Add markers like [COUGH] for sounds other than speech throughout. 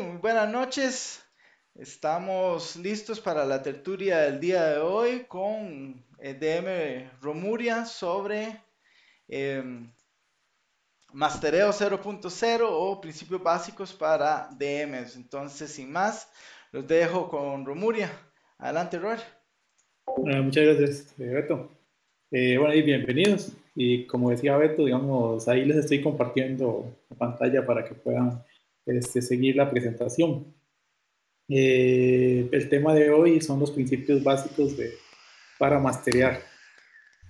muy buenas noches. Estamos listos para la tertulia del día de hoy con el DM Romuria sobre em, Mastereo 0.0 o principios básicos para DMs. Entonces, sin más, los dejo con Romuria. Adelante, Roger. muchas gracias, eh, Beto. Eh, bueno, y bienvenidos. Y como decía Beto, digamos, ahí les estoy compartiendo la pantalla para que puedan este, seguir la presentación. Eh, el tema de hoy son los principios básicos de, para masterear.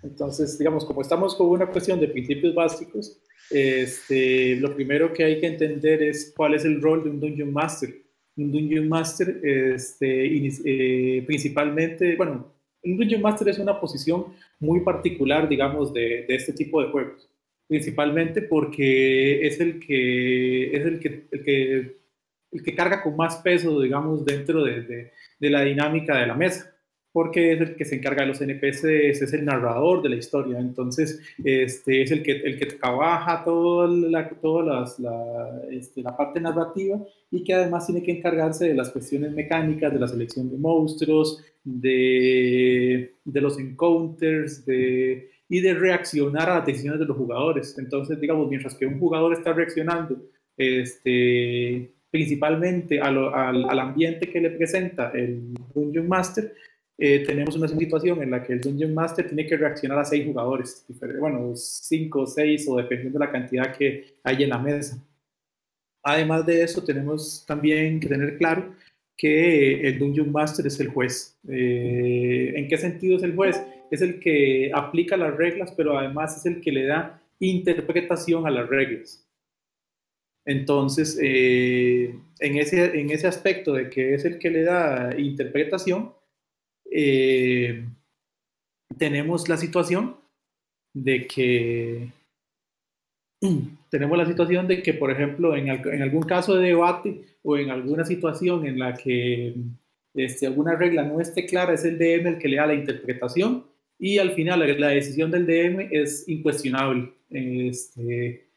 Entonces, digamos, como estamos con una cuestión de principios básicos, este, lo primero que hay que entender es cuál es el rol de un Dungeon Master. Un Dungeon Master, este, eh, principalmente, bueno, un Dungeon Master es una posición muy particular, digamos, de, de, este tipo de juegos. Principalmente porque es el que, es el que, el que, el que carga con más peso, digamos, dentro de, de, la dinámica de la mesa porque es el que se encarga de los NPCs, es el narrador de la historia, entonces este, es el que, el que trabaja toda, la, todas la, este, la parte narrativa y que además tiene que encargarse de las cuestiones mecánicas, de la selección de monstruos, de, de los encounters, de, y de reaccionar a las decisiones de los jugadores. Entonces, digamos, mientras que un jugador está reaccionando este, principalmente al, ambiente que le presenta el Dungeon Master, eh, tenemos una situación en la que el Dungeon Master tiene que reaccionar a seis jugadores, bueno, cinco, seis o dependiendo de la cantidad que hay en la mesa. Además de eso, tenemos también que tener claro que el Dungeon Master es el juez. Eh, ¿En qué sentido es el juez? Es el que aplica las reglas, pero además es el que le da interpretación a las reglas. Entonces, eh, en, ese, en ese aspecto de que es el que le da interpretación, eh, tenemos la situación de que [CLEARS THROAT] tenemos la situación de que, por ejemplo, en, en, algún caso de debate o en alguna situación en la que este, alguna regla no esté clara, es el DM el que le da la interpretación y al final la, decisión del DM es incuestionable. Este,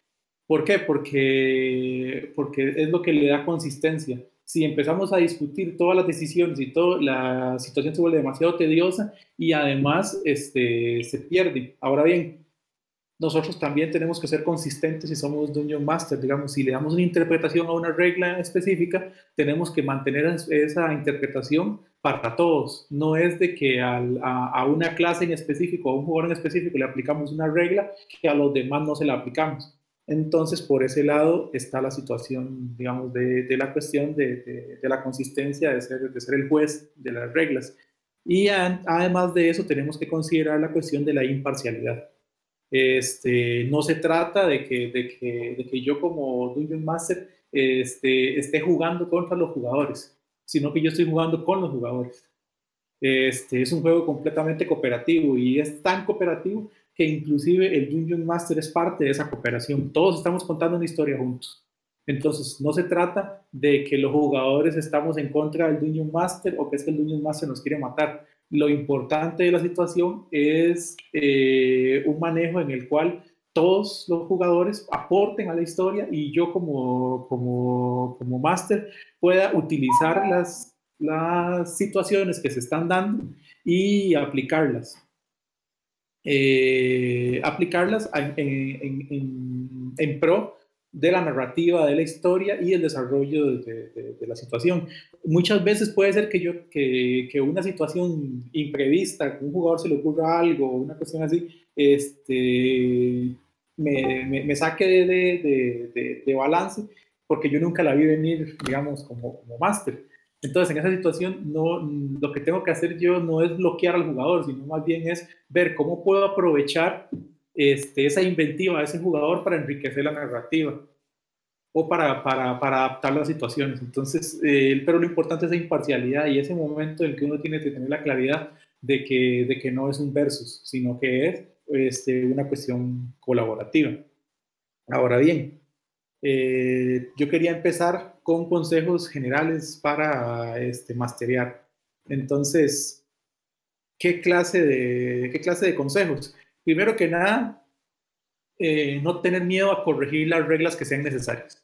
¿Por qué? Porque, porque es lo que le da consistencia si empezamos a discutir todas las decisiones y toda la situación se vuelve demasiado tediosa y además este, se pierde. Ahora bien, nosotros también tenemos que ser consistentes si somos Dungeon Master, digamos, si le damos una interpretación a una regla específica, tenemos que mantener esa interpretación para todos. No es de que a, una clase en específico, a un jugador en específico le aplicamos una regla que a los demás no se la aplicamos. Entonces, por ese lado está la situación, digamos, de, la cuestión de, la consistencia de ser, el juez de las reglas. Y además de eso, tenemos que considerar la cuestión de la imparcialidad. Este, no se trata de que, de que, yo como Dungeon Master este, esté jugando contra los jugadores, sino que yo estoy jugando con los jugadores. Este, es un juego completamente cooperativo y es tan cooperativo que inclusive el Dungeon Master es parte de esa cooperación. Todos estamos contando una historia juntos. Entonces, no se trata de que los jugadores estamos en contra del Dungeon Master o que es que el Dungeon Master nos quiere matar. Lo importante de la situación es eh, un manejo en el cual todos los jugadores aporten a la historia y yo como, como, como máster pueda utilizar las, las situaciones que se están dando y aplicarlas. Eh, aplicarlas en, en, pro de la narrativa, de la historia y el desarrollo de, de, la situación. Muchas veces puede ser que, yo, que, que, una situación imprevista, que un jugador se le ocurra algo, una cuestión así, este, me, me, saque de, balance porque yo nunca la vi venir, digamos, como, como máster. Entonces, en esa situación, no, lo que tengo que hacer yo no es bloquear al jugador, sino más bien es ver cómo puedo aprovechar este, esa inventiva de ese jugador para enriquecer la narrativa o para, adaptar las situaciones. Entonces, eh, pero lo importante es la imparcialidad y ese momento en el que uno tiene que tener la claridad de que no es un versus, sino que es este, una cuestión colaborativa. Ahora bien, eh, yo quería empezar con consejos generales para este, masterear. Entonces, ¿qué clase de, qué clase de consejos? Primero que nada, eh, no tener miedo a corregir las reglas que sean necesarias.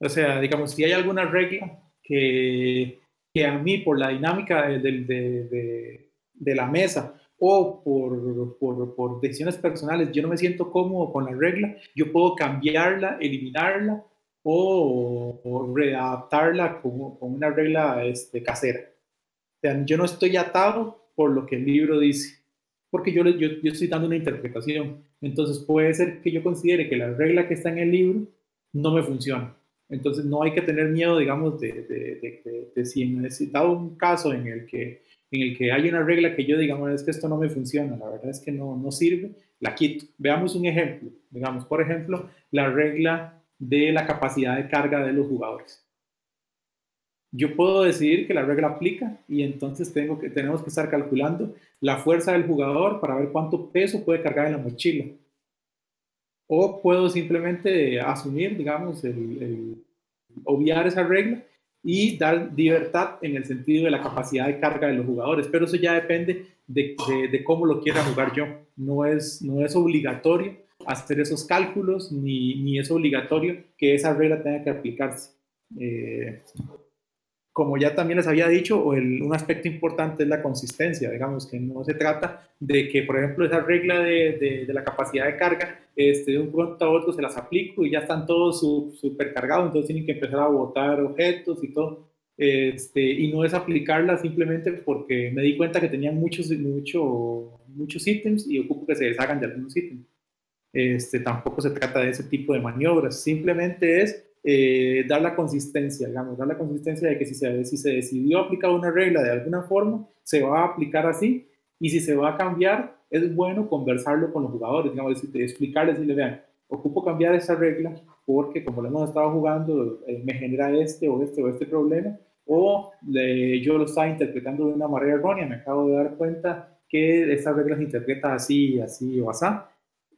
O sea, digamos, si hay alguna regla que, que a mí, por la dinámica de, de, de, la mesa o por, por, por, decisiones personales, yo no me siento cómodo con la regla, yo puedo cambiarla, eliminarla o, readaptarla como, con una regla este, casera. O sea, yo no estoy atado por lo que el libro dice, porque yo, yo, yo estoy dando una interpretación. Entonces puede ser que yo considere que la regla que está en el libro no me funciona. Entonces no hay que tener miedo, digamos, de, de, de, si necesitado un caso en el que en el que hay una regla que yo digamos es que esto no me funciona, la verdad es que no, no sirve, la quito. Veamos un ejemplo, digamos, por ejemplo, la regla de la capacidad de carga de los jugadores. Yo puedo decidir que la regla aplica y entonces tengo que, tenemos que estar calculando la fuerza del jugador para ver cuánto peso puede cargar en la mochila. O puedo simplemente asumir, digamos, el, obviar esa regla y dar libertad en el sentido de la capacidad de carga de los jugadores. Pero eso ya depende de, de, cómo lo quiera jugar yo. No es, no es obligatorio hacer esos cálculos ni, ni es obligatorio que esa regla tenga que aplicarse. Eh, como ya también les había dicho, un aspecto importante es la consistencia, digamos, que no se trata de que, por ejemplo, esa regla de, de, la capacidad de carga, este, de un pronto a otro se las aplico y ya están todos supercargados, entonces tienen que empezar a botar objetos y todo. Este, y no es aplicarla simplemente porque me di cuenta que tenían muchos, mucho, muchos ítems y ocupo que se deshagan de algunos ítems. Este, tampoco se trata de ese tipo de maniobras, simplemente es eh, dar la consistencia, digamos, dar la consistencia de que si se, si se decidió aplicar una regla de alguna forma, se va a aplicar así, y si se va a cambiar, es bueno conversarlo con los jugadores, digamos, explicarles, decirles, vean, ocupo cambiar esa regla porque como lo hemos estado jugando, eh, me genera este o este o este problema, o yo lo estaba interpretando de una manera errónea, me acabo de dar cuenta que esta regla se interpreta así, así o así,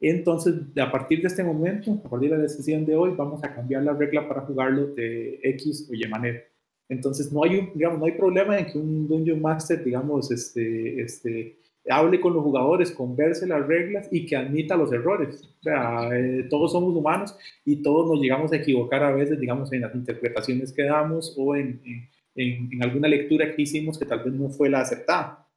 entonces, a partir de este momento, a partir de la decisión de hoy, vamos a cambiar la regla para jugarlo de X o Y manera. Entonces, no hay, un, digamos, no hay problema en que un Dungeon Master, digamos, este, este, hable con los jugadores, converse las reglas y que admita los errores. O sea, eh, todos somos humanos y todos nos llegamos a equivocar a veces, digamos, en las interpretaciones que damos o en, en, en alguna lectura que hicimos que tal vez no fue la aceptada.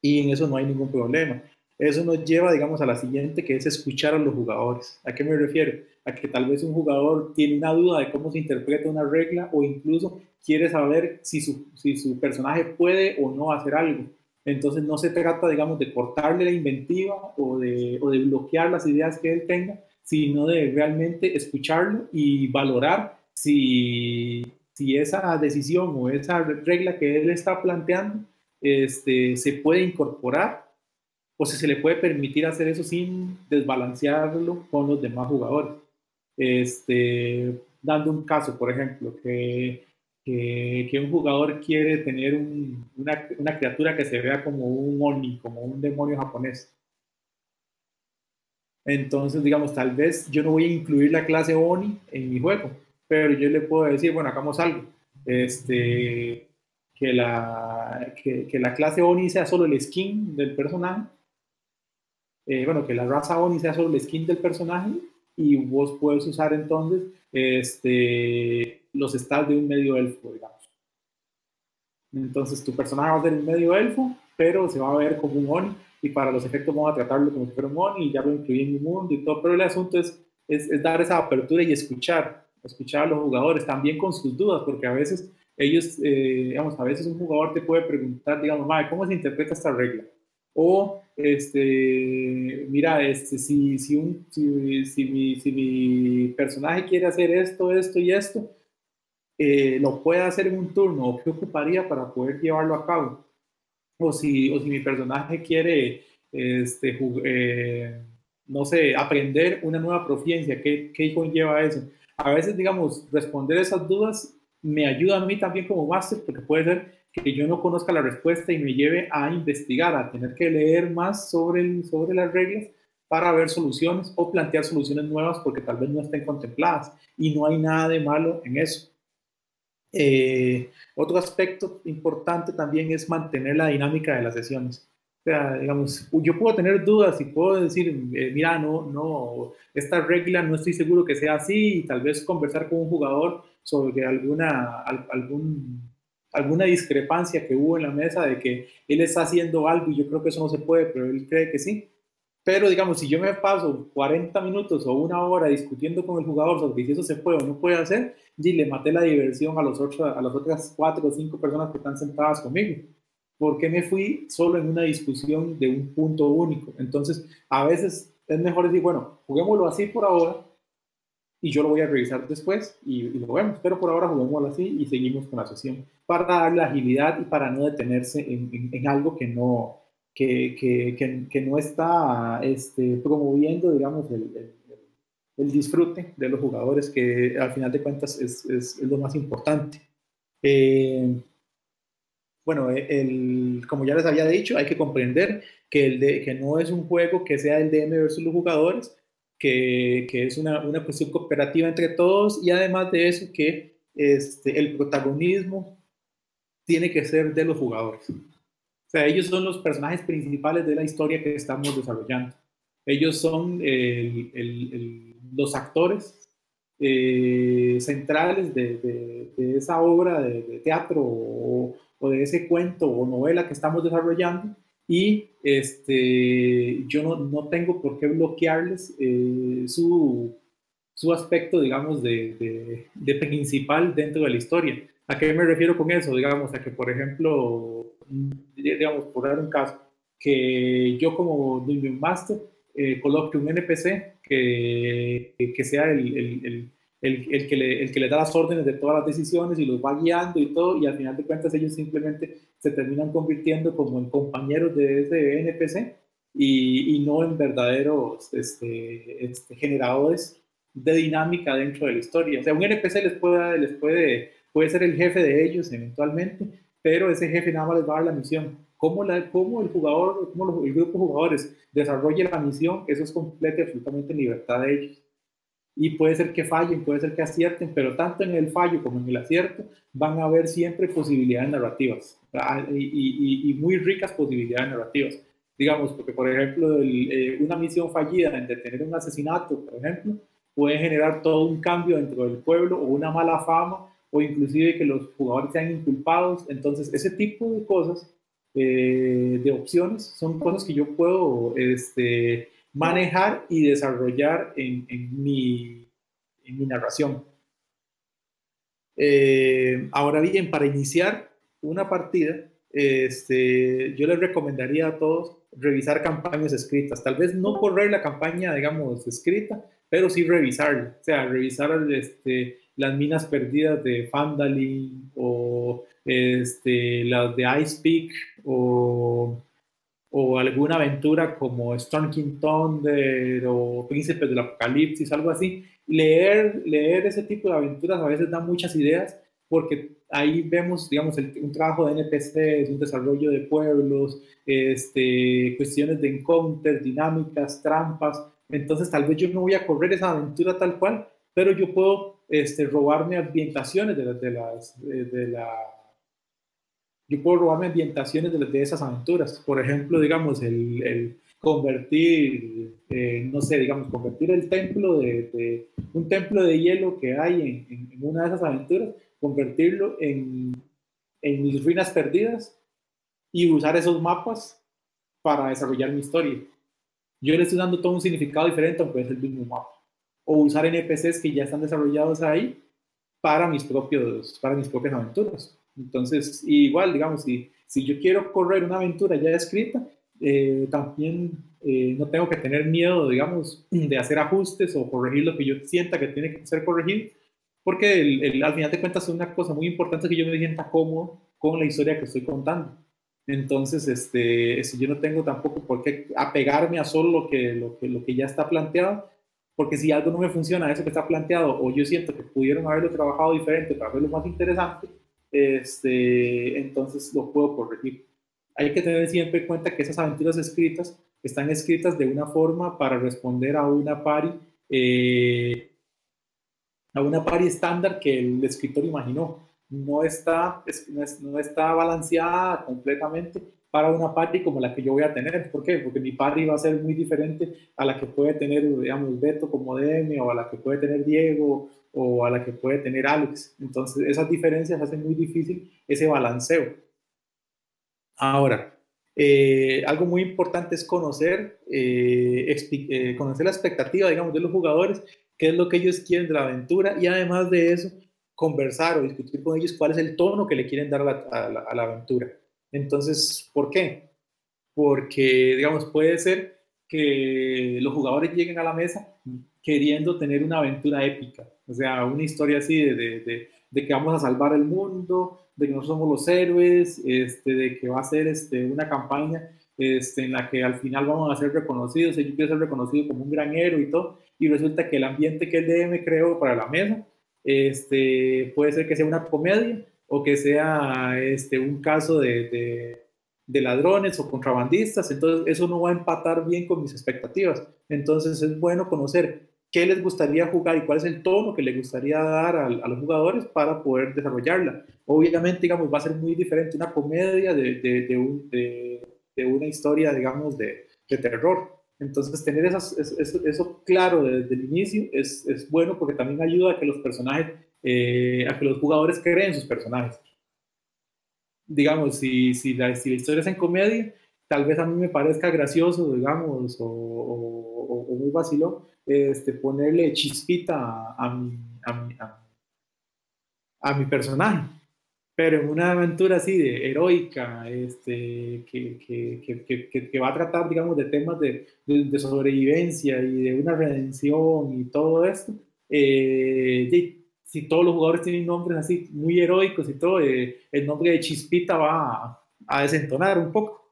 Y en eso no hay ningún problema. Eso nos lleva, digamos, a la siguiente, que es escuchar a los jugadores. ¿A qué me refiero? A que tal vez un jugador tiene una duda de cómo se interpreta una regla o incluso quiere saber si su, si su personaje puede o no hacer algo. Entonces no se trata, digamos, de cortarle la inventiva o de, o de bloquear las ideas que él tenga, sino de realmente escucharlo y valorar si, si esa decisión o esa regla que él está planteando este, se puede incorporar o si se le puede permitir hacer eso sin desbalancearlo con los demás jugadores. Este, dando un caso, por ejemplo, que, que, un jugador quiere tener una, una, criatura que se vea como un Oni, como un demonio japonés. Entonces, digamos, tal vez yo no voy a incluir la clase Oni en mi juego, pero yo le puedo decir, bueno, hagamos algo. Este, que la, que, que la clase Oni sea solo el skin del personaje eh, bueno, que la raza Oni sea solo el skin del personaje y vos puedes usar entonces este, los stats de un medio elfo, digamos. Entonces tu personaje va a ser un medio elfo, pero se va a ver como un Oni y para los efectos vamos a tratarlo como si fuera un Oni y ya lo incluí en mi mundo y todo, pero el asunto es, es, dar esa apertura y escuchar, escuchar a los jugadores también con sus dudas, porque a veces ellos, eh, digamos, a veces un jugador te puede preguntar, digamos, ¿cómo se interpreta esta regla? O, este, mira, este, si, si, un, si, si, mi, si mi personaje quiere hacer esto, esto y esto, eh, lo puede hacer en un turno, o qué ocuparía para poder llevarlo a cabo. O si, o si mi personaje quiere, este, eh, no sé, aprender una nueva proficiencia, ¿qué, ¿qué conlleva eso? A veces, digamos, responder esas dudas me ayuda a mí también como máster, porque puede ser que yo no conozca la respuesta y me lleve a investigar, a tener que leer más sobre, sobre las reglas para ver soluciones o plantear soluciones nuevas porque tal vez no estén contempladas y no hay nada de malo en eso. Eh, otro aspecto importante también es mantener la dinámica de las sesiones. sea, digamos, yo puedo tener dudas y puedo decir, eh, mira, no, no, esta regla no estoy seguro que sea así y tal vez conversar con un jugador sobre alguna, algún, alguna discrepancia que hubo en la mesa de que él está haciendo algo y yo creo que eso no se puede, pero él cree que sí. Pero digamos, si yo me paso 40 minutos o una hora discutiendo con el jugador sobre si eso se puede o no puede hacer, y le maté la diversión a, los otros, a las otras cuatro o cinco personas que están sentadas conmigo. porque me fui solo en una discusión de un punto único? Entonces, a veces es mejor decir, bueno, juguémoslo así por ahora y yo lo voy a revisar después y, lo vemos, pero por ahora juguémoslo así y seguimos con la sesión para darle agilidad y para no detenerse en, en algo que no, que, que, no está este, promoviendo, digamos, el, el, disfrute de los jugadores, que al final de cuentas es, es, lo más importante. Eh, bueno, el, como ya les había dicho, hay que comprender que, el de, que no es un juego que sea el DM versus los jugadores, que, es una, una, cuestión cooperativa entre todos y además de eso que este, el protagonismo tiene que ser de los jugadores. O sea, ellos son los personajes principales de la historia que estamos desarrollando. Ellos son los actores eh, centrales de, esa obra de, teatro o, de ese cuento o novela que estamos desarrollando y este, yo no, tengo por qué bloquearles eh, su, su, aspecto, digamos, de, principal dentro de la historia. ¿A qué me refiero con eso? Digamos, a que, por ejemplo, digamos, por dar un caso, que yo como Dungeon Master eh, coloque un NPC que, que sea el, el, el, el, que le, el que le da las órdenes de todas las decisiones y los va guiando y todo, y al final de cuentas ellos simplemente se terminan convirtiendo como en compañeros de ese NPC y, y no en verdaderos este, este, generadores de dinámica dentro de la historia. O sea, un NPC les puede, les puede, puede ser el jefe de ellos eventualmente, pero ese jefe nada más les va a dar la misión. Cómo, la, cómo el jugador, cómo el grupo de jugadores desarrolle la misión, eso es completa y absolutamente libertad de ellos. Y puede ser que fallen, puede ser que acierten, pero tanto en el fallo como en el acierto van a haber siempre posibilidades narrativas y, y, muy ricas posibilidades narrativas. Digamos, porque por ejemplo, eh, una misión fallida en detener un asesinato, por ejemplo, puede generar todo un cambio dentro del pueblo o una mala fama o inclusive que los jugadores sean inculpados. Entonces, ese tipo de cosas, eh, de opciones, son cosas que yo puedo este, manejar y desarrollar en, mi, narración. Eh, ahora bien, para iniciar una partida, este, yo les recomendaría a todos revisar campañas escritas. Tal vez no correr la campaña, digamos, escrita, pero sí revisarla. O sea, revisar este, las minas perdidas de Fandalin o este, las de Ice Peak o, o alguna aventura como Storm King Thunder o Príncipes del Apocalipsis, algo así. Leer, leer ese tipo de aventuras a veces da muchas ideas porque ahí vemos, digamos, un trabajo de NPCs, un desarrollo de pueblos, este, cuestiones de encounter, dinámicas, trampas. Entonces, tal vez yo no voy a correr esa aventura tal cual, pero yo puedo este, robarme ambientaciones de, de las, de, la... Yo puedo robarme ambientaciones de, de esas aventuras. Por ejemplo, digamos, el, el convertir, eh, no sé, digamos, convertir el templo de, un templo de hielo que hay en, en, una de esas aventuras, convertirlo en, en mis ruinas perdidas y usar esos mapas para desarrollar mi historia. Yo le estoy dando todo un significado diferente, aunque es el mismo mapa o usar NPCs que ya están desarrollados ahí para mis, propios, para mis propias aventuras. Entonces, igual, digamos, si, si yo quiero correr una aventura ya escrita, eh, también eh, no tengo que tener miedo, digamos, [CLEARS THROAT] de hacer ajustes o corregir lo que yo sienta que tiene que ser corregido, porque el, al final de cuentas es una cosa muy importante que yo me sienta cómodo con la historia que estoy contando. Entonces, este, yo no tengo tampoco por qué apegarme a solo lo que, lo que, lo que ya está planteado, porque si algo no me funciona, eso que está planteado, o yo siento que pudieron haberlo trabajado diferente para hacerlo más interesante, este, entonces lo puedo corregir. Hay que tener siempre en cuenta que esas aventuras escritas están escritas de una forma para responder a una pari, eh, a una pari estándar que el escritor imaginó. No está, no, está balanceada completamente para una party como la que yo voy a tener. ¿Por qué? Porque mi party va a ser muy diferente a la que puede tener, digamos, Beto como DM o a la que puede tener Diego o a la que puede tener Alex. Entonces, esas diferencias hacen muy difícil ese balanceo. Ahora, eh, algo muy importante es conocer, eh, eh, conocer la expectativa, digamos, de los jugadores, qué es lo que ellos quieren de la aventura y además de eso, conversar o discutir con ellos cuál es el tono que le quieren dar a la aventura. Entonces, ¿por qué? Porque, digamos, puede ser que los jugadores lleguen a la mesa queriendo tener una aventura épica, o sea, una historia así de, que vamos a salvar el mundo, de que nosotros somos los héroes, este, de que va a ser este, una campaña este, en la que al final vamos a ser reconocidos, yo quiero ser reconocido como un gran héroe y todo, y resulta que el ambiente que el DM creó para la mesa este, puede ser que sea una comedia o que sea este, un caso de, de, ladrones o contrabandistas, entonces eso no va a empatar bien con mis expectativas. Entonces es bueno conocer qué les gustaría jugar y cuál es el tono que les gustaría dar a, a los jugadores para poder desarrollarla. Obviamente, digamos, va a ser muy diferente una comedia de, de, de una historia, digamos, de, terror. Entonces, tener eso, eso, claro desde el inicio es, es, bueno porque también ayuda a que los personajes eh, a que los jugadores creen sus personajes. Digamos, si, si, la, si la historia es en comedia, tal vez a mí me parezca gracioso, digamos, o, o, muy vacilón, este, ponerle chispita a, mi, a, mi, a, mi personaje. Pero en una aventura así de heroica, este, que, que, que, que, va a tratar, digamos, de temas de, de, sobrevivencia y de una redención y todo esto, eh, si todos los jugadores tienen nombres así muy heroicos y todo, eh, el nombre de Chispita va a, desentonar un poco.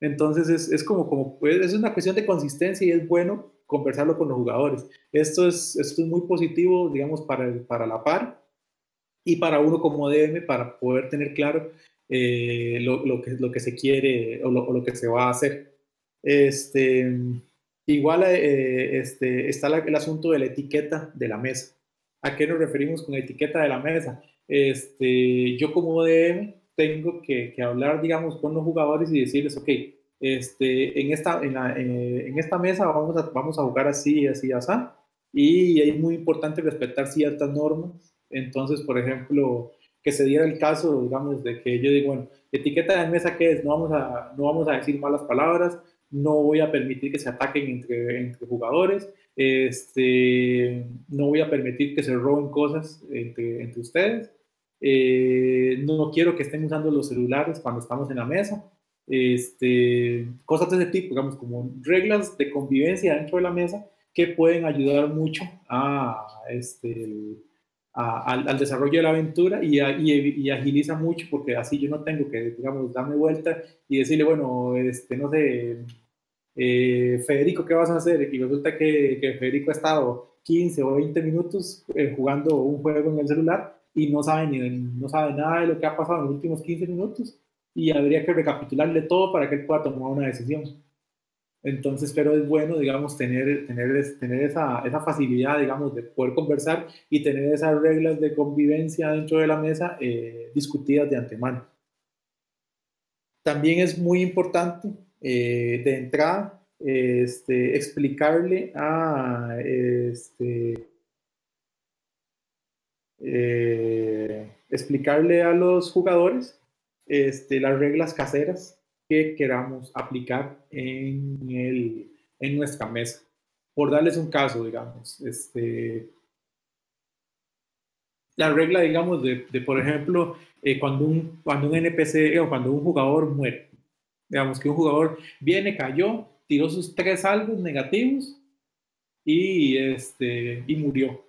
Entonces es, es como, como es una cuestión de consistencia y es bueno conversarlo con los jugadores. Esto es, es muy positivo, digamos, para, para la par y para uno como DM para poder tener claro eh, lo, lo, que, lo que se quiere o lo, que se va a hacer. Este, igual eh, este, está el asunto de la etiqueta de la mesa. ¿A qué nos referimos con etiqueta de la mesa? Este, yo como DM tengo que, que hablar, digamos, con los jugadores y decirles, ok, este, en, esta, en, eh, en, esta mesa vamos a, vamos a jugar así, así, así. Y es muy importante respetar ciertas normas. Entonces, por ejemplo, que se diera el caso, digamos, de que yo digo, bueno, etiqueta de mesa, ¿qué es? No vamos a, no vamos a decir malas palabras, no voy a permitir que se ataquen entre, entre jugadores, este, no voy a permitir que se roben cosas entre, entre ustedes. Eh, no quiero que estén usando los celulares cuando estamos en la mesa. Este, cosas de ese tipo, digamos, como reglas de convivencia dentro de la mesa que pueden ayudar mucho a, este, al, desarrollo de la aventura y, agiliza mucho porque así yo no tengo que, digamos, darme vuelta y decirle, bueno, este, no sé, eh, Federico, ¿qué vas a hacer? Y resulta que, que, Federico ha estado 15 o 20 minutos eh, jugando un juego en el celular y no sabe, ni, no sabe nada de lo que ha pasado en los últimos 15 minutos y habría que recapitularle todo para que él pueda tomar una decisión. Entonces, pero es bueno, digamos, tener, tener, tener esa, esa facilidad, digamos, de poder conversar y tener esas reglas de convivencia dentro de la mesa eh, discutidas de antemano. También es muy importante eh, de entrada, este, explicarle a este, eh, explicarle a los jugadores este, las reglas caseras que queramos aplicar en, el, en nuestra mesa. Por darles un caso, digamos, este, la regla, digamos, de, de por ejemplo, eh, cuando, un, cuando un NPC o cuando un jugador muere, Digamos que un jugador viene, cayó, tiró sus tres salvos negativos y, este, y murió.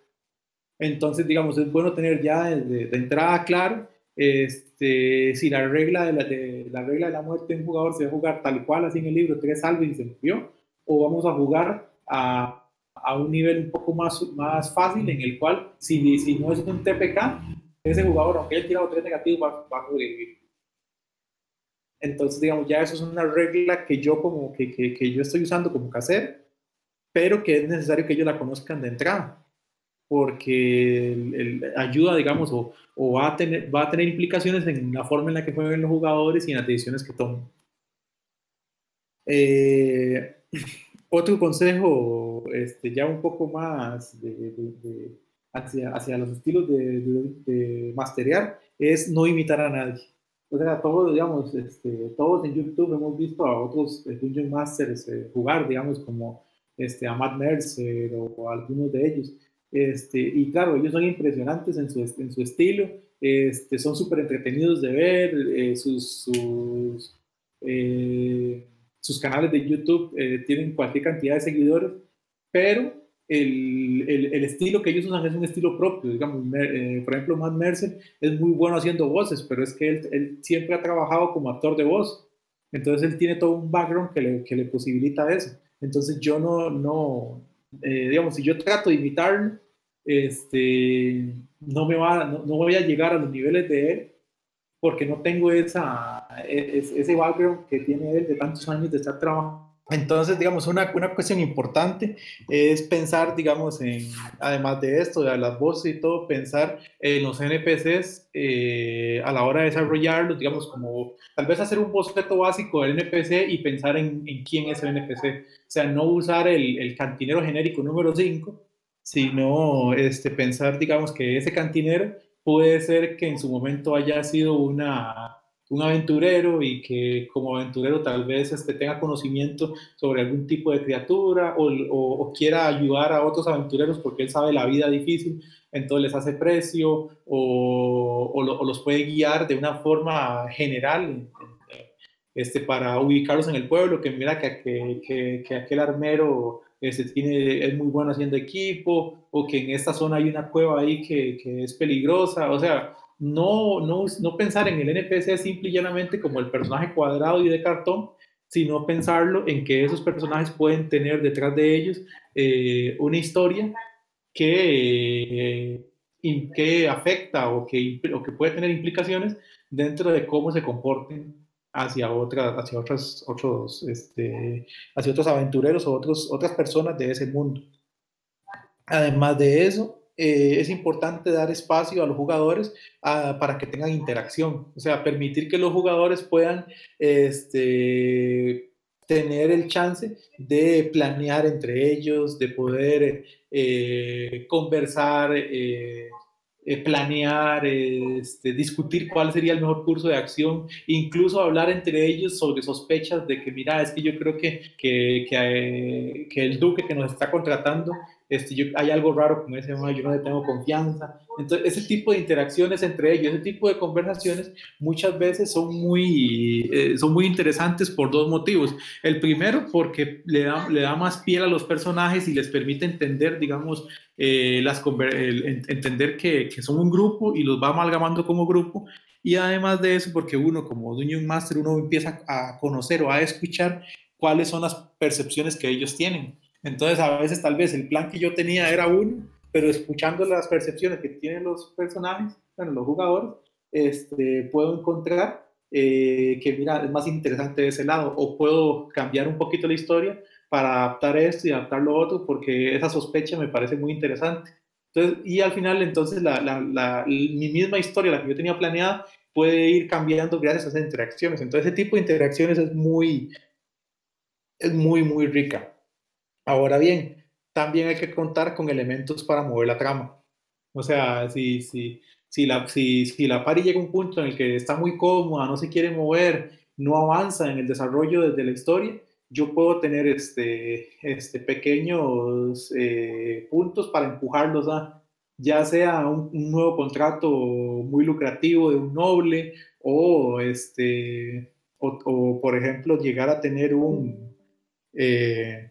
Entonces, digamos, es bueno tener ya de, entrada claro este, si la regla de la, de, la regla de la muerte de un jugador se va a jugar tal cual así en el libro, tres salvos y se murió, o vamos a jugar a, a un nivel un poco más, más fácil en el cual si, si no es un TPK, ese jugador, aunque haya tirado tres negativos, va, va a sobrevivir. Entonces, digamos, ya eso es una regla que yo como que, que, que yo estoy usando como casero, pero que es necesario que ellos la conozcan de entrada, porque el, ayuda, digamos, o, o, va, a tener, va a tener implicaciones en la forma en la que juegan los jugadores y en las decisiones que toman. Eh, [CLEARS THROAT] otro consejo, este, ya un poco más de, hacia, hacia, los estilos de, de, masterear, es no imitar a nadie. O sea, todos, digamos, este, todos en YouTube hemos visto a otros eh, Dungeon Masters eh, jugar, digamos, como este, a Matt Mercer o, algunos de ellos. Este, y claro, ellos son impresionantes en su, en su estilo, este, son súper entretenidos de ver, eh, sus, sus sus canales de YouTube eh, tienen cualquier cantidad de seguidores, pero el, el, estilo que ellos usan es un estilo propio. Digamos, eh, por ejemplo, Matt Mercer es muy bueno haciendo voces, pero es que él, él, siempre ha trabajado como actor de voz. Entonces él tiene todo un background que le, que le posibilita eso. Entonces yo no, no eh, digamos, si yo trato de imitarlo, este, no, me va, no, no voy a llegar a los niveles de él, porque no tengo esa, e, ese background que tiene él de tantos años de estar trabajando. Entonces, digamos, una, una cuestión importante es pensar, digamos, en, además de esto, de las voces y todo, pensar en los NPCs eh, a la hora de desarrollarlos, digamos, como tal vez hacer un boceto básico del NPC y pensar en, en quién es el NPC. O sea, no usar el, el cantinero genérico número 5, sino este, pensar, digamos, que ese cantinero puede ser que en su momento haya sido una, un aventurero y que como aventurero tal vez este, tenga conocimiento sobre algún tipo de criatura o, o, quiera ayudar a otros aventureros porque él sabe la vida difícil, entonces les hace precio o, o los puede guiar de una forma general este, para ubicarlos en el pueblo, que mira que, que, que aquel armero este, tiene, es muy bueno haciendo equipo, o que en esta zona hay una cueva ahí que, que es peligrosa, o sea, no, no, no pensar en el NPC simple y llanamente como el personaje cuadrado y de cartón, sino pensarlo en que esos personajes pueden tener detrás de ellos eh, una historia que, eh, que afecta o que, o que puede tener implicaciones dentro de cómo se comporten hacia otras, hacia otras, otros, este, hacia otros aventureros o otros, otras personas de ese mundo. Además de eso, eh, es importante dar espacio a los jugadores ah, para que tengan interacción, o sea, permitir que los jugadores puedan este, tener el chance de planear entre ellos, de poder eh, conversar. Eh, planear, este, discutir cuál sería el mejor curso de acción, incluso hablar entre ellos sobre sospechas de que, mira, es que yo creo que, que, que el duque que nos está contratando este, yo, hay algo raro con ese yo no le tengo confianza. Entonces, ese tipo de interacciones entre ellos, ese tipo de conversaciones, muchas veces son muy, eh, son muy interesantes por dos motivos. El primero, porque le da, le da más piel a los personajes y les permite entender, digamos, eh, las, entender que, que, son un grupo y los va amalgamando como grupo. Y además de eso, porque uno como Dungeon Master, uno empieza a conocer o a escuchar cuáles son las percepciones que ellos tienen. Entonces, a veces tal vez el plan que yo tenía era uno, pero escuchando las percepciones que tienen los personajes, bueno, los jugadores, este, puedo encontrar eh, que, mira, es más interesante de ese lado, o puedo cambiar un poquito la historia para adaptar esto y adaptar lo otro, porque esa sospecha me parece muy interesante. Entonces, y al final, entonces, la, la, la, mi misma historia, la que yo tenía planeada, puede ir cambiando gracias a esas interacciones. Entonces, ese tipo de interacciones es muy, es muy, muy rica. Ahora bien, también hay que contar con elementos para mover la trama. O sea, si, si, si, la, si, si la pari llega a un punto en el que está muy cómoda, no se quiere mover, no avanza en el desarrollo desde la historia, yo puedo tener este, este pequeños eh, puntos para empujarlos a ya sea un, nuevo contrato muy lucrativo de un noble o, este, o, por ejemplo, llegar a tener un, eh,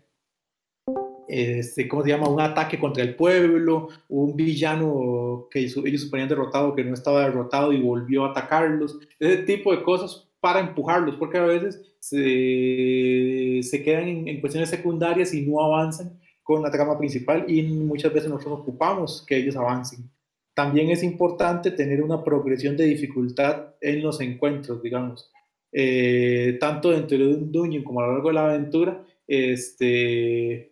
este, ¿cómo se llama? Un ataque contra el pueblo, un villano que ellos suponían derrotado que no estaba derrotado y volvió a atacarlos, ese tipo de cosas para empujarlos, porque a veces se, se quedan en, cuestiones secundarias y no avanzan con la trama principal y muchas veces nosotros ocupamos que ellos avancen. También es importante tener una progresión de dificultad en los encuentros, digamos, eh, tanto dentro de un dungeon como a lo largo de la aventura, este,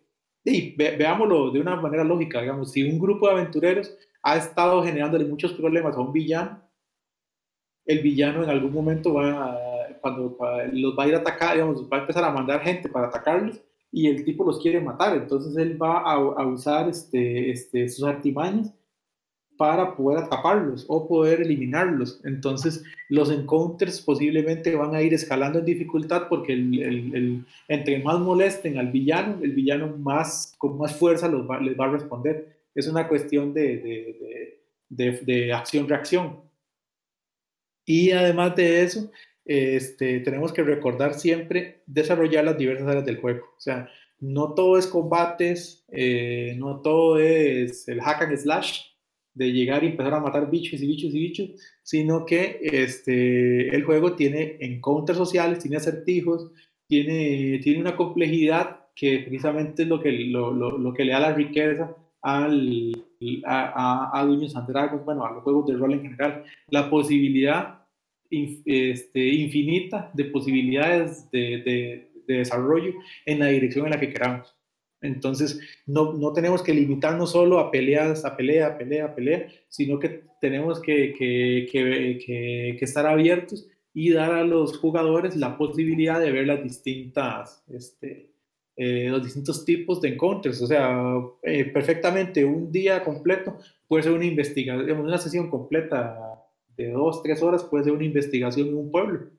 y veámoslo de una manera lógica, digamos, si un grupo de aventureros ha estado generándole muchos problemas a un villano, el villano en algún momento va a, cuando los va a ir a atacar, digamos, va a empezar a mandar gente para atacarlos y el tipo los quiere matar, entonces él va a, a usar este, este, sus artimañas para poder atraparlos o poder eliminarlos. Entonces, los encounters posiblemente van a ir escalando en dificultad porque el, el, entre más molesten al villano, el villano más, con más fuerza los les va a responder. Es una cuestión de, de, de, de acción-reacción. Y además de eso, este, tenemos que recordar siempre desarrollar las diversas áreas del juego. O sea, no todo es combates, eh, no todo es el hack and slash, de llegar y empezar a matar bichos y bichos y bichos, sino que este, el juego tiene encounters sociales, tiene acertijos, tiene, tiene una complejidad que precisamente es lo que, lo, lo, lo que le da la riqueza al, a, a, a Dungeons and Dragons, bueno, a los juegos de rol en general, la posibilidad este, infinita de posibilidades de, de, de desarrollo en la dirección en la que queramos. Entonces, no, no, tenemos que limitarnos solo a peleas, a pelea, a pelea, a pelea, sino que tenemos que, que, que, estar abiertos y dar a los jugadores la posibilidad de ver las distintas, este, eh, los distintos tipos de encounters. O sea, eh, perfectamente un día completo puede ser una investigación, una sesión completa de dos, tres horas puede ser una investigación en un pueblo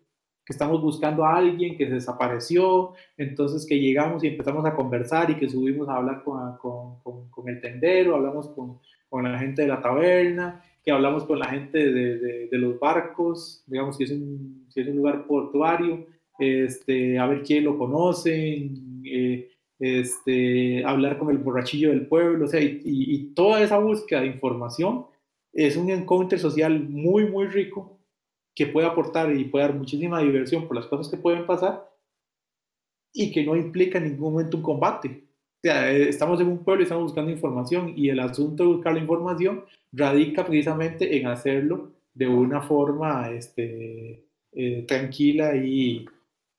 que estamos buscando a alguien que se desapareció, entonces que llegamos y empezamos a conversar y que subimos a hablar con, con, con, el tendero, hablamos con, la gente de la taberna, que hablamos con la gente de, de, los barcos, digamos que es un, si es un lugar portuario, este, a ver quién lo conoce, eh, este, hablar con el borrachillo del pueblo, o sea, y, y toda esa búsqueda de información es un encuentro social muy, muy rico que puede aportar y puede dar muchísima diversión por las cosas que pueden pasar y que no implica en ningún momento un combate. O sea, eh, estamos en un pueblo y estamos buscando información y el asunto de buscar la información radica precisamente en hacerlo de una forma este, eh, tranquila y,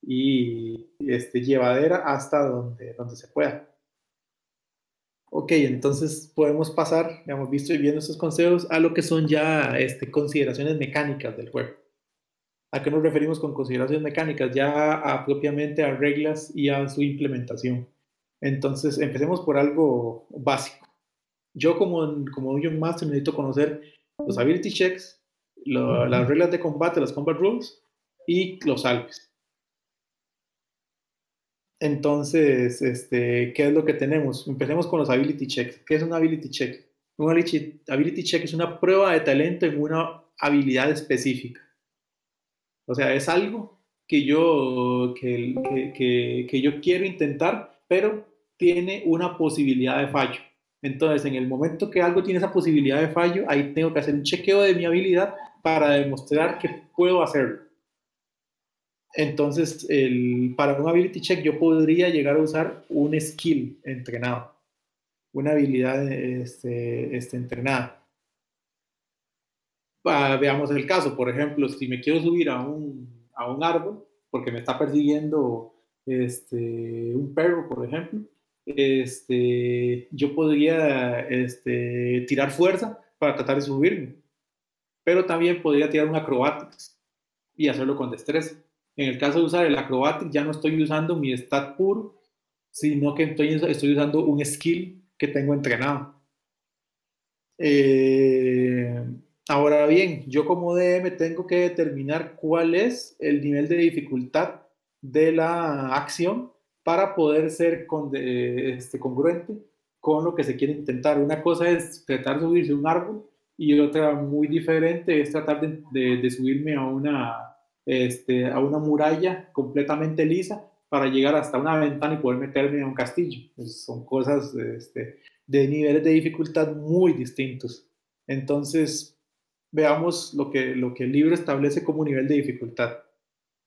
y este, llevadera hasta donde, donde se pueda. Ok, entonces podemos pasar, hemos visto y viendo estos consejos, a lo que son ya este, consideraciones mecánicas del juego. ¿A qué nos referimos con consideraciones mecánicas? Ya a, propiamente a reglas y a su implementación. Entonces, empecemos por algo básico. Yo como, como Dungeon Master necesito conocer los ability checks, las reglas de combate, las combat rules y los alpes. Entonces, este, ¿qué es lo que tenemos? Empecemos con los ability checks. ¿Qué es un ability check? Un ability check es una prueba de talento en una habilidad específica. O sea, es algo que yo, que, que, que, yo quiero intentar, pero tiene una posibilidad de fallo. Entonces, en el momento que algo tiene esa posibilidad de fallo, ahí tengo que hacer un chequeo de mi habilidad para demostrar que puedo hacerlo. Entonces, el, para un ability check yo podría llegar a usar un skill entrenado, una habilidad este, este, entrenada veamos el caso, por ejemplo, si me quiero subir a un, a un árbol porque me está persiguiendo este, un perro, por ejemplo, este, yo podría este, tirar fuerza para tratar de subirme, pero también podría tirar un acrobatics y hacerlo con destreza. En el caso de usar el acrobatics, ya no estoy usando mi stat puro, sino que estoy, estoy usando un skill que tengo entrenado. Eh, Ahora bien, yo como DM tengo que determinar cuál es el nivel de dificultad de la acción para poder ser con, este, congruente con lo que se quiere intentar. Una cosa es tratar de subirse a un árbol y otra muy diferente es tratar de, subirme a una, este, a una muralla completamente lisa para llegar hasta una ventana y poder meterme a un castillo. son cosas este, de niveles de dificultad muy distintos. Entonces, veamos lo que, lo que el libro establece como nivel de dificultad.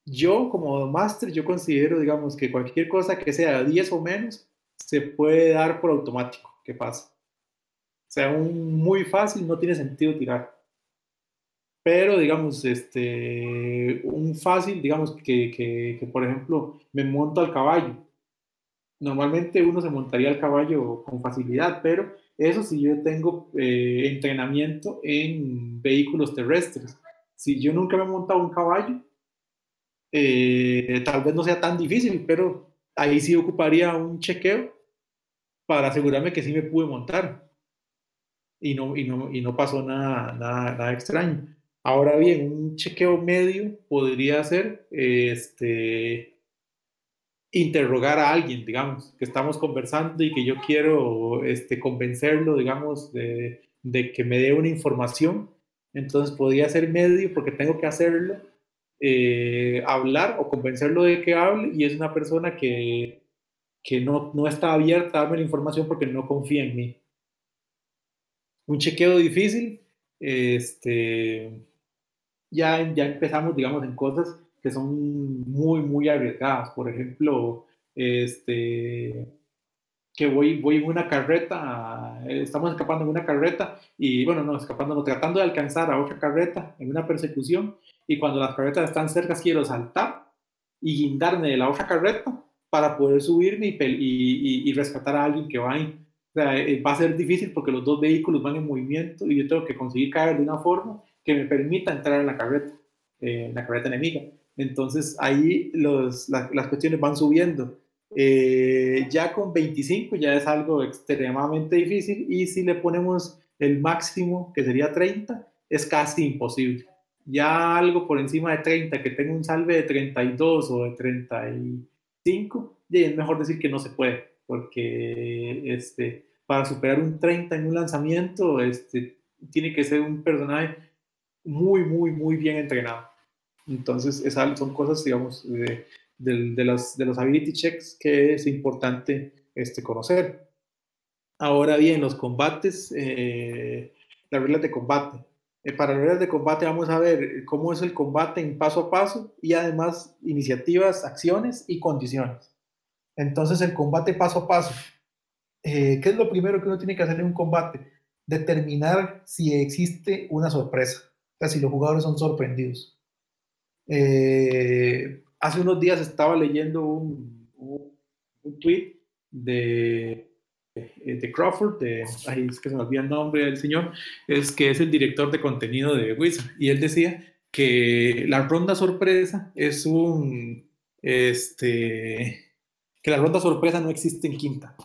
Yo como máster, yo considero, digamos, que cualquier cosa que sea 10 o menos, se puede dar por automático. ¿Qué pasa? O sea, un muy fácil no tiene sentido tirar. Pero, digamos, este, un fácil, digamos, que, que, que por ejemplo, me monto al caballo. Normalmente uno se montaría al caballo con facilidad, pero eso si yo tengo eh, entrenamiento en vehículos terrestres. Si yo nunca me he montado un caballo, eh, tal vez no sea tan difícil, pero ahí sí ocuparía un chequeo para asegurarme que sí me pude montar y no, y no, y no pasó nada, nada, nada extraño. Ahora bien, un chequeo medio podría ser este, interrogar a alguien, digamos, que estamos conversando y que yo quiero este, convencerlo, digamos, de, de que me dé una información. Entonces podría ser medio porque tengo que hacerlo eh, hablar o convencerlo de que hable y es una persona que, que no, no está abierta a darme la información porque no confía en mí. Un chequeo difícil, este, ya, ya empezamos, digamos, en cosas que son muy, muy arriesgadas. Por ejemplo, este, que voy, voy en una carreta, estamos escapando en una carreta y, bueno, no, escapando, tratando de alcanzar a otra carreta en una persecución y cuando las carretas están cerca quiero saltar y guindarme de la otra carreta para poder subirme y, y, y, rescatar a alguien que va ahí. O sea, eh, va a ser difícil porque los dos vehículos van en movimiento y yo tengo que conseguir caer de una forma que me permita entrar en la carreta, eh, en la carreta enemiga. Entonces ahí los, las cuestiones van subiendo. Eh, ya con 25 ya es algo extremadamente difícil y si le ponemos el máximo, que sería 30, es casi imposible ya algo por encima de 30, que tenga un salve de 32 o de 35, es mejor decir que no se puede, porque este, para superar un 30 en un lanzamiento, este, tiene que ser un personaje muy, muy, muy bien entrenado. Entonces, esas son cosas, digamos, de, los, de los ability checks que es importante este, conocer. Ahora bien, los combates, eh, las reglas de combate. Eh, para reglas de combate vamos a ver eh, cómo es el combate en paso a paso y además iniciativas, acciones y condiciones. Entonces el combate paso a paso. Eh, ¿Qué es lo primero que uno tiene que hacer en un combate? Determinar si existe una sorpresa, o sea, si los jugadores son sorprendidos. Hace unos días estaba leyendo un, un, tweet de eh, de Crawford, de, ahí es que se me olvida el nombre del señor, es que es el director de contenido de Wizard. Y él decía que la ronda sorpresa es un, este, que la ronda sorpresa no existe en quinta.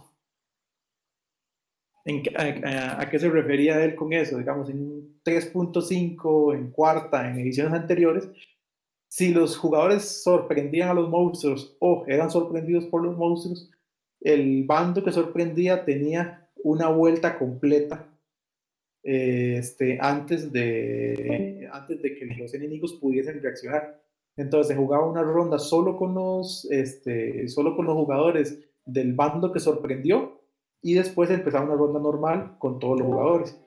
¿En, a, a, qué se refería él con eso? Digamos, en 3.5, en cuarta, en ediciones anteriores, si los jugadores sorprendían a los monstruos o eran sorprendidos por los monstruos, el bando que sorprendía tenía una vuelta completa este, antes, de, antes de que los enemigos pudiesen reaccionar. Entonces se jugaba una ronda solo con los, este, solo con los jugadores del bando que sorprendió y después empezaba una ronda normal con todos los jugadores.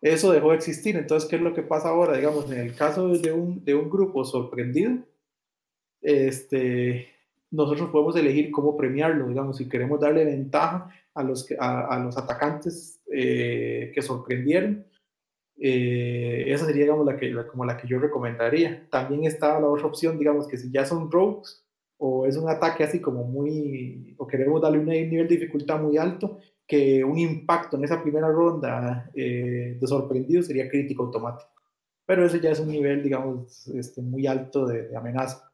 Eso dejó de existir. Entonces, ¿qué es lo que pasa ahora? Digamos, en el caso de un, de un grupo sorprendido, este, nosotros podemos elegir cómo premiarlo, digamos, si queremos darle ventaja a los, a, los atacantes eh, que sorprendieron. Eh, esa sería, digamos, la que, como la que yo recomendaría. También está la otra opción, digamos, que si ya son rogues o es un ataque así como muy, o queremos darle un nivel de dificultad muy alto, que un impacto en esa primera ronda eh, de sorprendido sería crítico automático. Pero ese ya es un nivel, digamos, este, muy alto de amenaza.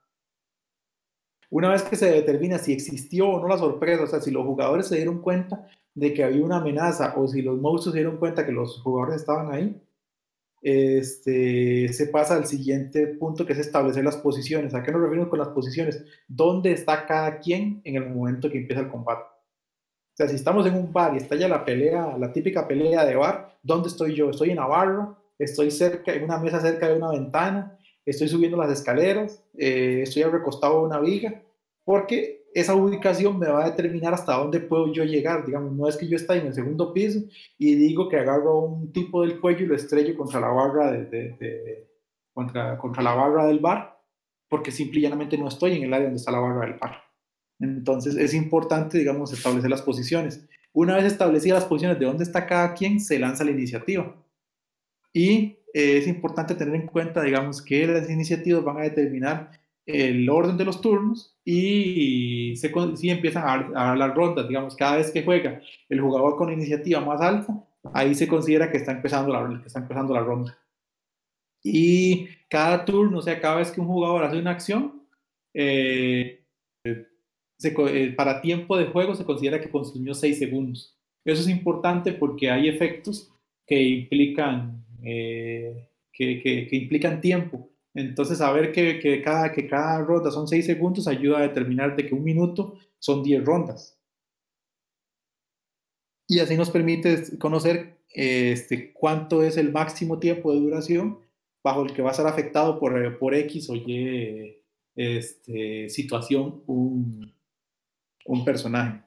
Una vez que se determina si existió o no la sorpresa, o sea, si los jugadores se dieron cuenta de que había una amenaza o si los monstruos se dieron cuenta que los jugadores estaban ahí, este, se pasa al siguiente punto que es establecer las posiciones. ¿A qué nos referimos con las posiciones? ¿Dónde está cada quien en el momento que empieza el combate? O sea, si estamos en un bar y está ya la pelea, la típica pelea de bar, ¿dónde estoy yo? ¿Estoy en la barra? ¿Estoy cerca, en una mesa cerca de una ventana? estoy subiendo las escaleras, eh, estoy recostado a una viga, porque esa ubicación me va a determinar hasta dónde puedo yo llegar. Digamos, no es que yo esté en el segundo piso y digo que agarro un tipo del cuello y lo estrello contra la barra, de, contra, contra la barra del bar, porque simple y llanamente no estoy en el área donde está la barra del bar. Entonces es importante, digamos, establecer las posiciones. Una vez establecidas las posiciones de dónde está cada quien, se lanza la iniciativa. Y es importante tener en cuenta, digamos, que las iniciativas van a determinar el orden de los turnos y si empiezan a dar, las rondas, digamos, cada vez que juega el jugador con iniciativa más alta, ahí se considera que está empezando la, que está empezando la ronda. Y cada turno, o sea, cada vez que un jugador hace una acción, eh, eh, para tiempo de juego se considera que consumió 6 segundos. Eso es importante porque hay efectos que implican, eh, que, que, implican tiempo. Entonces, saber que, que, cada, que cada ronda son 6 segundos ayuda a determinar de que un minuto son 10 rondas. Y así nos permite conocer este, cuánto es el máximo tiempo de duración bajo el que va a ser afectado por, por X o Y este, situación un, un personaje.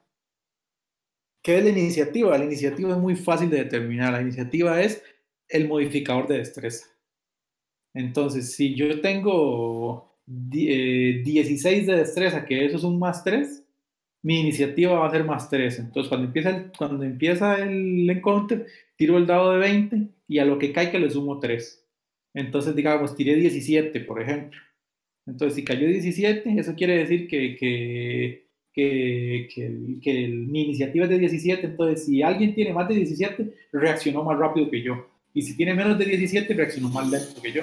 ¿Qué es la iniciativa? La iniciativa es muy fácil de determinar. La iniciativa es el modificador de destreza. Entonces, si yo tengo 16 eh, de destreza, que eso es un más 3, mi iniciativa va a ser más 3. Entonces, cuando empieza el, cuando empieza el encounter, tiro el dado de 20 y a lo que caiga le sumo 3. Entonces, digamos, tiré 17, por ejemplo. Entonces, si cayó 17, eso quiere decir que que, que, mi iniciativa es de 17, entonces si alguien tiene más de 17, reaccionó más rápido que yo. Y si tiene menos de 17, reaccionó más lento que yo.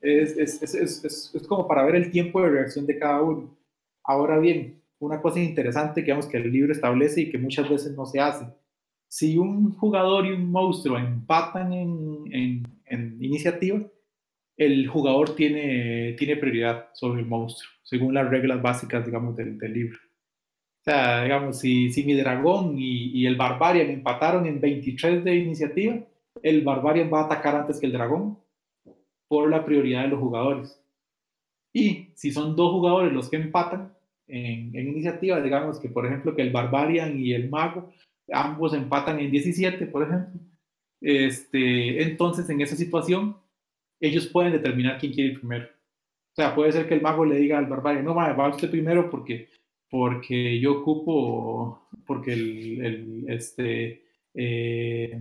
Es, es, es, es, como para ver el tiempo de reacción de cada uno. Ahora bien, una cosa interesante que, vemos que el libro establece y que muchas veces no se hace. Si un jugador y un monstruo empatan en, en, en iniciativa, el jugador tiene, tiene prioridad sobre el monstruo, según las reglas básicas, digamos, del, del libro. O sea, digamos, si, si mi dragón y, y, el barbarian empataron en 23 de iniciativa, el barbarian va a atacar antes que el dragón por la prioridad de los jugadores. Y si son dos jugadores los que empatan en, iniciativa, digamos que por ejemplo que el barbarian y el mago ambos empatan en 17, por ejemplo, este, entonces en esa situación ellos pueden determinar quién quiere ir primero. O sea, puede ser que el mago le diga al barbarian, no, va usted primero porque porque yo ocupo, porque el, este, eh,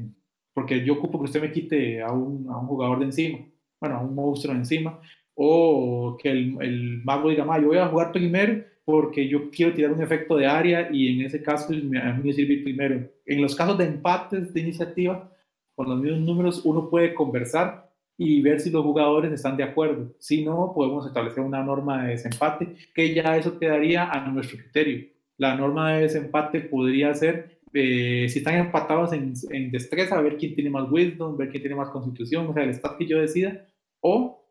porque yo ocupo que usted me quite a un, a un, jugador de encima, bueno, a un monstruo de encima, o que el, el mago diga, yo voy a jugar primero porque yo quiero tirar un efecto de área y en ese caso a mí me sirve primero. En los casos de empates de iniciativa, con los mismos números, uno puede conversar y ver si los jugadores están de acuerdo. Si no, podemos establecer una norma de desempate, que ya eso quedaría a nuestro criterio. La norma de desempate podría ser, eh, si están empatados en, en, destreza, ver quién tiene más wisdom, ver quién tiene más constitución, o sea, el stat que yo decida, o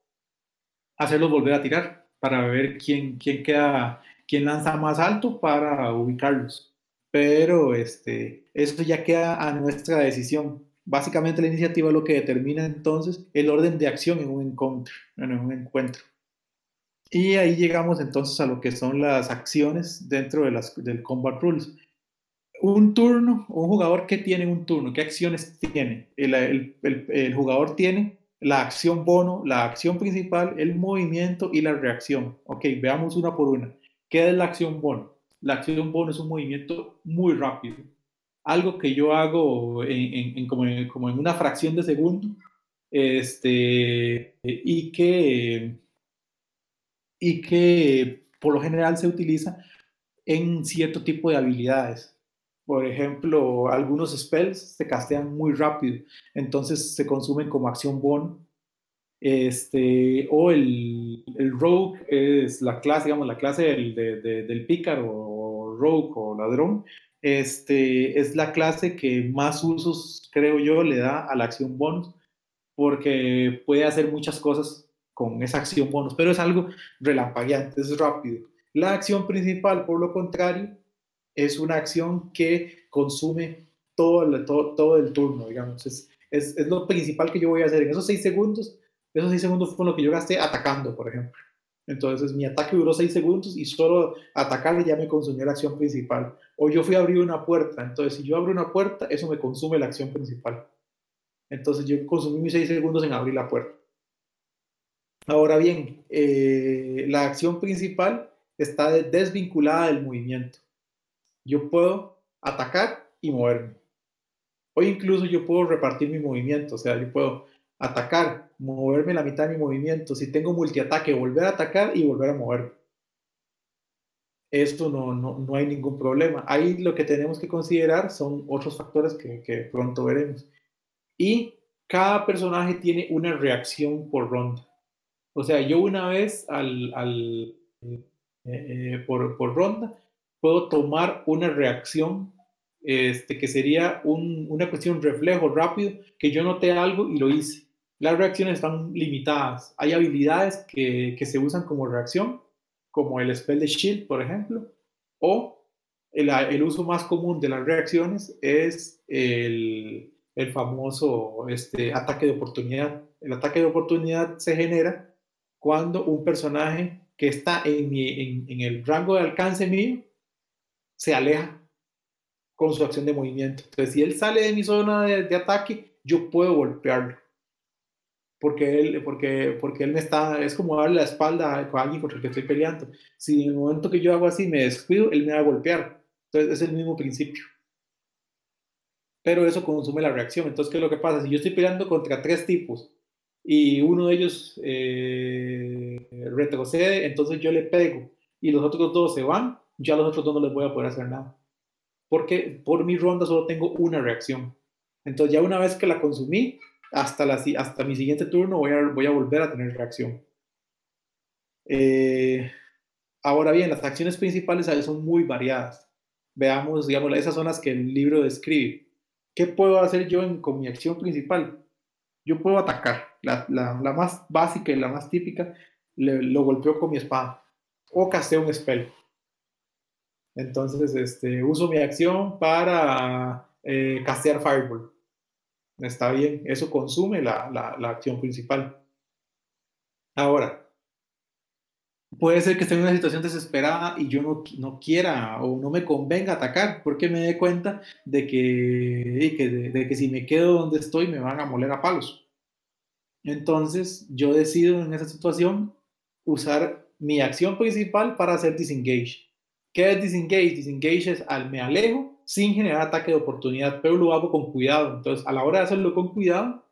hacerlos volver a tirar para ver quién, quién queda, quién lanza más alto para ubicarlos. Pero este, eso ya queda a nuestra decisión Básicamente la iniciativa lo que determina entonces el orden de acción en un encuentro. En un encuentro. Y ahí llegamos entonces a lo que son las acciones dentro de las, del Combat Rules. Un turno, un jugador que tiene un turno, ¿qué acciones tiene? El, el, el, jugador tiene la acción bono, la acción principal, el movimiento y la reacción. Ok, veamos una por una. ¿Qué es la acción bono? La acción bono es un movimiento muy rápido algo que yo hago en, como, en, una fracción de segundo este, y, que, y que por lo general se utiliza en cierto tipo de habilidades. Por ejemplo, algunos spells se castean muy rápido, entonces se consumen como acción bono. Este, o el, el rogue es la clase, digamos, la clase del, del pícaro rogue o ladrón, este, es la clase que más usos, creo yo, le da a la acción bonus, porque puede hacer muchas cosas con esa acción bonus, pero es algo relampagueante, es rápido. La acción principal, por lo contrario, es una acción que consume todo el, turno, digamos. Es, lo principal que yo voy a hacer en esos seis segundos. Esos seis segundos fue lo que yo gasté atacando, por ejemplo. Entonces mi ataque duró 6 segundos y solo atacarle ya me consumió la acción principal. O yo fui a abrir una puerta. Entonces si yo abro una puerta, eso me consume la acción principal. Entonces yo consumí mis 6 segundos en abrir la puerta. Ahora bien, eh, la acción principal está desvinculada del movimiento. Yo puedo atacar y moverme. O incluso yo puedo repartir mi movimiento. O sea, yo puedo atacar, moverme la mitad de mi movimiento. Si tengo multiataque, volver a atacar y volver a mover. Esto no, no, no, hay ningún problema. Ahí lo que tenemos que considerar son otros factores que, que pronto veremos. Y cada personaje tiene una reacción por ronda. O sea, yo una vez al, al eh, eh, por, por, ronda puedo tomar una reacción este, que sería un, una cuestión reflejo rápido, que yo noté algo y lo hice. Las reacciones están limitadas. Hay habilidades que, que se usan como reacción, como el spell de shield, por ejemplo, o el, el uso más común de las reacciones es el, el famoso este, ataque de oportunidad. El ataque de oportunidad se genera cuando un personaje que está en, en, el rango de alcance mío se aleja con su acción de movimiento. Entonces, si él sale de mi zona de, ataque, yo puedo golpearlo. Porque él, porque, porque él me está, es como darle la espalda a alguien contra el que estoy peleando. Si en el momento que yo hago así me descuido, él me va a golpear. Entonces, es el mismo principio pero eso consume la reacción. Entonces, ¿qué es lo que pasa? Si yo estoy peleando contra tres tipos y uno de ellos eh, retrocede, entonces yo le pego y los otros dos se van, ya los otros dos no les voy a poder hacer nada. Porque por mi ronda solo tengo una reacción. Entonces, ya una vez que la consumí, hasta, mi siguiente turno voy a, volver a tener reacción. Eh, ahora bien, las acciones principales son muy variadas. Veamos, digamos, esas son las que el libro describe. ¿Qué puedo hacer yo con mi acción principal? Yo puedo atacar, la, más básica y la más típica, lo golpeo con mi espada o casteo un spell. Entonces, este, uso mi acción para eh, castear Fireball. Está bien, eso consume la, la acción principal. Ahora, puede ser que esté en una situación desesperada y yo no, no quiera o no me convenga atacar porque me dé cuenta de que, de, que si me quedo donde estoy me van a moler a palos. Entonces yo decido en esa situación usar mi acción principal para hacer disengage. ¿Qué es disengage? Disengage es al me alejo sin generar ataque de oportunidad, pero lo hago con cuidado. Entonces a la hora de hacerlo con cuidado,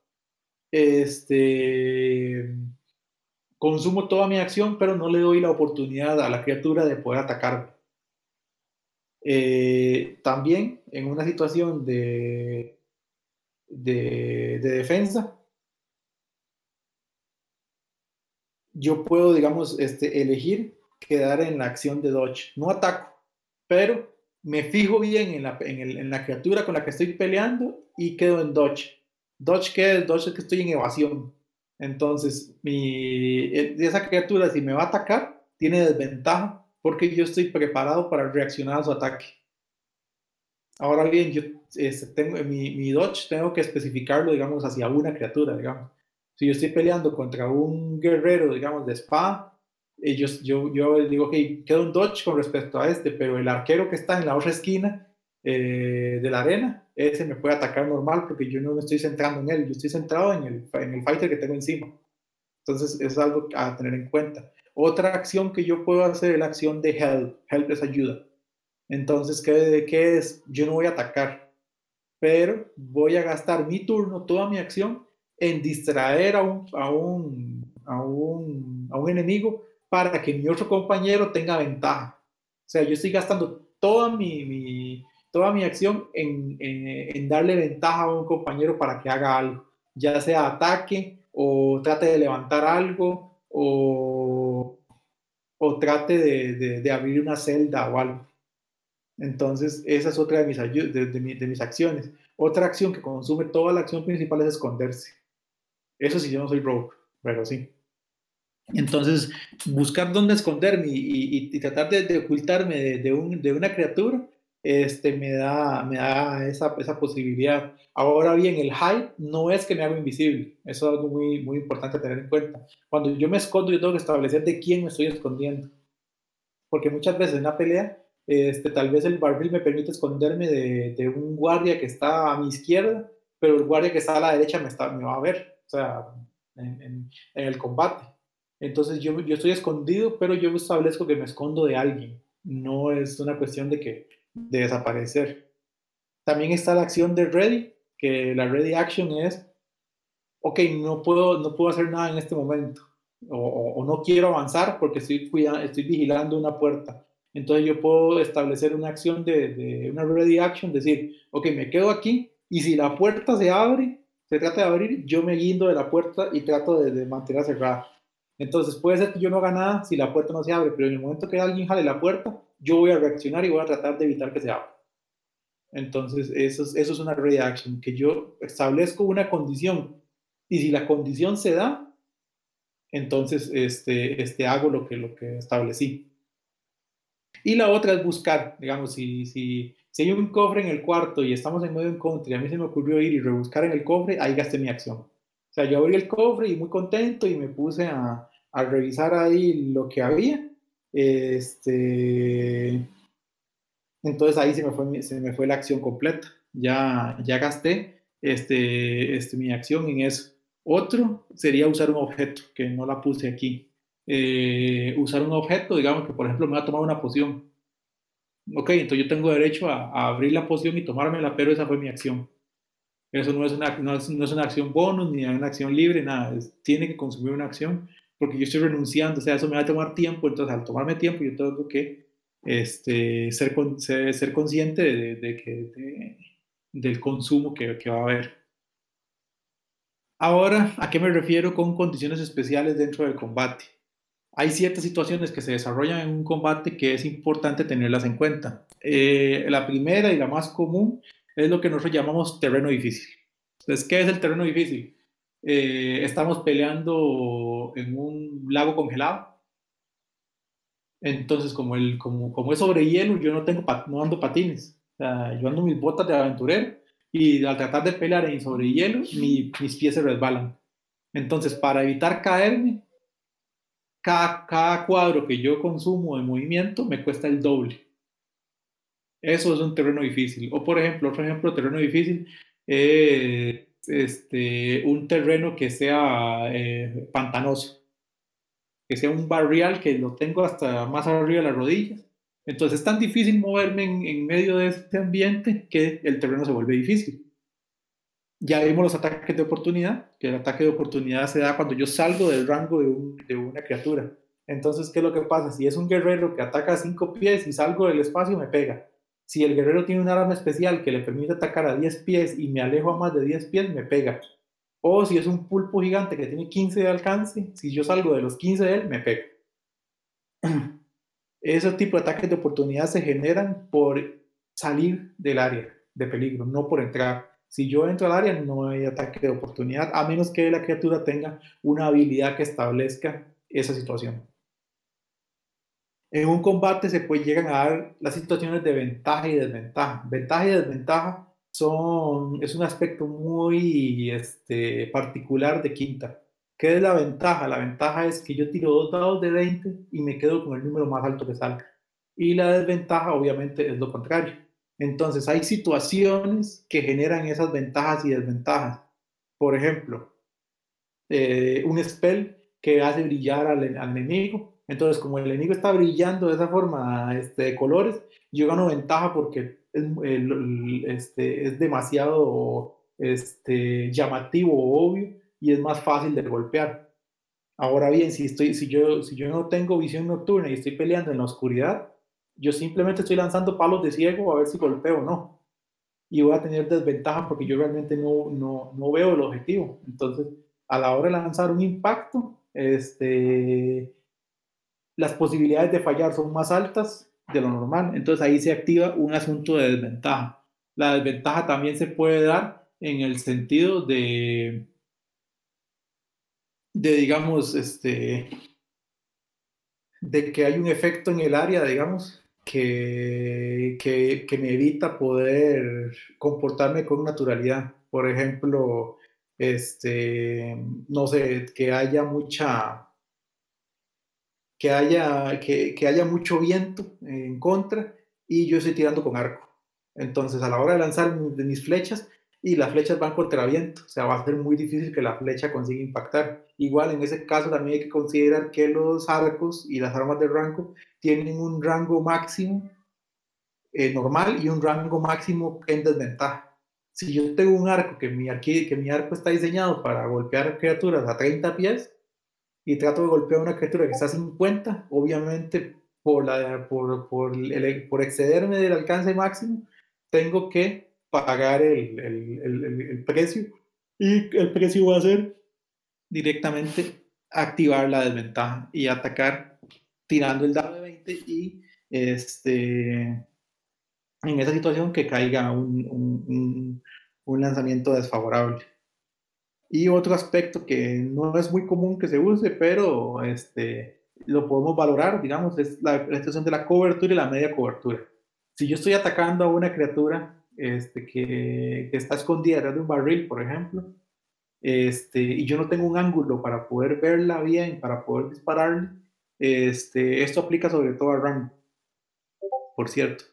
este Consumo toda mi acción, pero no le doy la oportunidad a la criatura de poder atacarme. Eh, también en una situación de, de, defensa, yo puedo, digamos, este, elegir quedar en la acción de dodge. No ataco, pero me fijo bien en la, criatura con la que estoy peleando y quedo en dodge. Dodge, ¿qué es? Dodge es que estoy en evasión. Entonces, mi, e, esa criatura, si me va a atacar, tiene desventaja porque yo estoy preparado para reaccionar a su ataque. Ahora bien, yo este, tengo, mi, mi dodge tengo que especificarlo, digamos, hacia una criatura, digamos. Si yo estoy peleando contra un guerrero, digamos, de espada, ellos, yo, yo digo, ok, queda un dodge con respecto a este, pero el arquero que está en la otra esquina eh, de la arena, ese me puede atacar normal porque yo no me estoy centrando en él, yo estoy centrado en el, en el fighter que tengo encima. Entonces es algo a tener en cuenta. Otra acción que yo puedo hacer es la acción de help. Help es ayuda. Entonces, ¿qué, ¿qué es? Yo no voy a atacar, pero voy a gastar mi turno, toda mi acción, en distraer a un, a un, a un, a un enemigo para que mi otro compañero tenga ventaja. O sea, yo estoy gastando toda mi, mi toda mi acción en, en, darle ventaja a un compañero para que haga algo, ya sea ataque o trate de levantar algo o, o trate de, de, abrir una celda o algo. Entonces, esa es otra de mis, de, de, mis acciones. Otra acción que consume toda la acción principal es esconderse. Eso sí, yo no soy rogue, pero sí. Entonces, buscar dónde esconderme y, y, tratar de, ocultarme de, un, de, una criatura este, me da, me da esa, esa posibilidad. Ahora bien, el hype no es que me haga invisible, eso es algo muy, muy importante tener en cuenta. Cuando yo me escondo, yo tengo que establecer de quién me estoy escondiendo, porque muchas veces en una pelea, este, tal vez el barril me permite esconderme de, de, un guardia que está a mi izquierda, pero el guardia que está a la derecha me, está, me va a ver, o sea, en, en, en el combate. Entonces yo, yo estoy escondido, pero yo establezco que me escondo de alguien. No es una cuestión de que de desaparecer. También está la acción de ready, que la ready action es, ok, no puedo, no puedo hacer nada en este momento, o, no quiero avanzar porque estoy, estoy vigilando una puerta. Entonces yo puedo establecer una acción de, de, una ready action, decir, ok, me quedo aquí y si la puerta se abre, se trata de abrir, yo me guindo de la puerta y trato de, de mantenerla cerrada. Entonces puede ser que yo no haga nada si la puerta no se abre, pero en el momento que alguien jale la puerta, yo voy a reaccionar y voy a tratar de evitar que se abra. Entonces eso es, eso es una reaction, que yo establezco una condición y si la condición se da, entonces este, este, hago lo que, lo que establecí. Y la otra es buscar, digamos, si, si, si hay un cofre en el cuarto y estamos en medio de un country, a mí se me ocurrió ir y rebuscar en el cofre, ahí gasté mi acción. Sea, yo abrí el cofre y muy contento y me puse a, a revisar ahí lo que había. Este, entonces ahí se me fue, se me fue la acción completa. Ya, ya gasté este, este, mi acción en eso. Otro sería usar un objeto, que no la puse aquí. Eh, usar un objeto, digamos que por ejemplo me va a tomar una poción. Ok, entonces yo tengo derecho a, a abrir la poción y tomármela, pero esa fue mi acción. Eso no es una, no es, no es una acción bonus ni una acción libre, nada. tiene que consumir una acción porque yo estoy renunciando, o sea, eso me va a tomar tiempo, entonces al tomarme tiempo yo tengo que este, ser, ser, ser consciente de, de que, del consumo que, que va a haber. Ahora, ¿a qué me refiero con condiciones especiales dentro del combate? Hay ciertas situaciones que se desarrollan en un combate que es importante tenerlas en cuenta. Eh, la primera y la más común es lo que nosotros llamamos terreno difícil. Entonces, ¿qué es el terreno difícil? Eh, estamos peleando en un lago congelado. Entonces, como, el, como, como es sobre hielo, yo no, tengo, no ando patines. Yo ando mis botas de aventurero y al tratar de pelear en sobre hielo, mis pies se resbalan. Entonces, para evitar caerme, cada, cada cuadro que yo consumo de movimiento me cuesta el doble. Eso es un terreno difícil. O por ejemplo, otro ejemplo terreno difícil es este, un terreno que sea eh, pantanoso, que sea un barrial que lo tengo hasta más arriba de las rodillas. Entonces es tan difícil moverme en, en medio de este ambiente que el terreno se vuelve difícil. Ya vimos los ataques de oportunidad, que el ataque de oportunidad se da cuando yo salgo del rango de, un, de una criatura. Entonces, ¿qué es lo que pasa? Si es un guerrero que ataca a cinco pies y salgo del espacio, me pega. Si el guerrero tiene un arma especial que le permite atacar a 10 pies y me alejo a más de 10 pies, me pega. O si es un pulpo gigante que tiene 15 de alcance, si yo salgo de los 15 de él, me pega. [CLEARS THROAT] Ese tipo de ataques de oportunidad se generan por salir del área de peligro, no por entrar. Si yo entro al área, no hay ataque de oportunidad, a menos que la criatura tenga una habilidad que establezca esa situación en un combate se puede llegar a dar las situaciones de ventaja y desventaja. Ventaja y desventaja son, es un aspecto muy este, particular de quinta. ¿Qué es la ventaja? La ventaja es que yo tiro dos dados de 20 y me quedo con el número más alto que salga. Y la desventaja obviamente es lo contrario. Entonces hay situaciones que generan esas ventajas y desventajas. Por ejemplo, eh, un spell que hace brillar al enemigo entonces, como el enemigo está brillando de esa forma este, de colores, yo gano ventaja porque es, este, es demasiado este, llamativo o obvio y es más fácil de golpear. Ahora bien, si, estoy, si, yo, si yo no tengo visión nocturna y estoy peleando en la oscuridad, yo simplemente estoy lanzando palos de ciego a ver si golpeo o no. Y voy a tener desventaja porque yo realmente no, no, no veo el objetivo. Entonces, a la hora de lanzar un impacto, este, las posibilidades de fallar son más altas de lo normal. Entonces ahí se activa un asunto de desventaja. La desventaja también se puede dar en el sentido de, de digamos, este, de que hay un efecto en el área, digamos, que, que, me evita poder comportarme con naturalidad. Por ejemplo, este, no sé, que haya mucha que haya, que, que haya mucho viento en contra y yo estoy tirando con arco. Entonces, a la hora de lanzar mis flechas, y las flechas van contra viento, o sea, va a ser muy difícil que la flecha consiga impactar. Igual en ese caso también hay que considerar que los arcos y las armas de rango tienen un rango máximo eh, normal y un rango máximo en desventaja. Si yo tengo un arco que mi, que mi arco está diseñado para golpear criaturas a 30 pies, y trato de golpear a una criatura que está a 50, obviamente por, la, por, por, el, por excederme del alcance máximo, tengo que pagar el, el, el, precio Y el precio va a ser directamente activar la desventaja y atacar tirando el dado de 20 y este, en esa situación que caiga un, un, un lanzamiento desfavorable. Y otro aspecto que no es muy común que se use, pero este, lo podemos valorar, digamos, es la, situación de la cobertura y la media cobertura. Si yo estoy atacando a una criatura este, que, que, está escondida detrás de un barril, por ejemplo, este, y yo no tengo un ángulo para poder verla bien, para poder dispararle, este, esto aplica sobre todo a rango, por cierto.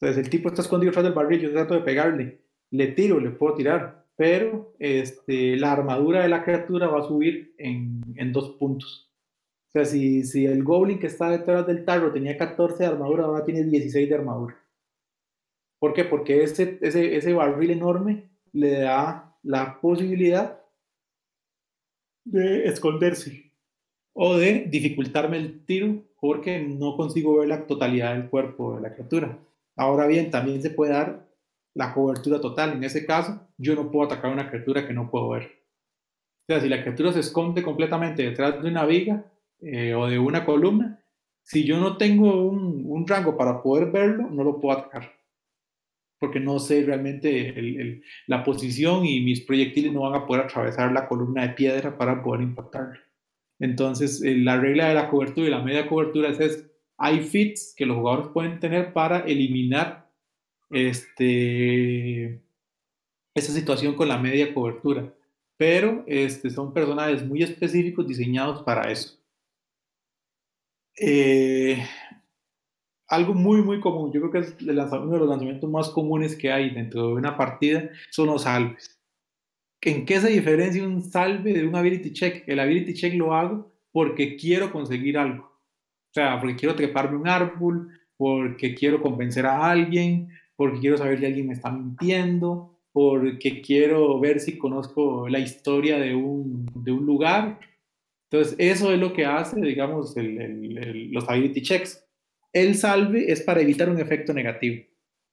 Entonces el tipo está escondido detrás del barril, yo trato de pegarle, le tiro, le puedo tirar, pero este, la armadura de la criatura va a subir en, en dos puntos. O sea, si, si, el goblin que está detrás del tarro tenía 14 de armadura, ahora tiene 16 de armadura. ¿Por qué? Porque ese, ese, ese barril enorme le da la posibilidad de esconderse o de dificultarme el tiro porque no consigo ver la totalidad del cuerpo de la criatura. Ahora bien, también se puede dar la cobertura total. En ese caso, yo no puedo atacar una criatura que no puedo ver. O sea, si la criatura se esconde completamente detrás de una viga eh, o de una columna, si yo no tengo un, un, rango para poder verlo, no lo puedo atacar. Porque no sé realmente la posición y mis proyectiles no van a poder atravesar la columna de piedra para poder impactarlo. Entonces, eh, la regla de la cobertura y la media cobertura es, es hay fits que los jugadores pueden tener para eliminar este, esa situación con la media cobertura. Pero este, son personajes muy específicos diseñados para eso. Eh, algo muy, muy común, yo creo que es uno de los lanzamientos más comunes que hay dentro de una partida, son los salves. ¿En qué se diferencia un salve de un ability check? El ability check lo hago porque quiero conseguir algo. O sea, porque quiero treparme un árbol, porque quiero convencer a alguien, porque quiero saber si alguien me está mintiendo, porque quiero ver si conozco la historia de un, de un lugar. Entonces, eso es lo que hace, digamos, el, el, el, los ability checks. El salve es para evitar un efecto negativo.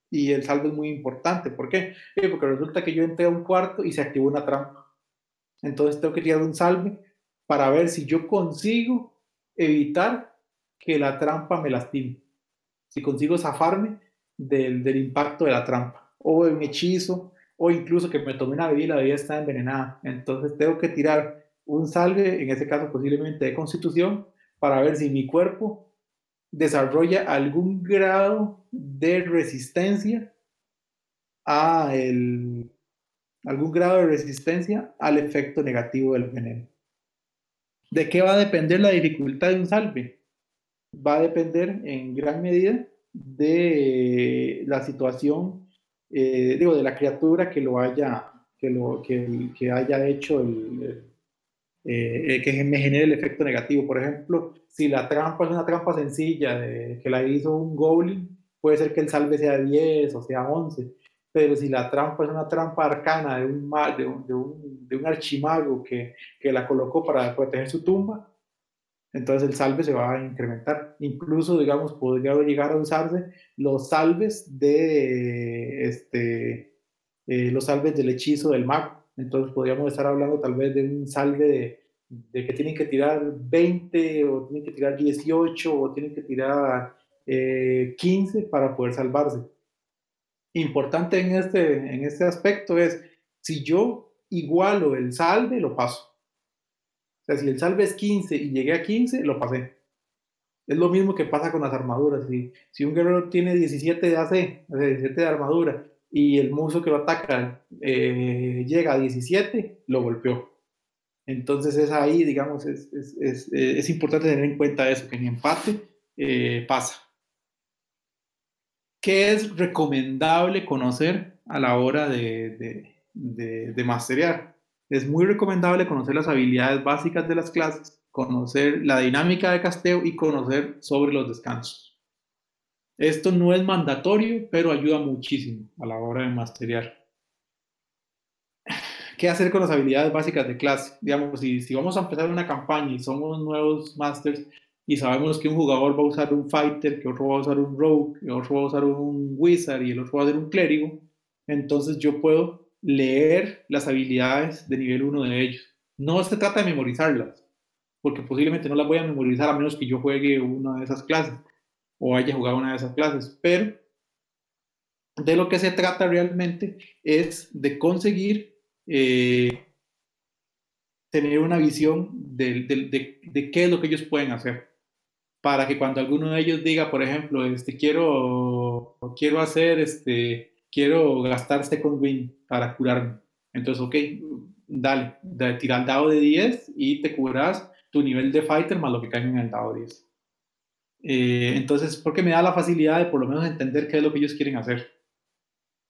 Y el salve es muy importante. ¿Por qué? Porque resulta que yo entré a un cuarto y se activó una trampa. Entonces tengo que tirar un salve para ver si yo consigo evitar que la trampa me lastime. Si consigo zafarme del, del, impacto de la trampa, o de un hechizo, o incluso que me tome una bebida y la bebida está envenenada. Entonces tengo que tirar un salve, en ese caso posiblemente de constitución, para ver si mi cuerpo desarrolla algún grado de resistencia a el, algún grado de resistencia al efecto negativo del veneno. ¿De qué va a depender la dificultad de un salve? Va a depender en gran medida de la situación, eh, digo, de la criatura que lo haya, que, lo, que, haya hecho el, eh, que me genere el efecto negativo. Por ejemplo, si la trampa es una trampa sencilla que la hizo un goblin, puede ser que el salve sea 10 o sea 11. Pero si la trampa es una trampa arcana de un, de un, de un, de un archimago que, que la colocó para proteger su tumba, entonces el salve se va a incrementar. Incluso, digamos, podría llegar a usarse los salves de este, eh, los salves del hechizo del mago. Entonces podríamos estar hablando tal vez de un salve de, de, que tienen que tirar 20 o tienen que tirar 18 o tienen que tirar eh, 15 para poder salvarse. Importante en este, en este aspecto es, si yo igualo el salve, lo paso sea, si el salve es 15 y llegué a 15, lo pasé. Es lo mismo que pasa con las armaduras. Si, si un guerrero tiene 17 de AC, 17 de armadura, y el muso que lo ataca eh, llega a 17, lo golpeó. Entonces es ahí, digamos, es, es, es, es importante tener en cuenta eso, que en empate eh, pasa. ¿Qué es recomendable conocer a la hora de, de, de, de? Es muy recomendable conocer las habilidades básicas de las clases, conocer la dinámica de casteo y conocer sobre los descansos. Esto no es mandatorio, pero ayuda muchísimo a la hora de masterear. ¿Qué hacer con las habilidades básicas de clase? Digamos, si, si vamos a empezar una campaña y somos nuevos masters y sabemos que un jugador va a usar un fighter, que otro va a usar un rogue, que otro va a usar un wizard y el otro va a ser un clérigo, entonces yo puedo leer las habilidades de nivel 1 de ellos. No se trata de memorizarlas, porque posiblemente no las voy a memorizar a menos que yo juegue una de esas clases o haya jugado una de esas clases, pero de lo que se trata realmente es de conseguir eh, tener una visión de, qué es lo que ellos pueden hacer. Para que cuando alguno de ellos diga, por ejemplo, este, quiero, quiero hacer, este, quiero gastar Second Win para curarme. Entonces, ok, dale, tira el dado de 10 y te curas tu nivel de fighter más lo que cae en el dado 10. Eh, entonces, porque me da la facilidad de por lo menos entender qué es lo que ellos quieren hacer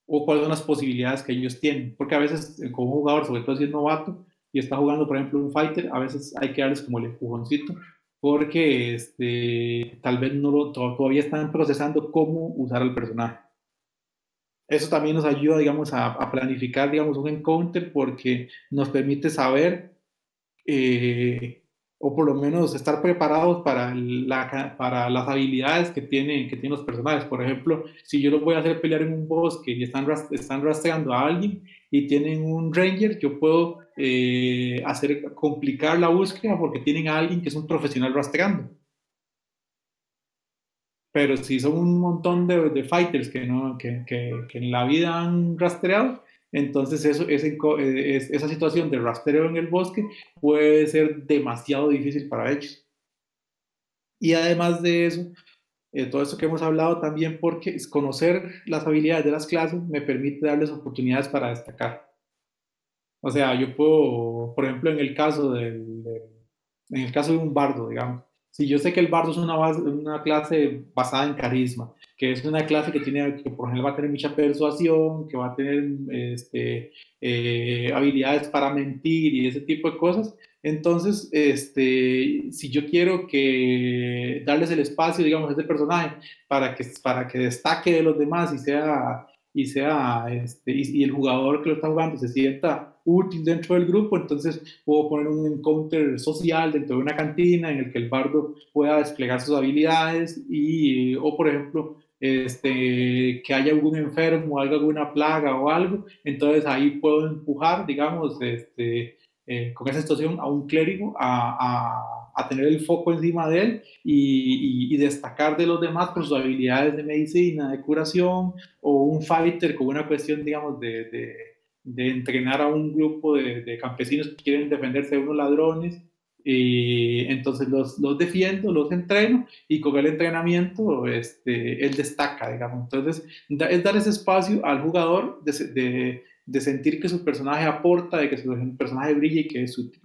o cuáles son las posibilidades que ellos tienen. Porque a veces, eh, como jugador, sobre todo si es novato y está jugando, por ejemplo, un fighter, a veces hay que darles como el empujoncito porque este, tal vez no lo, todavía están procesando cómo usar al personaje. Eso también nos ayuda, digamos, a, a planificar, digamos, un encounter porque nos permite saber eh, o por lo menos estar preparados para, la, para las habilidades que tienen, que tienen los personajes. Por ejemplo, si yo los voy a hacer pelear en un bosque y están, están rastreando a alguien y tienen un ranger, yo puedo eh, hacer complicar la búsqueda porque tienen a alguien que es un profesional rastreando. Pero si son un montón de, de fighters que, no, que, que, que en la vida han rastreado, entonces eso, eh, esa situación de rastreo en el bosque puede ser demasiado difícil para ellos. Y además de eso, eh, todo esto que hemos hablado también porque conocer las habilidades de las clases me permite darles oportunidades para destacar. O sea, yo puedo, por ejemplo, en el caso, del, en el caso de un bardo, digamos, si yo sé que el bardo es una, clase basada en carisma, que es una clase que tiene, que por ejemplo va a tener mucha persuasión, que va a tener este, eh, habilidades para mentir y ese tipo de cosas, entonces, este, si yo quiero que darles el espacio, digamos, a ese personaje para que, para que destaque de los demás y sea, y sea, este, y el jugador que lo está jugando se sienta útil dentro del grupo, entonces puedo poner un encounter social dentro de una cantina en el que el bardo pueda desplegar sus habilidades y, o por ejemplo, este, que haya algún enfermo, haya alguna plaga o algo, entonces ahí puedo empujar, digamos, este, eh, con esa situación a un clérigo a, a, a, tener el foco encima de él y, y, destacar de los demás por sus habilidades de medicina, de curación, o un fighter con una cuestión, digamos, de, de de entrenar a un grupo de, campesinos que quieren defenderse de unos ladrones. Y entonces los, los, defiendo, los entreno y con el entrenamiento este, él destaca, digamos. Entonces es dar ese espacio al jugador de, de, de, sentir que su personaje aporta, de que su personaje brille y que es útil.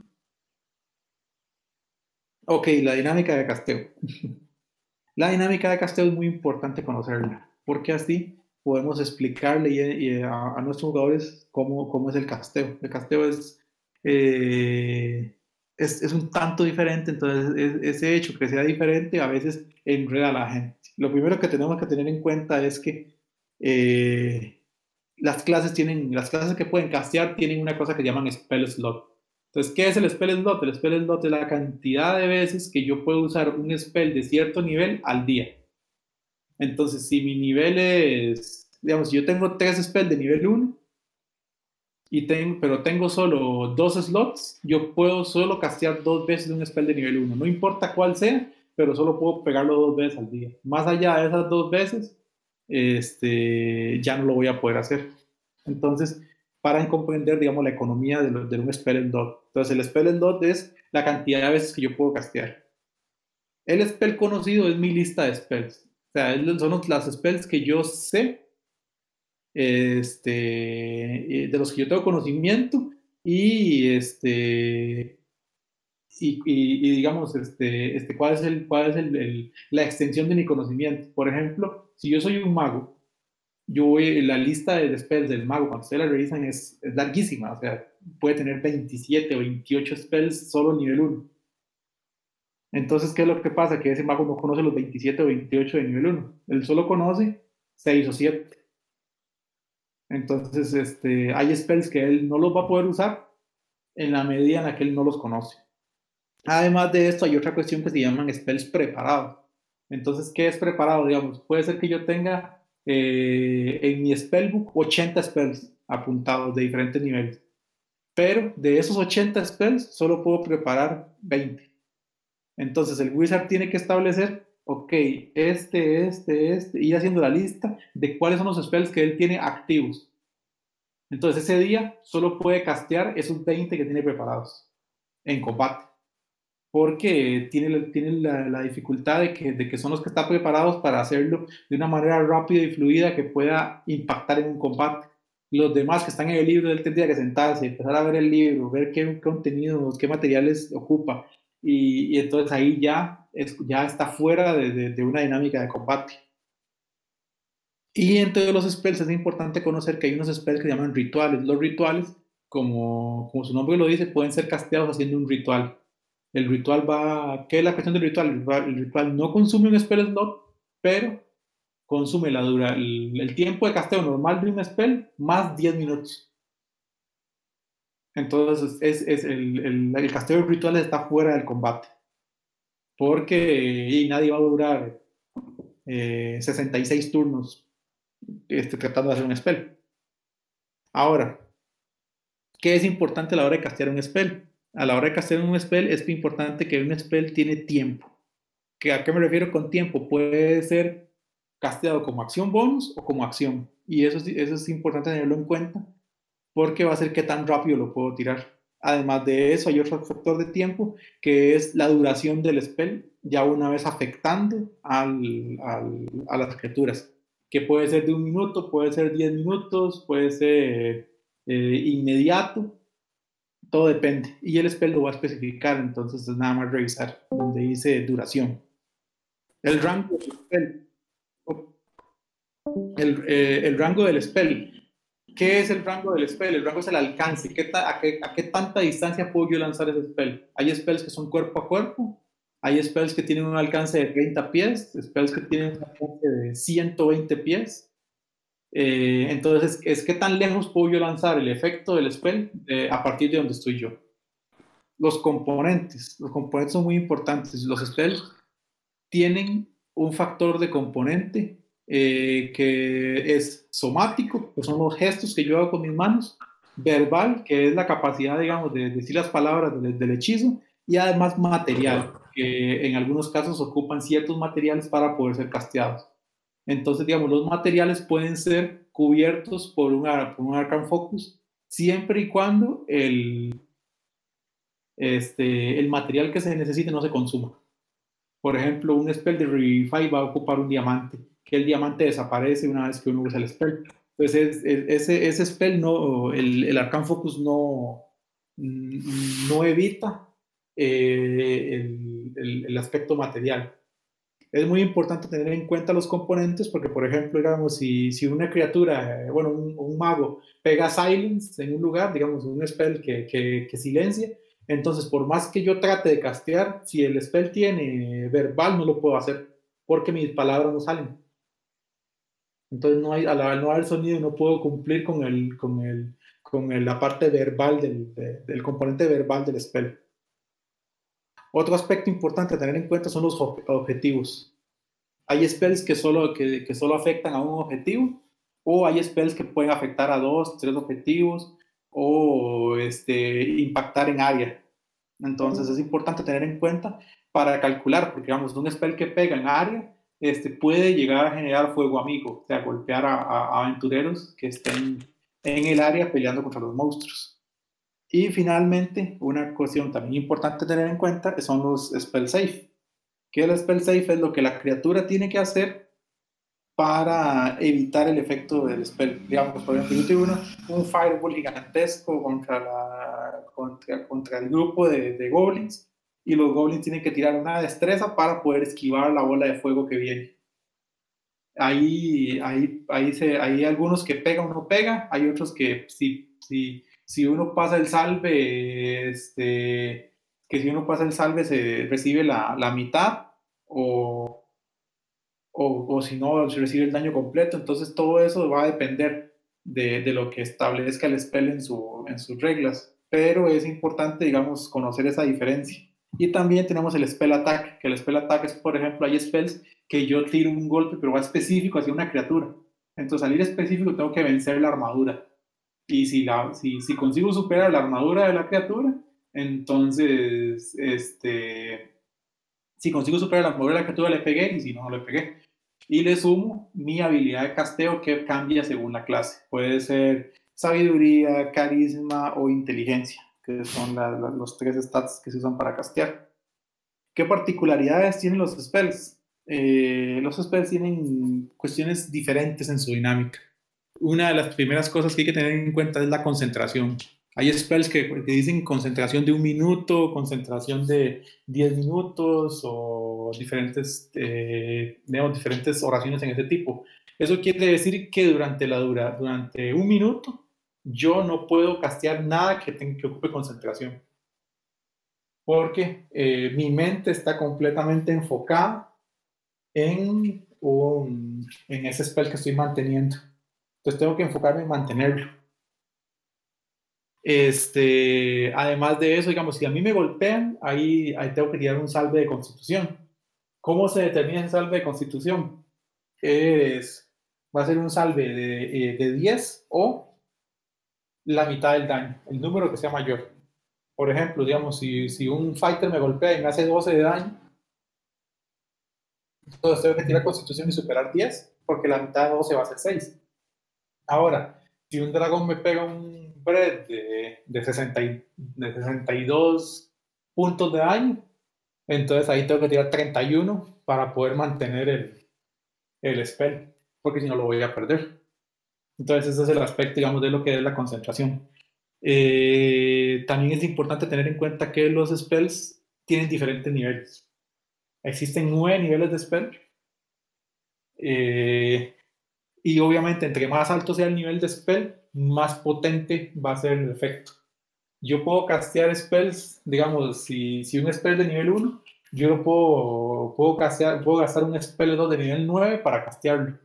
Ok, la dinámica de casteo. [LAUGHS] la dinámica de casteo es muy importante conocerla, porque así podemos explicarle a, nuestros jugadores cómo, cómo, es el casteo. El casteo es, eh, es, es, un tanto diferente, entonces ese hecho que sea diferente a veces enreda a la gente. Lo primero que tenemos que tener en cuenta es que eh, las clases tienen, las clases que pueden castear tienen una cosa que llaman spell slot. Entonces, ¿qué es el spell slot? El spell slot es la cantidad de veces que yo puedo usar un spell de cierto nivel al día. Entonces, si mi nivel es, digamos, yo tengo tres spells de nivel 1, y tengo, pero tengo solo dos slots, yo puedo solo castear dos veces un spell de nivel 1. No importa cuál sea, pero solo puedo pegarlo dos veces al día. Más allá de esas dos veces, este, ya no lo voy a poder hacer. Entonces, para comprender, digamos, la economía de, de un spell dot. Entonces, el spell dot es la cantidad de veces que yo puedo castear. El spell conocido es mi lista de spells. Sea, son las spells que yo sé, este, de los que yo tengo conocimiento y este, y, digamos, este, este, cuál es, el, cuál es el, la extensión de mi conocimiento. Por ejemplo, si yo soy un mago, yo voy, la lista de spells del mago, cuando ustedes la revisan, es, es larguísima. O sea, puede tener 27 o 28 spells solo nivel 1. Entonces, ¿qué es lo que pasa? Que ese mago no conoce los 27 o 28 de nivel 1. Él solo conoce 6 o 7. Entonces, este, hay spells que él no los va a poder usar en la medida en la que él no los conoce. Además de esto, hay otra cuestión que se llaman spells preparados. Entonces, ¿qué es preparado? Digamos, puede ser que yo tenga eh, en mi spellbook 80 spells apuntados de diferentes niveles. Pero de esos 80 spells solo puedo preparar 20. Entonces el wizard tiene que establecer, ok, este, este, este, ir haciendo la lista de cuáles son los spells que él tiene activos. Entonces ese día solo puede castear esos 20 que tiene preparados en combate. Porque tiene, tiene la, dificultad de que, de que son los que están preparados para hacerlo de una manera rápida y fluida que pueda impactar en un combate los demás que están en el libro, él tendría que sentarse, empezar a ver el libro, ver qué contenido, qué materiales ocupa. Y, entonces ahí ya, ya está fuera de, de, una dinámica de combate. Y entre los spells es importante conocer que hay unos spells que se llaman rituales. Los rituales, como, como su nombre lo dice, pueden ser casteados haciendo un ritual. El ritual va... ¿Qué es la cuestión del ritual? El ritual, no consume un spell slot, pero consume la dura, el, tiempo de casteo normal de un spell más 10 minutos. Entonces es, es el, el, casteo de rituales está fuera del combate. Porque y nadie va a durar 66 eh, turnos este, tratando de hacer un spell. Ahora, ¿qué es importante a la hora de castear un spell? A la hora de castear un spell es importante que un spell tiene tiempo. ¿A qué me refiero con tiempo? Puede ser casteado como acción bonus o como acción. Y eso, eso es importante tenerlo en cuenta porque va a ser qué tan rápido lo puedo tirar. Además de eso, hay otro factor de tiempo que es la duración del spell, ya una vez afectando a las criaturas, que puede ser de un minuto, puede ser 10 minutos, puede ser eh, inmediato, todo depende. Y el spell lo va a especificar, entonces es nada más revisar donde dice duración. El rango del spell el, eh, el, rango del spell. ¿Qué es el rango del spell? El rango es el alcance. ¿Qué a, qué, ¿A qué tanta distancia puedo yo lanzar ese spell? Hay spells que son cuerpo a cuerpo. Hay spells que tienen un alcance de 30 pies. Spells que tienen un alcance de 120 pies. Eh, entonces, es qué tan lejos puedo yo lanzar el efecto del spell eh, a partir de donde estoy yo. Los componentes. Los componentes son muy importantes. Los spells tienen un factor de componente eh, que es somático, que son los gestos que yo hago con mis manos, verbal, que es la capacidad, digamos, de decir las palabras del, hechizo, y además material, que en algunos casos ocupan ciertos materiales para poder ser casteados. Entonces, digamos, los materiales pueden ser cubiertos por un, por un Arcan Focus siempre y cuando el, este, el material que se necesite no se consuma. Por ejemplo, un spell de Revivify va a ocupar un diamante que el diamante desaparece una vez que uno usa el spell. Entonces, ese, ese spell, no, el, el Arcan Focus no, no evita eh, el, el, aspecto material. Es muy importante tener en cuenta los componentes porque, por ejemplo, digamos, si, si una criatura, bueno, un, mago pega silence en un lugar, digamos, un spell que, que, que silencia, entonces, por más que yo trate de castear, si el spell tiene verbal, no lo puedo hacer porque mis palabras no salen. Entonces, no hay, al no haber sonido, no puedo cumplir con, el, con, el, con la parte verbal del, del componente verbal del spell. Otro aspecto importante a tener en cuenta son los objetivos. Hay spells que solo, que, que solo afectan a un objetivo, o hay spells que pueden afectar a dos, tres objetivos, o este, impactar en área. Entonces es importante tener en cuenta para calcular, porque digamos, un spell que pega en área este, puede llegar a generar fuego amigo, o sea, golpear a, aventureros que estén en el área peleando contra los monstruos. Y finalmente, una cuestión también importante tener en cuenta son los spell safe. Que el spell safe es lo que la criatura tiene que hacer para evitar el efecto del spell. Digamos, por ejemplo, yo tengo un fireball gigantesco contra, la, contra, contra el grupo de, de goblins y los goblins tienen que tirar una destreza para poder esquivar la bola de fuego que viene. Ahí, ahí, ahí se, hay algunos que pega o no pega, hay otros que si, si, si uno pasa el salve, este, que si uno pasa el salve se recibe la, la mitad o, o, o, si no se recibe el daño completo, entonces todo eso va a depender de, de lo que establezca el spell en, su, en sus reglas, pero es importante, digamos, conocer esa diferencia. Y también tenemos el spell attack, que el spell attack es, por ejemplo, hay spells que yo tiro un golpe, pero va específico hacia una criatura. Entonces, al ir específico, tengo que vencer la armadura. Y si, la, si, si consigo superar la armadura de la criatura, entonces, este, si consigo superar la armadura de la criatura, le pegué, y si no, no le pegué. Y le sumo mi habilidad de casteo que cambia según la clase. Puede ser sabiduría, carisma o inteligencia, que son los tres stats que se usan para castear. ¿Qué particularidades tienen los spells? Eh, los spells tienen cuestiones diferentes en su dinámica. Una de las primeras cosas que hay que tener en cuenta es la concentración. Hay spells que, dicen concentración de un minuto, concentración de 10 minutos o diferentes, eh, diferentes oraciones en ese tipo. Eso quiere decir que durante, la dura, durante un minuto yo no puedo castear nada que, que ocupe concentración. Porque eh, mi mente está completamente enfocada en, en ese spell que estoy manteniendo. Entonces tengo que enfocarme en mantenerlo. Este, además de eso, digamos, si a mí me golpean, ahí, ahí tengo que tirar un salve de constitución. ¿Cómo se determina ese salve de constitución? Es, va a ser un salve de, eh, de 10 o la mitad del daño, el número que sea mayor. Por ejemplo, digamos, si, si un fighter me golpea y me hace 12 de daño, entonces tengo que tirar constitución y superar 10, porque la mitad de 12 va a ser 6. Ahora, si un dragón me pega un bread de, de, 60 de 62 puntos de daño, entonces ahí tengo que tirar 31 para poder mantener el, el spell, porque si no lo voy a perder. Entonces ese es el aspecto, digamos, de lo que es la concentración. Eh, también es importante tener en cuenta que los spells tienen diferentes niveles. Existen nueve niveles de spell. Eh, y obviamente, entre más alto sea el nivel de spell, más potente va a ser el efecto. Yo puedo castear spells, digamos, si, si un spell de nivel 1, yo puedo, puedo, castear, puedo gastar un spell 2 de nivel 9 para castearlo,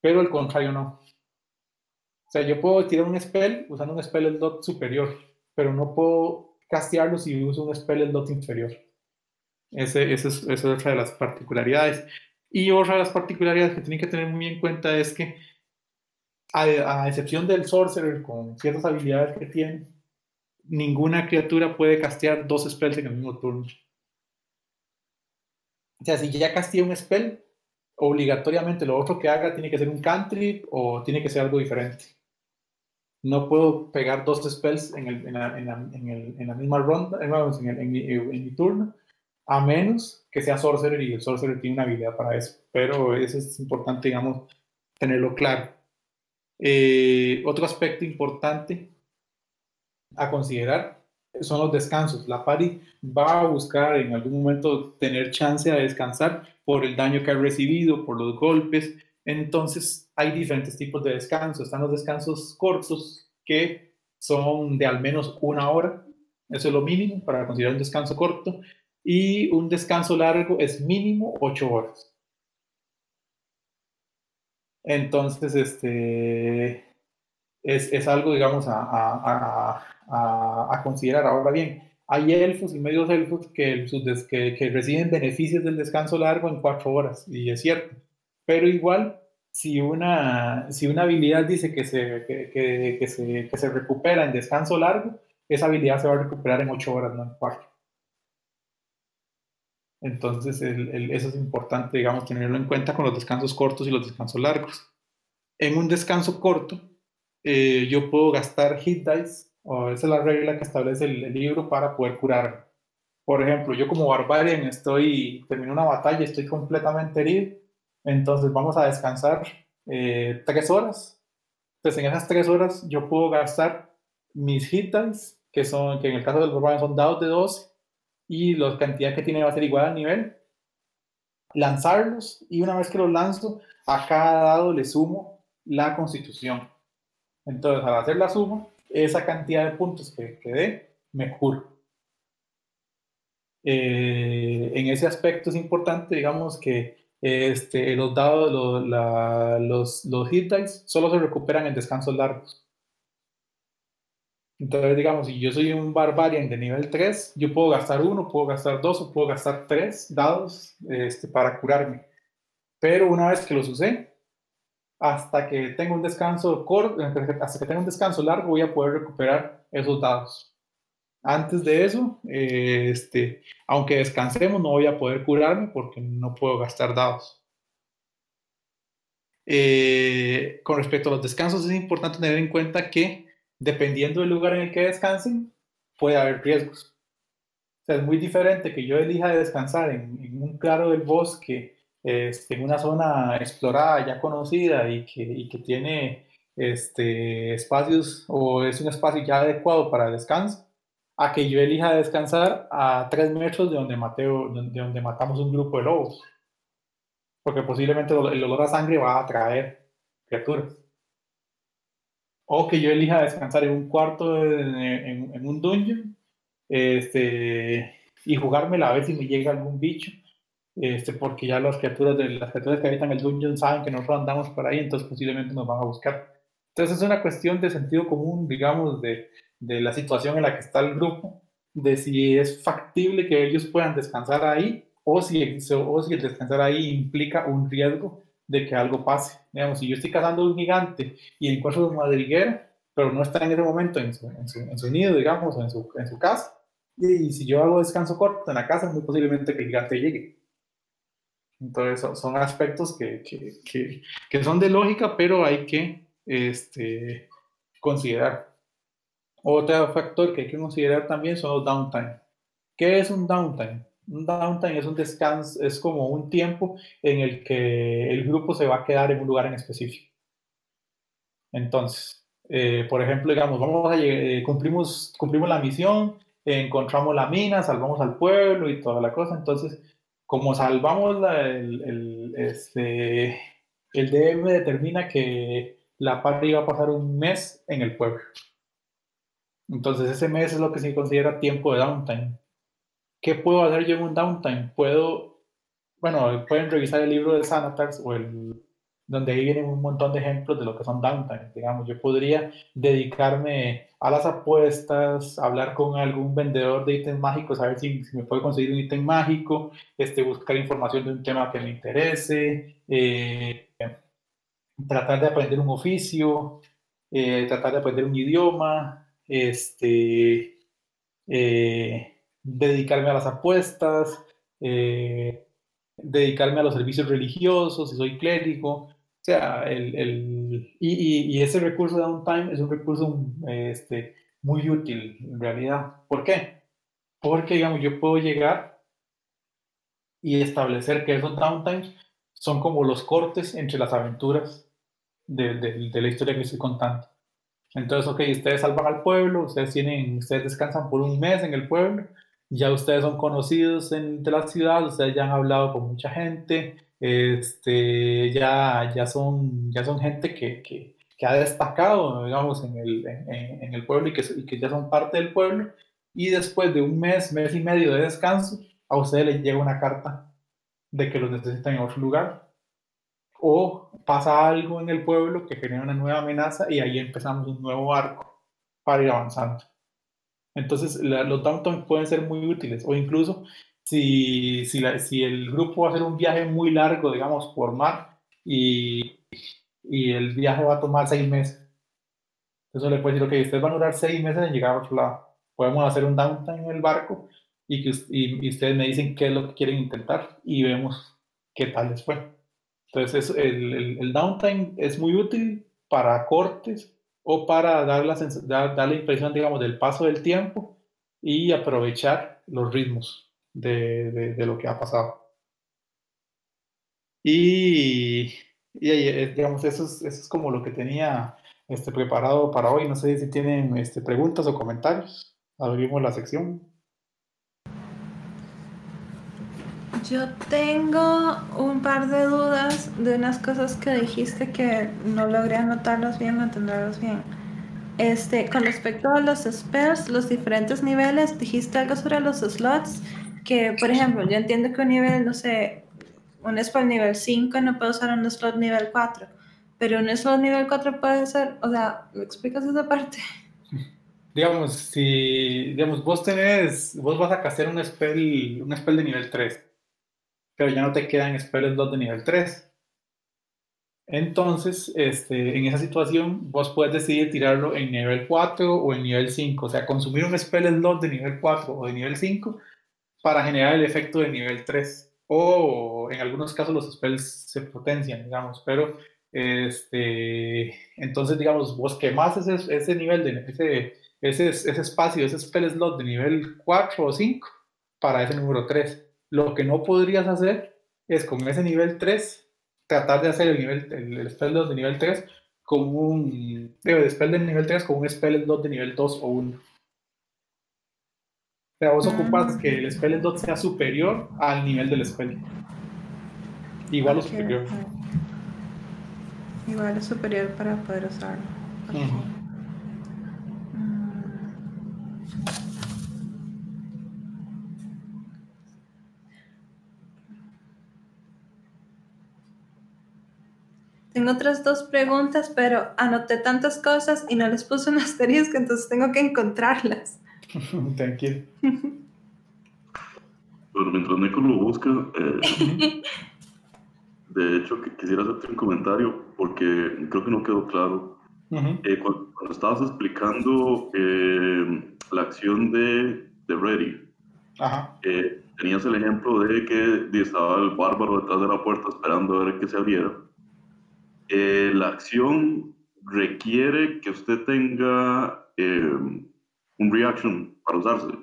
pero el contrario no. Sea, yo puedo tirar un spell usando un spell dot superior, pero no puedo castearlo si uso un spell dot inferior. Ese, ese es, esa es otra de las particularidades. Y otra de las particularidades que tienen que tener muy en cuenta es que, a, excepción del sorcerer con ciertas habilidades que tiene, ninguna criatura puede castear dos spells en el mismo turno. O sea, si ya castea un spell, obligatoriamente lo otro que haga tiene que ser un cantrip o tiene que ser algo diferente. No puedo pegar dos spells en, el, en, la, en, la, misma ronda, en, mi turno, a menos que sea sorcerer y el sorcerer tiene una habilidad para eso. Pero eso es importante, digamos, tenerlo claro. Eh, otro aspecto importante a considerar son los descansos. La party va a buscar en algún momento tener chance de descansar por el daño que ha recibido, por los golpes. Entonces hay diferentes tipos de descansos. Están los descansos cortos que son de al menos una hora. Eso es lo mínimo para considerar un descanso corto y un descanso largo es mínimo 8 horas. Entonces, este, es, algo, digamos, a, considerar. Ahora bien, hay elfos y medios elfos que, que, reciben beneficios del descanso largo en 4 horas, y es cierto. Pero igual, si una, si una habilidad dice que se, que, se, que se recupera en descanso largo, esa habilidad se va a recuperar en 8 horas, no en 4. Entonces, eso es importante, digamos, tenerlo en cuenta con los descansos cortos y los descansos largos. En un descanso corto, eh, yo puedo gastar hit dice, o esa es la regla que establece el, libro para poder curarme. Por ejemplo, yo como barbarian estoy, termino una batalla, estoy completamente herido, entonces vamos a descansar eh, tres horas. Entonces, en esas tres horas yo puedo gastar mis hit que, son, que en el caso del barbarian son dados de 12, y la cantidad que tiene va a ser igual al nivel, lanzarlos y una vez que los lanzo, a cada dado le sumo la constitución. Entonces, al hacer la suma, esa cantidad de puntos que, que dé, me curo. Eh, en ese aspecto es importante, digamos, que este, los dados, los, los, hit dice solo se recuperan en descansos largos. Entonces, digamos, si yo soy un barbarian de nivel 3, yo puedo gastar uno, puedo gastar dos o puedo gastar tres dados este, para curarme. Pero una vez que los usé, hasta que tenga un descanso corto, hasta que tenga un descanso largo, voy a poder recuperar esos dados. Antes de eso, eh, este, aunque descansemos, no voy a poder curarme porque no puedo gastar dados. Eh, con respecto a los descansos, es importante tener en cuenta que dependiendo del lugar en el que descansen, puede haber riesgos. O sea, es muy diferente que yo elija descansar en, un claro del bosque, este, en una zona explorada, ya conocida y que, y que tiene este, espacios o es un espacio ya adecuado para descanso, a que yo elija descansar a tres metros de donde, Mateo, de donde matamos un grupo de lobos. Porque posiblemente el olor a sangre va a atraer criaturas. O que yo elija descansar en un cuarto, en, un dungeon, este, y jugármela a ver si me llega algún bicho. Este, porque ya las criaturas, de, las criaturas que habitan el dungeon saben que nosotros andamos por ahí, entonces posiblemente nos van a buscar. Entonces es una cuestión de sentido común, digamos, de, de la situación en la que está el grupo, de si es factible que ellos puedan descansar ahí o si, o si el descansar ahí implica un riesgo de que algo pase. Digamos, si yo estoy cazando un gigante y encuentro un madriguero, pero no está en ese momento en su, en su, en su nido, digamos, o en su, en su casa, y, si yo hago descanso corto en la casa, muy posiblemente que el gigante llegue. Entonces, son, aspectos que, que, que, que, son de lógica, pero hay que este, considerar. Otro factor que hay que considerar también son los downtime. ¿Qué es un downtime? Un downtime es un descanso, es como un tiempo en el que el grupo se va a quedar en un lugar en específico. Entonces, eh, por ejemplo, digamos, vamos a eh, cumplimos, cumplimos la misión, encontramos la mina, salvamos al pueblo y toda la cosa. Entonces, como salvamos el, el, este, el DM determina que la parte iba a pasar un mes en el pueblo. Entonces ese mes es lo que se considera tiempo de downtime. ¿Qué puedo hacer yo en un downtime? Puedo, bueno, pueden revisar el libro de Sanatars o el donde ahí vienen un montón de ejemplos de lo que son downtime. Digamos, yo podría dedicarme a las apuestas, hablar con algún vendedor de ítems mágicos, a ver si, me puede conseguir un ítem mágico, este, buscar información de un tema que me interese, eh, tratar de aprender un oficio, eh, tratar de aprender un idioma, este, eh, dedicarme a las apuestas, eh, dedicarme a los servicios religiosos, si soy clérigo. O sea, el, el y, y, ese recurso de downtime es un recurso este, muy útil en realidad. ¿Por qué? Porque, digamos, yo puedo llegar y establecer que esos downtimes son como los cortes entre las aventuras de, la historia que estoy contando. Entonces, ok, ustedes salvan al pueblo, ustedes tienen, ustedes descansan por un mes en el pueblo, ya ustedes son conocidos en, de la ciudad, ustedes ya han hablado con mucha gente, este, ya, ya, son, ya son gente que, que, que ha destacado, digamos, en el, en, el pueblo y que, que ya son parte del pueblo, y después de un mes, mes y medio de descanso, a ustedes les llega una carta de que los necesitan en otro lugar o pasa algo en el pueblo que genera una nueva amenaza y ahí empezamos un nuevo arco para ir avanzando. Entonces, los downtime pueden ser muy útiles, o incluso si, si, si, el grupo va a hacer un viaje muy largo, digamos, por mar, y, y el viaje va a tomar seis meses. Eso le puede decir, ok, ustedes van a durar seis meses en llegar a otro lado. Podemos hacer un downtime en el barco y, que, y, y ustedes me dicen qué es lo que quieren intentar y vemos qué tal les fue. Entonces, el, el, downtime es muy útil para cortes o para dar la, dar, la impresión, digamos, del paso del tiempo y aprovechar los ritmos de, de, lo que ha pasado. Y, y, eh, digamos, eso es, eso es como lo que tenía este, preparado para hoy. No sé si tienen este, preguntas o comentarios. Abrimos la sección. Yo tengo un par de dudas de unas cosas que dijiste que no logré anotarlas bien o entenderlas bien. Este, con respecto a los spells, los diferentes niveles, dijiste algo sobre los slots, que por ejemplo, yo entiendo que un nivel, no sé, un spell nivel 5 no puede usar un slot nivel 4, pero un slot nivel 4 puede ser, o sea, ¿me explicas esa parte? [LAUGHS] Digamos, si digamos, vos tenés, vos vas a castear un spell, un spell de nivel 3 pero ya no te quedan spells 2 de nivel 3. Entonces, este, en esa situación, vos puedes decidir tirarlo en nivel 4 o en nivel 5, o sea, consumir un spell slot de nivel 4 o de nivel 5 para generar el efecto de nivel 3. O en algunos casos los spells se potencian, digamos, pero este, entonces, digamos, vos quemás ese, ese nivel, de, ese, ese, ese espacio, ese spell slot de nivel 4 o 5 para ese número 3. Lo que no podrías hacer es con ese nivel 3 tratar de hacer el nivel el, spell slot de nivel 3 con un el spell de nivel 3 con un spell slot de nivel 2 o 1. O sea, vos ocupas que el spell slot sea superior al nivel del spell. Igual o superior. Igual es superior para poder usarlo. Tengo otras dos preguntas, pero anoté tantas cosas y no les puse un [LAUGHS] asterisco, entonces tengo que encontrarlas. [LAUGHS] Tranquilo. Bueno, mientras Nico lo busca, eh, de hecho, quisiera hacerte un comentario porque creo que no quedó claro. Eh, cuando, estabas explicando eh, la acción de, de Ready, tenías el ejemplo de que estaba el bárbaro detrás de la puerta esperando a ver que se abriera. Eh, la acción requiere que usted tenga eh, un reaction para usarse.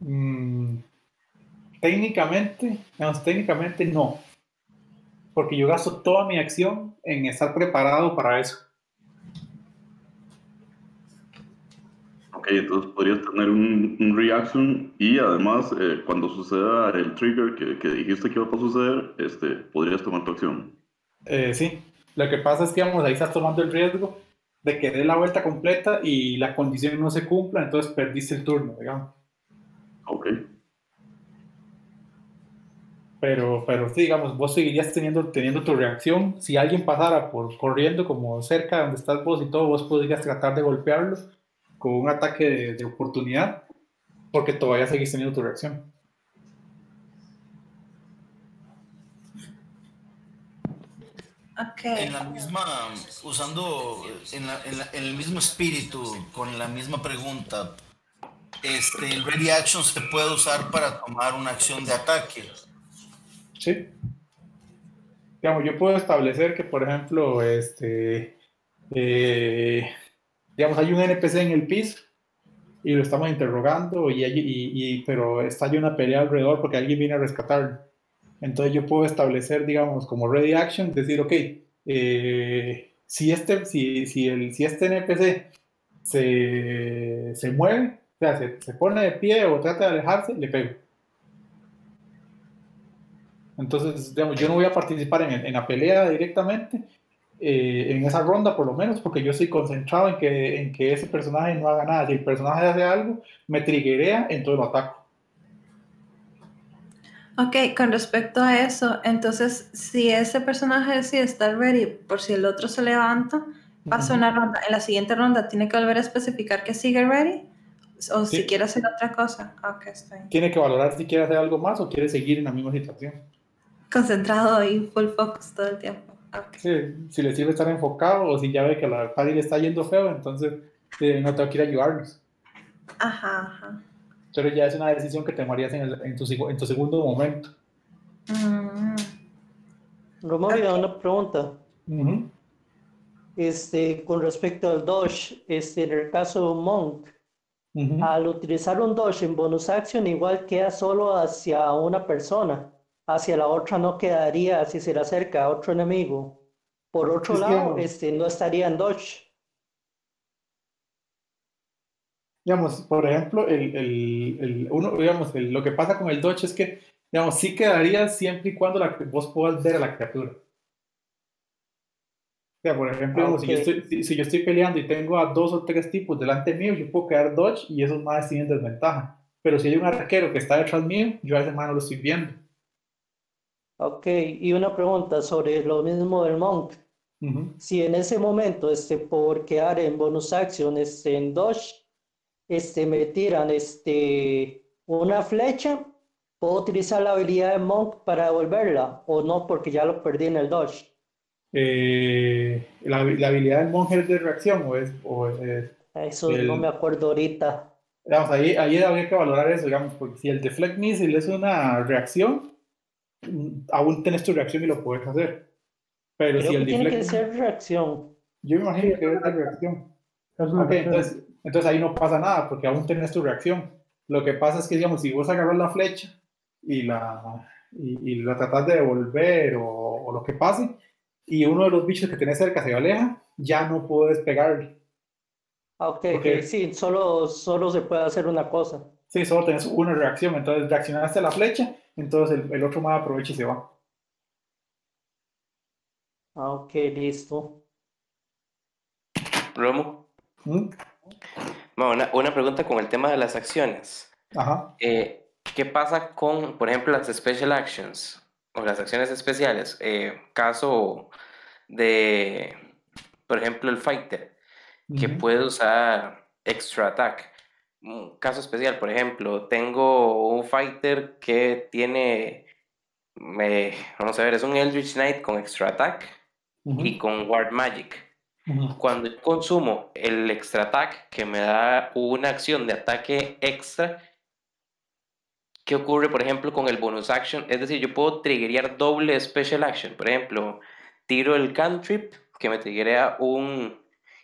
Mm, técnicamente, técnicamente no. Porque yo gasto toda mi acción en estar preparado para eso. Ok, entonces podrías tener un, reaction y además eh, cuando suceda el trigger que, que, dijiste que iba a suceder, este, podrías tomar tu acción. Eh, sí, lo que pasa es que vamos, ahí estás tomando el riesgo de que dé la vuelta completa y la condición no se cumpla, entonces perdiste el turno, digamos. Ok. Pero, pero sí, digamos, vos seguirías teniendo, teniendo tu reacción. Si alguien pasara por corriendo como cerca de donde estás vos y todo, vos podrías tratar de golpearlo un ataque de, oportunidad, porque todavía seguís teniendo tu reacción. En la misma, usando, en, el mismo espíritu, con la misma pregunta, este, el Ready Action se puede usar para tomar una acción de ataque. Sí. Digamos, yo puedo establecer que, por ejemplo, este, eh, digamos, hay un NPC en el piso y lo estamos interrogando, y, y, pero está hay una pelea alrededor porque alguien viene a rescatarlo. Entonces yo puedo establecer, digamos, como ready action, decir, ok, eh, si, este, si, si, el, si este NPC se, se mueve, o sea, se, se, pone de pie o trata de alejarse, le pego. Entonces, digamos, yo no voy a participar en, en la pelea directamente, eh, en esa ronda por lo menos, porque yo estoy concentrado en que, en que ese personaje no haga nada. Si el personaje hace algo, me triguea, entonces lo ataco. Ok, con respecto a eso, entonces si ese personaje decide estar ready por si el otro se levanta, pasa una ronda. En la siguiente ronda tiene que volver a especificar que sigue ready o si quiere hacer otra cosa. Ok, está Tiene que valorar si quiere hacer algo más o quiere seguir en la misma situación. Concentrado y full focus todo el tiempo si le sirve estar enfocado o si ya ve que la party le está yendo feo, entonces eh, no tengo que ir a ayudarnos. Ajá, ajá. Pero ya es una decisión que tomarías en, en, tu, en tu, segundo momento. Mm. una pregunta. este, con respecto al Dodge, este, en el caso de Monk, al utilizar un Dodge en bonus action, igual queda solo hacia una persona hacia la otra no quedaría si se le acerca a otro enemigo. Por otro lado, este, no estaría en dodge. Digamos, por ejemplo, el, el, el uno, digamos, lo que pasa con el dodge es que, digamos, sí quedaría siempre y cuando la, vos puedas ver a la criatura. O sea, por ejemplo, si, yo estoy, si, yo estoy, peleando y tengo a dos o tres tipos delante mío, yo puedo quedar dodge y esos más tienen desventaja. Pero si hay un arquero que está detrás mío, yo a ese man no lo estoy viendo. Ok, y una pregunta sobre lo mismo del Monk. Si en ese momento, este, por quedar en bonus action, este, en Dodge, este, me tiran este, una flecha, ¿puedo utilizar la habilidad de Monk para devolverla o no porque ya lo perdí en el dodge? Eh, la, habilidad del monje es de reacción o es... eso no me acuerdo ahorita. Digamos, ahí, ahí habría que valorar eso, digamos, porque si el deflect missile es una reacción, aún tienes tu reacción y lo puedes hacer. Pero si el tiene que ser reacción. Yo me imagino que es de reacción. entonces, entonces ahí no pasa nada, porque aún tienes tu reacción. Lo que pasa es que, digamos, si vos agarras la flecha y la, y, la tratas de devolver o, o lo que pase, y uno de los bichos que tenés cerca se aleja, ya no puedes pegarle. Ah, ok, okay. sí, solo, solo se puede hacer una cosa. Sí, solo tenés una reacción, entonces reaccionaste a la flecha, entonces el, el otro más aprovecha y se va. Ah, ok, listo. Romo. ¿Mm? Bueno, una, una, pregunta con el tema de las acciones. Ajá. Eh, ¿Qué pasa con, por ejemplo, las special actions? o las acciones especiales, eh, caso de, por ejemplo, el fighter, que puede usar extra attack. Un caso especial, por ejemplo, tengo un fighter que tiene, vamos a ver, es un Eldritch Knight con extra attack y con Ward Magic. Cuando consumo el extra attack que me da una acción de ataque extra, ¿Qué ocurre, por ejemplo, con el bonus action? Es decir, yo puedo triggerear doble special action. Por ejemplo, tiro el cantrip que me triggerea un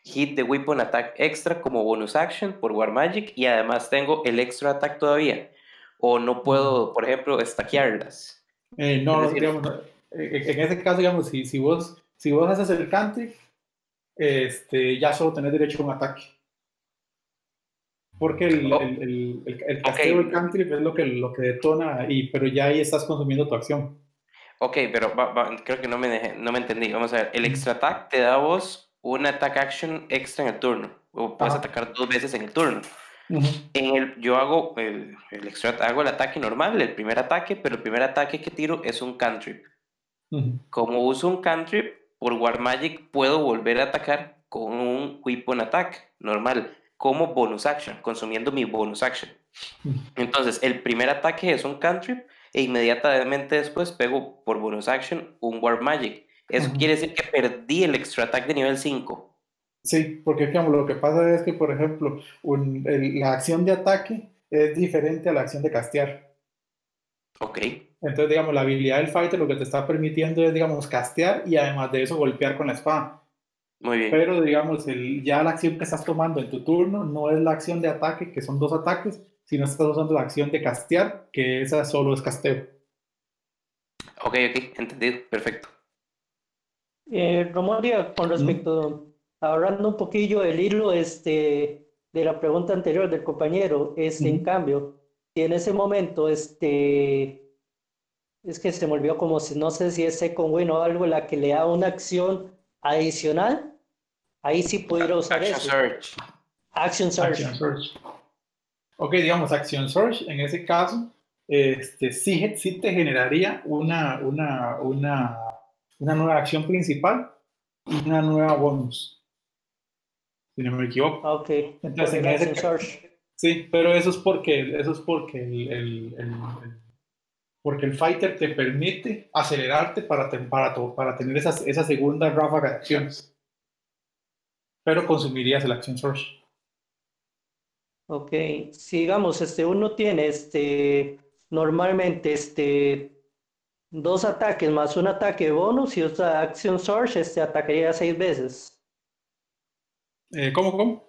hit de weapon attack extra como bonus action por War Magic y además tengo el extra attack todavía. O no puedo, por ejemplo, stackearlas. Eh, no, digamos, eh, en ese caso, digamos, si, si, vos, si vos haces el cantrip, este, ya solo tenés derecho a un ataque porque el, el, el, el casteo del country es lo que, lo que detona, y, pero ya ahí estás consumiendo tu acción. Ok, pero creo que no me, no me entendí. Vamos a ver, el extra attack te da vos una attack action extra en el turno. O puedes atacar dos veces en el turno. en el, yo hago el, el, extra, hago el ataque normal, el primer ataque, pero el primer ataque que tiro es un cantrip. Como uso un cantrip, por War Magic puedo volver a atacar con un weapon attack normal como bonus action, consumiendo mi bonus action. Entonces, el primer ataque es un cantrip e inmediatamente después pego por bonus action un War Magic. Eso quiere decir que perdí el extra attack de nivel 5. Sí, porque digamos, lo que pasa es que, por ejemplo, la acción de ataque es diferente a la acción de castear. Ok. Entonces, digamos, la habilidad del fighter lo que te está permitiendo es, digamos, castear y además de eso golpear con la espada. Muy bien. Pero digamos, el, ya la acción que estás tomando en tu turno no es la acción de ataque, que son dos ataques, sino estás usando la acción de castear, que esa solo es casteo. Ok, ok, entendido, perfecto. Eh, Romoria, con respecto, hablando un poquillo del hilo este, de la pregunta anterior del compañero, es este, en cambio, si en ese momento, este, es que se me olvidó como si, no sé si es Second Win o algo, la que le da una acción adicional Ahí sí pudiera usar Action eso. Search. Action Search. Ok, digamos Action Search, en ese caso, este, sí, sí te generaría una, una, una, una nueva acción principal y una nueva bonus. Si no me equivoco. Ok. Entonces, en ese Search. Sí, pero eso es porque, eso es porque el, el, el, porque el fighter te permite acelerarte para, para, para tener esas, esa segunda ráfaga de acciones pero consumirías el Action Source. Ok, sigamos, este, uno tiene este, normalmente este, dos ataques más un ataque bonus y usa Action Source, este, atacaría seis veces. Eh, ¿Cómo, cómo?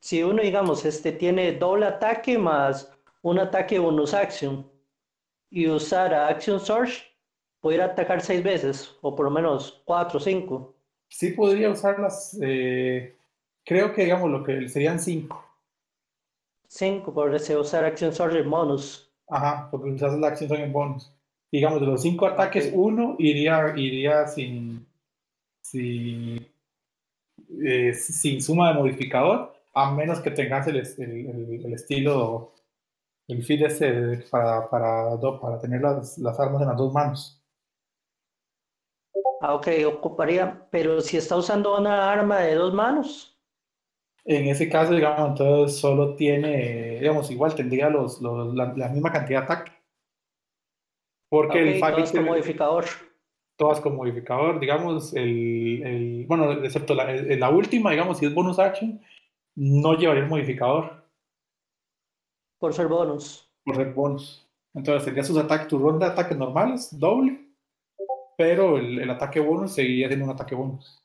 Si uno, digamos, este, tiene doble ataque más un ataque bonus action y usar Action Source, pudiera atacar seis veces, o por lo menos cuatro o cinco sí podría usarlas, eh, creo que digamos lo que serían cinco. Cinco, podría usar Action Surge en bonus. Ajá, porque usas la Action Surge en bonus. Digamos, de los cinco ataques, uno iría, iría sin, sin, eh, sin suma de modificador, a menos que tengas el, el, el estilo, el feed ese para, para, para tener las, las armas en las dos manos. Ah, ok, ocuparía, pero si está usando una arma de dos manos. En ese caso, digamos, entonces solo tiene, digamos, igual tendría los, los la, misma cantidad de ataque. Porque el todas con modificador. Todas con modificador, digamos, el, el bueno, excepto la, la, última, digamos, si es bonus action, no llevaría el modificador. Por ser bonus. Por ser bonus. Entonces tendría sus ataques, tu ronda de ataques normales, doble, pero el, el ataque bonus seguiría siendo un ataque bonus.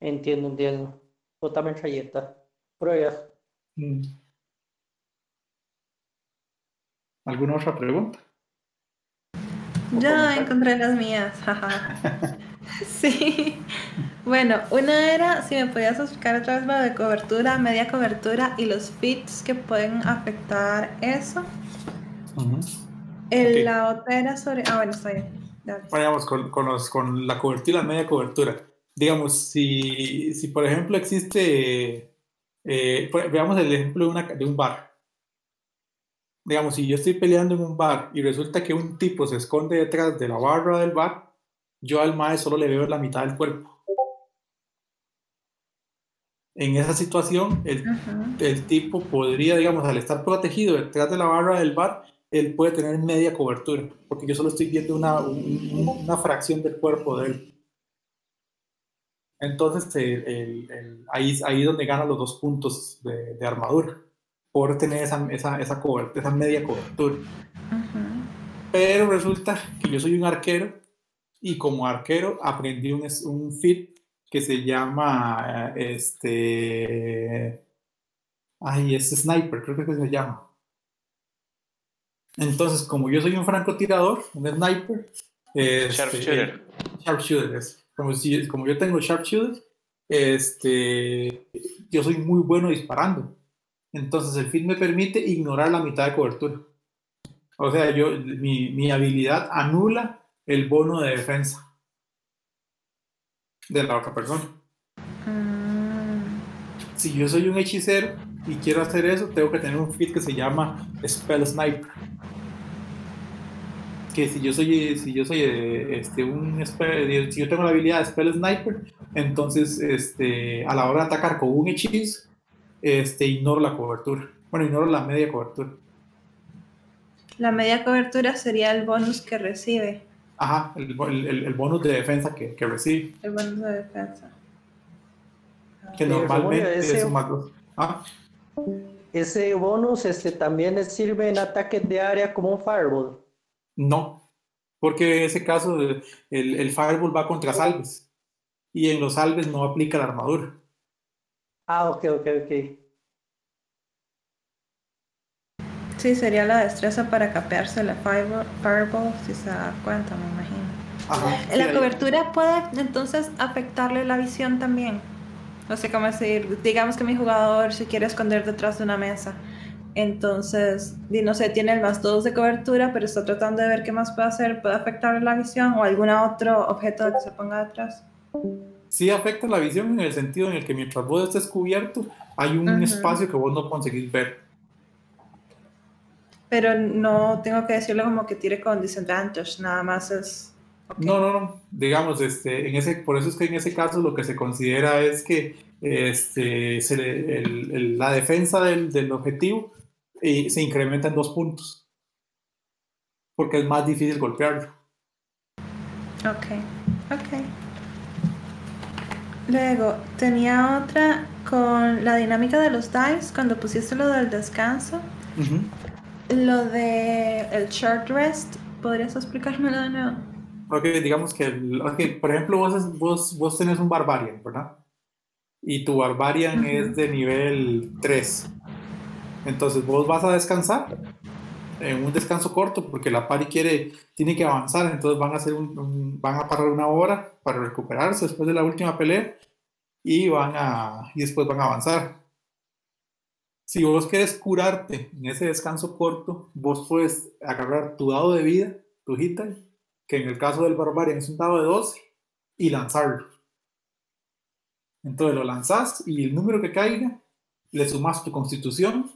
Entiendo, entiendo. Totalmente rayeta. Prueba. Mm. ¿Alguna otra pregunta? Ya encontré las mías. [LAUGHS] sí. Bueno, una era si me podías explicar otra vez lo de cobertura, media cobertura y los fits que pueden afectar eso. La otra era sobre. Ah, bueno, está bien. Vayamos con, con, los, con la cobertura y la media cobertura. Digamos, si, si por ejemplo existe. Eh, veamos el ejemplo de, una, de un bar digamos, si yo estoy peleando en un bar y resulta que un tipo se esconde detrás de la barra del bar, yo al mae solo le veo la mitad del cuerpo. En esa situación, el, el, tipo podría, digamos, al estar protegido detrás de la barra del bar, él puede tener media cobertura, porque yo solo estoy viendo una, una fracción del cuerpo de él. Entonces, el, ahí, ahí es donde ganan los dos puntos de, de armadura por tener esa, esa, esa, cobertura, esa media cobertura. Pero resulta que yo soy un arquero y como arquero aprendí un, un fit que se llama, este, ay, es sniper, creo que se llama. Entonces, como yo soy un francotirador, un sniper, este, sharpshooter. Sharpshooter, como, si, como yo tengo sharpshooter, este, yo soy muy bueno disparando. Entonces el fit me permite ignorar la mitad de cobertura. O sea, yo, mi, mi habilidad anula el bono de defensa de la otra persona. Mm. Si yo soy un hechicero y quiero hacer eso, tengo que tener un fit que se llama Spell Sniper. Que si yo soy, si yo soy este, un si yo tengo la habilidad de Spell Sniper, entonces este, a la hora de atacar con un hechizo, este, ignoro la cobertura. Bueno, ignoro la media cobertura. La media cobertura sería el bonus que recibe. Ajá, el, el, bonus de defensa que, que, recibe. El bonus de defensa. Que normalmente es un más ¿Ah? Ese bonus este, también sirve en ataques de área como un fireball. No, porque en ese caso el, el fireball va contra salves y en los salves no aplica la armadura. Ah, ok, ok, ok. Sí, sería la destreza para capearse la fireball, si se da cuenta, me imagino. la cobertura puede entonces afectarle la visión también. No sé cómo decir, digamos que mi jugador se quiere esconder detrás de una mesa. Entonces, no sé, tiene el más 2 de cobertura, pero está tratando de ver qué más puede hacer. ¿Puede afectarle la visión o algún otro objeto que se ponga detrás? Sí afecta la visión en el sentido en el que mientras vos estés cubierto, hay un espacio que vos no conseguís ver. Pero no tengo que decirle como que tire con disadvantage, nada más es... No, no, no. Digamos, este, en ese, por eso es que en ese caso lo que se considera es que este, se la defensa del, del objetivo eh, se incrementa en dos puntos. Porque es más difícil golpearlo. Ok, ok. Luego, tenía otra con la dinámica de los dice, cuando pusiste lo del descanso. Lo de el short rest, ¿podrías explicármelo de nuevo? Ok, digamos que, por ejemplo, vos, vos, vos tenés un barbarian, ¿verdad? Y tu barbarian es de nivel 3. Entonces vos vas a descansar en un descanso corto porque la pari quiere, tiene que avanzar, entonces van a, hacer un, van a parar una hora para recuperarse después de la última pelea y, van a, y después van a avanzar. Si vos quieres curarte en ese descanso corto, vos puedes agarrar tu dado de vida, tu hita, que en el caso del Barbarian es un dado de 12, y lanzarlo. Entonces lo lanzás y el número que caiga, le sumas tu constitución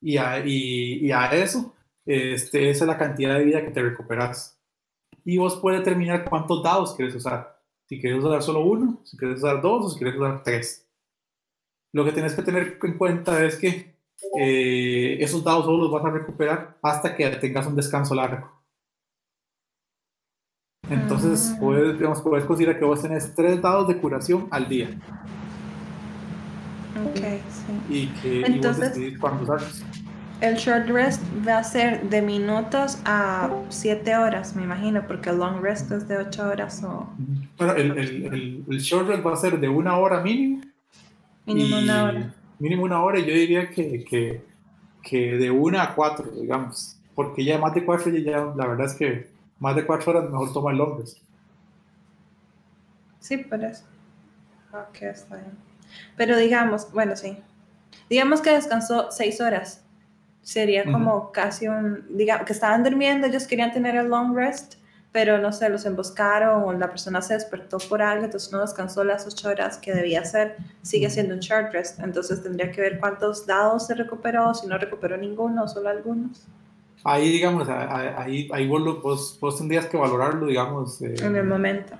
y a, y a eso este, esa es la cantidad de vida que te recuperas. Y vos puedes determinar cuántos dados quieres usar. Si quieres usar solo uno, si quieres usar dos o si quieres usar tres. Lo que tienes que tener en cuenta es que eh, esos dados solo los vas a recuperar hasta que tengas un descanso largo. Entonces, ah. puedes, digamos, puedes considerar que vos tenés tres dados de curación al día. Ok, sí. Y que Entonces, y cuando El short rest va a ser de minutos a siete horas, me imagino, porque el long rest es de ocho horas o... Bueno, el, el, el, short rest va a ser de una hora mínimo. Mínimo una hora. Mínimo una hora, y yo diría que, que, que de una a cuatro, digamos. Porque ya más de cuatro, ya la verdad es que más de cuatro horas mejor toma el hombre. Sí, por eso. Ok, está bien. Pero digamos, bueno, sí. Digamos que descansó seis horas. Sería como casi un, digamos, que estaban durmiendo, ellos querían tener el long rest, pero no sé, los emboscaron o la persona se despertó por algo, entonces no descansó las ocho horas que debía hacer, sigue siendo un short rest, entonces tendría que ver cuántos dados se recuperó, si no recuperó ninguno solo algunos ahí, digamos, ahí, ahí vos, vos, tendrías que valorarlo, digamos. Eh, en el momento.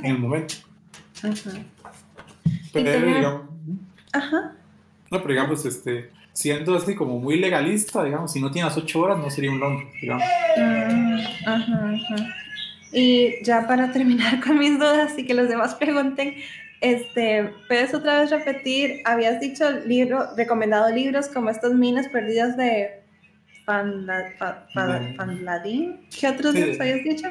En el momento. Pero, digamos, Ajá. No, pero digamos, este, siendo así como muy legalista, digamos, si no tienes ocho horas, no sería un long, digamos. Mm, ajá, ajá. Y ya para terminar con mis dudas y que los demás pregunten, este, ¿puedes otra vez repetir? Habías dicho libro, recomendado libros como estas minas perdidas de Fanladín. ¿Qué otros libros habías dicho?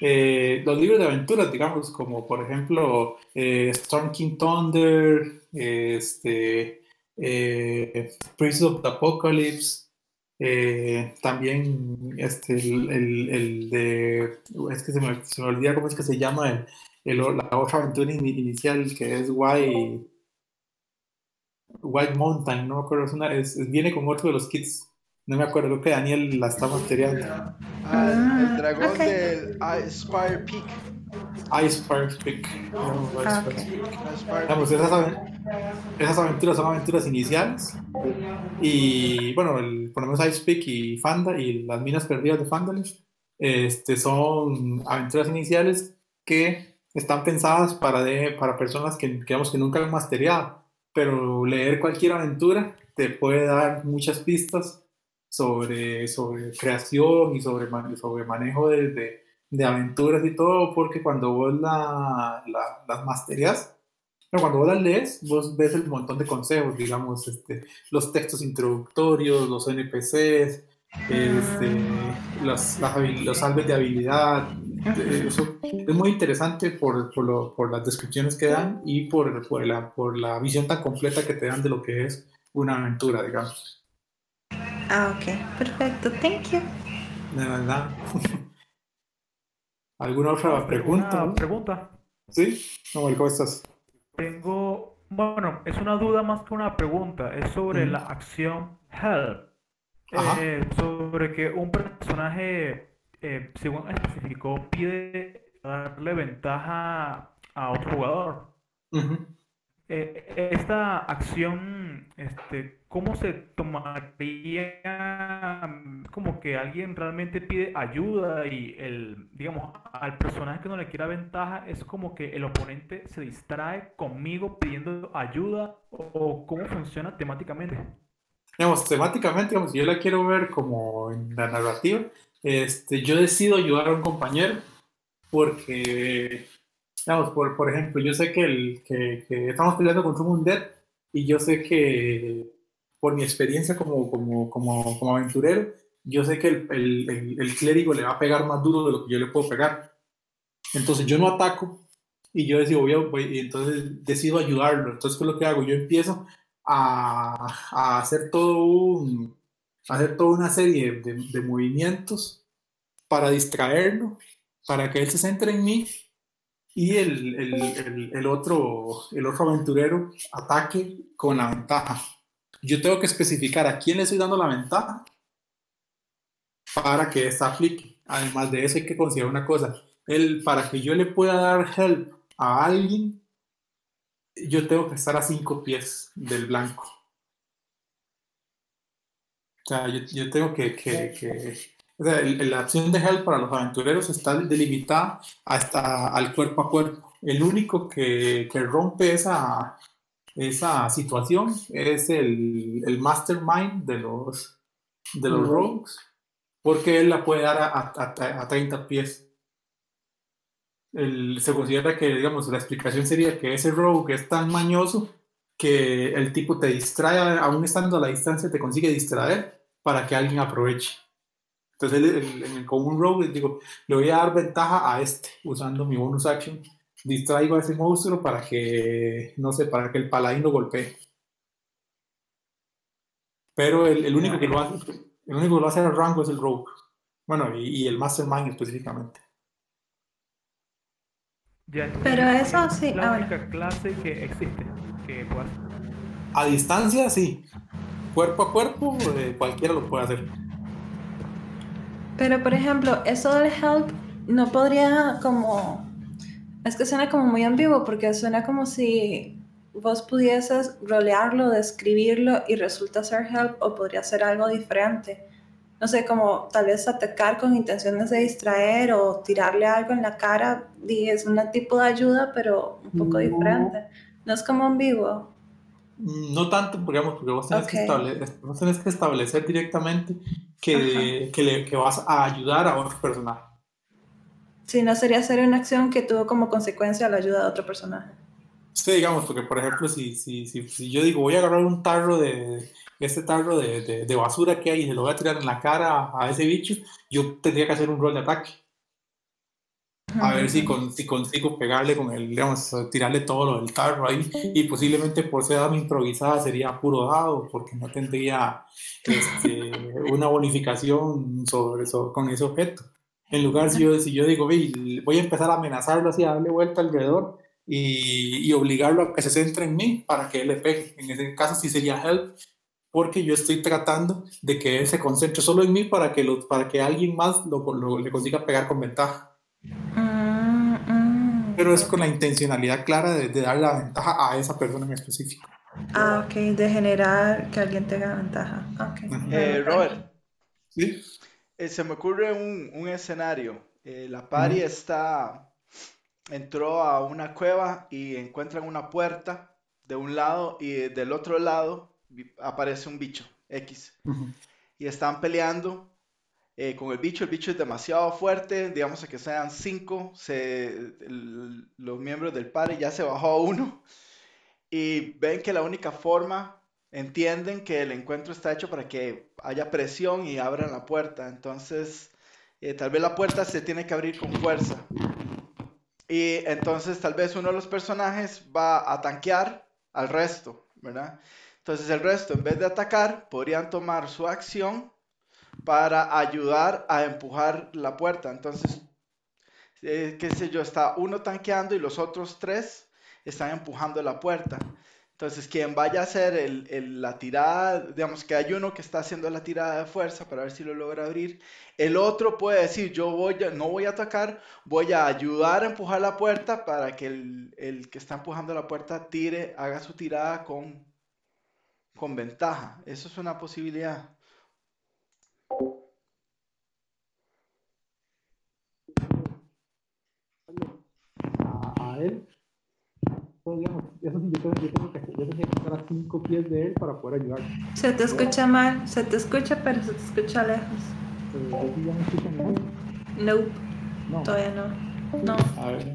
Eh, los libros de aventuras, digamos, como por ejemplo eh, Storm King Thunder, este, eh, Prince of the Apocalypse, eh, también este, el, el, de, es que se me, se me, olvida cómo es que se llama el, la otra aventura inicial que es White, White Mountain, no me acuerdo, es una, es, viene con otro de los kits no me acuerdo, que Daniel la está materiando. Ah, el, ah, dragón del Spire Peak. Spire Peak. Vamos, esas, esas, aventuras son aventuras iniciales. Y bueno, el, por lo menos y Fanda y las minas perdidas de Fandalin este, son aventuras iniciales que están pensadas para, de, para personas que, digamos, que nunca han masteriado. Pero leer cualquier aventura te puede dar muchas pistas sobre, sobre creación y sobre, sobre manejo de, de, aventuras y todo, porque cuando vos la, las masterías, cuando vos las lees, vos ves el montón de consejos, digamos, este, los textos introductorios, los NPCs, este, los, los salves de habilidad. Eso es muy interesante por, por, lo, por, las descripciones que dan y por, por, la, por la visión tan completa que te dan de lo que es una aventura, digamos. Ah, ok. Perfecto. Thank you. De verdad. [LAUGHS] ¿Alguna otra pregunta? Una pregunta. ¿Sí? ¿Cómo estás? Tengo, bueno, es una duda más que una pregunta. Es sobre la acción Help. Eh, sobre que un personaje, eh, según especificó, pide darle ventaja a otro jugador. Eh, esta acción, este, ¿cómo se tomaría como que alguien realmente pide ayuda y el, digamos, al personaje que no le quiera ventaja es como que el oponente se distrae conmigo pidiendo ayuda o, cómo funciona temáticamente? Digamos, temáticamente, yo la quiero ver como en la narrativa, este, yo decido ayudar a un compañero porque Digamos, por, por ejemplo, yo sé que, el, que, que estamos peleando contra un Undead y yo sé que por mi experiencia como, como, como, como aventurero, yo sé que el, el, el, clérigo le va a pegar más duro de lo que yo le puedo pegar. Entonces yo no ataco y yo decido, voy, voy y entonces decido ayudarlo. Entonces, ¿qué es lo que hago? Yo empiezo a, a hacer todo un, a hacer toda una serie de, de movimientos para distraerlo, para que él se centre en mí y el, el, el, otro, el otro aventurero ataque con la ventaja. Yo tengo que especificar a quién le estoy dando la ventaja para que esta aplique. Además de eso hay que considerar una cosa. El, para que yo le pueda dar help a alguien, yo tengo que estar a cinco pies del blanco. O sea, yo, yo tengo que, que, que la acción de Help para los aventureros está delimitada hasta al cuerpo a cuerpo. El único que, que rompe esa, esa situación es el, el mastermind de los, de los rogues, porque él la puede dar a, a, a 30 pies. se considera que, digamos, la explicación sería que ese rogue es tan mañoso que el tipo te distrae, aún estando a la distancia, te consigue distraer para que alguien aproveche. Entonces, con un rogue, digo, le voy a dar ventaja a este usando mi bonus action. Distraigo a ese monstruo para que, no sé, para que el paladín lo golpee. Pero el, el único que lo hace, el único que lo hace el rango es el rogue. Bueno, y, y el mastermind específicamente. Pero eso sí. La única clase que existe. Que A distancia, sí. Cuerpo a cuerpo, eh, cualquiera lo puede hacer. Pero por ejemplo, eso del help no podría como... Es que suena como muy ambiguo porque suena como si vos pudieses rolearlo, describirlo y resulta ser help o podría ser algo diferente. No sé, como tal vez atacar con intenciones de distraer o tirarle algo en la cara. Es un tipo de ayuda, pero un poco diferente. No es como ambiguo. No tanto, digamos, porque vos tenés, que, establecer, vos tenés que establecer directamente que, que, le, que, vas a ayudar a otro personaje. Sí, no sería hacer una acción que tuvo como consecuencia la ayuda de otro personaje. Sí, digamos, porque por ejemplo, si, si, si, si yo digo voy a agarrar un tarro de, este tarro de, de, de, basura que hay y se lo voy a tirar en la cara a ese bicho, yo tendría que hacer un rol de ataque a ver si, si consigo pegarle con el, digamos, tirarle todo lo del tarro ahí y posiblemente por ser dama improvisada sería puro dado porque no tendría este, [LAUGHS] una bonificación sobre eso, con ese objeto. En lugar si yo, si yo digo, voy a empezar a amenazarlo así, a darle vuelta alrededor y, y, obligarlo a que se centre en mí para que él le pegue. En ese caso sí sería help porque yo estoy tratando de que él se concentre solo en mí para que, lo, para que alguien más lo, lo, le consiga pegar con ventaja. Pero es con la intencionalidad clara de, dar la ventaja a esa persona en específico. Ah, ok, de generar que alguien tenga ventaja. Okay. Eh, Robert. ¿Sí? Eh, se me ocurre un, un escenario. Eh, la pari está, entró a una cueva y encuentran una puerta de un lado y del otro lado aparece un bicho X. Y están peleando eh, con el bicho. El bicho es demasiado fuerte, digamos que sean cinco, los miembros del par ya se bajó a uno y ven que la única forma, entienden que el encuentro está hecho para que haya presión y abran la puerta. Entonces, eh, tal vez la puerta se tiene que abrir con fuerza. Y entonces tal vez uno de los personajes va a tanquear al resto, ¿verdad? Entonces el resto, en vez de atacar, podrían tomar su acción para ayudar a empujar la puerta. Entonces, eh, qué sé yo, está uno tanqueando y los otros tres están empujando la puerta. Entonces, quien vaya a hacer el, la tirada, digamos que hay uno que está haciendo la tirada de fuerza para ver si lo logra abrir. El otro puede decir, yo voy no voy a atacar, voy a ayudar a empujar la puerta para que el, el que está empujando la puerta tire, haga su tirada con, con ventaja. Eso es una posibilidad. A, él, pues, digamos, eso sí, yo tengo, yo tengo que, yo tengo que estar a cinco pies de él para poder ayudar. Se te escucha mal, se te escucha, pero se te escucha lejos. ¿Pero ya me escuchan lejos? Nope. No. Todavía no. No. A ver.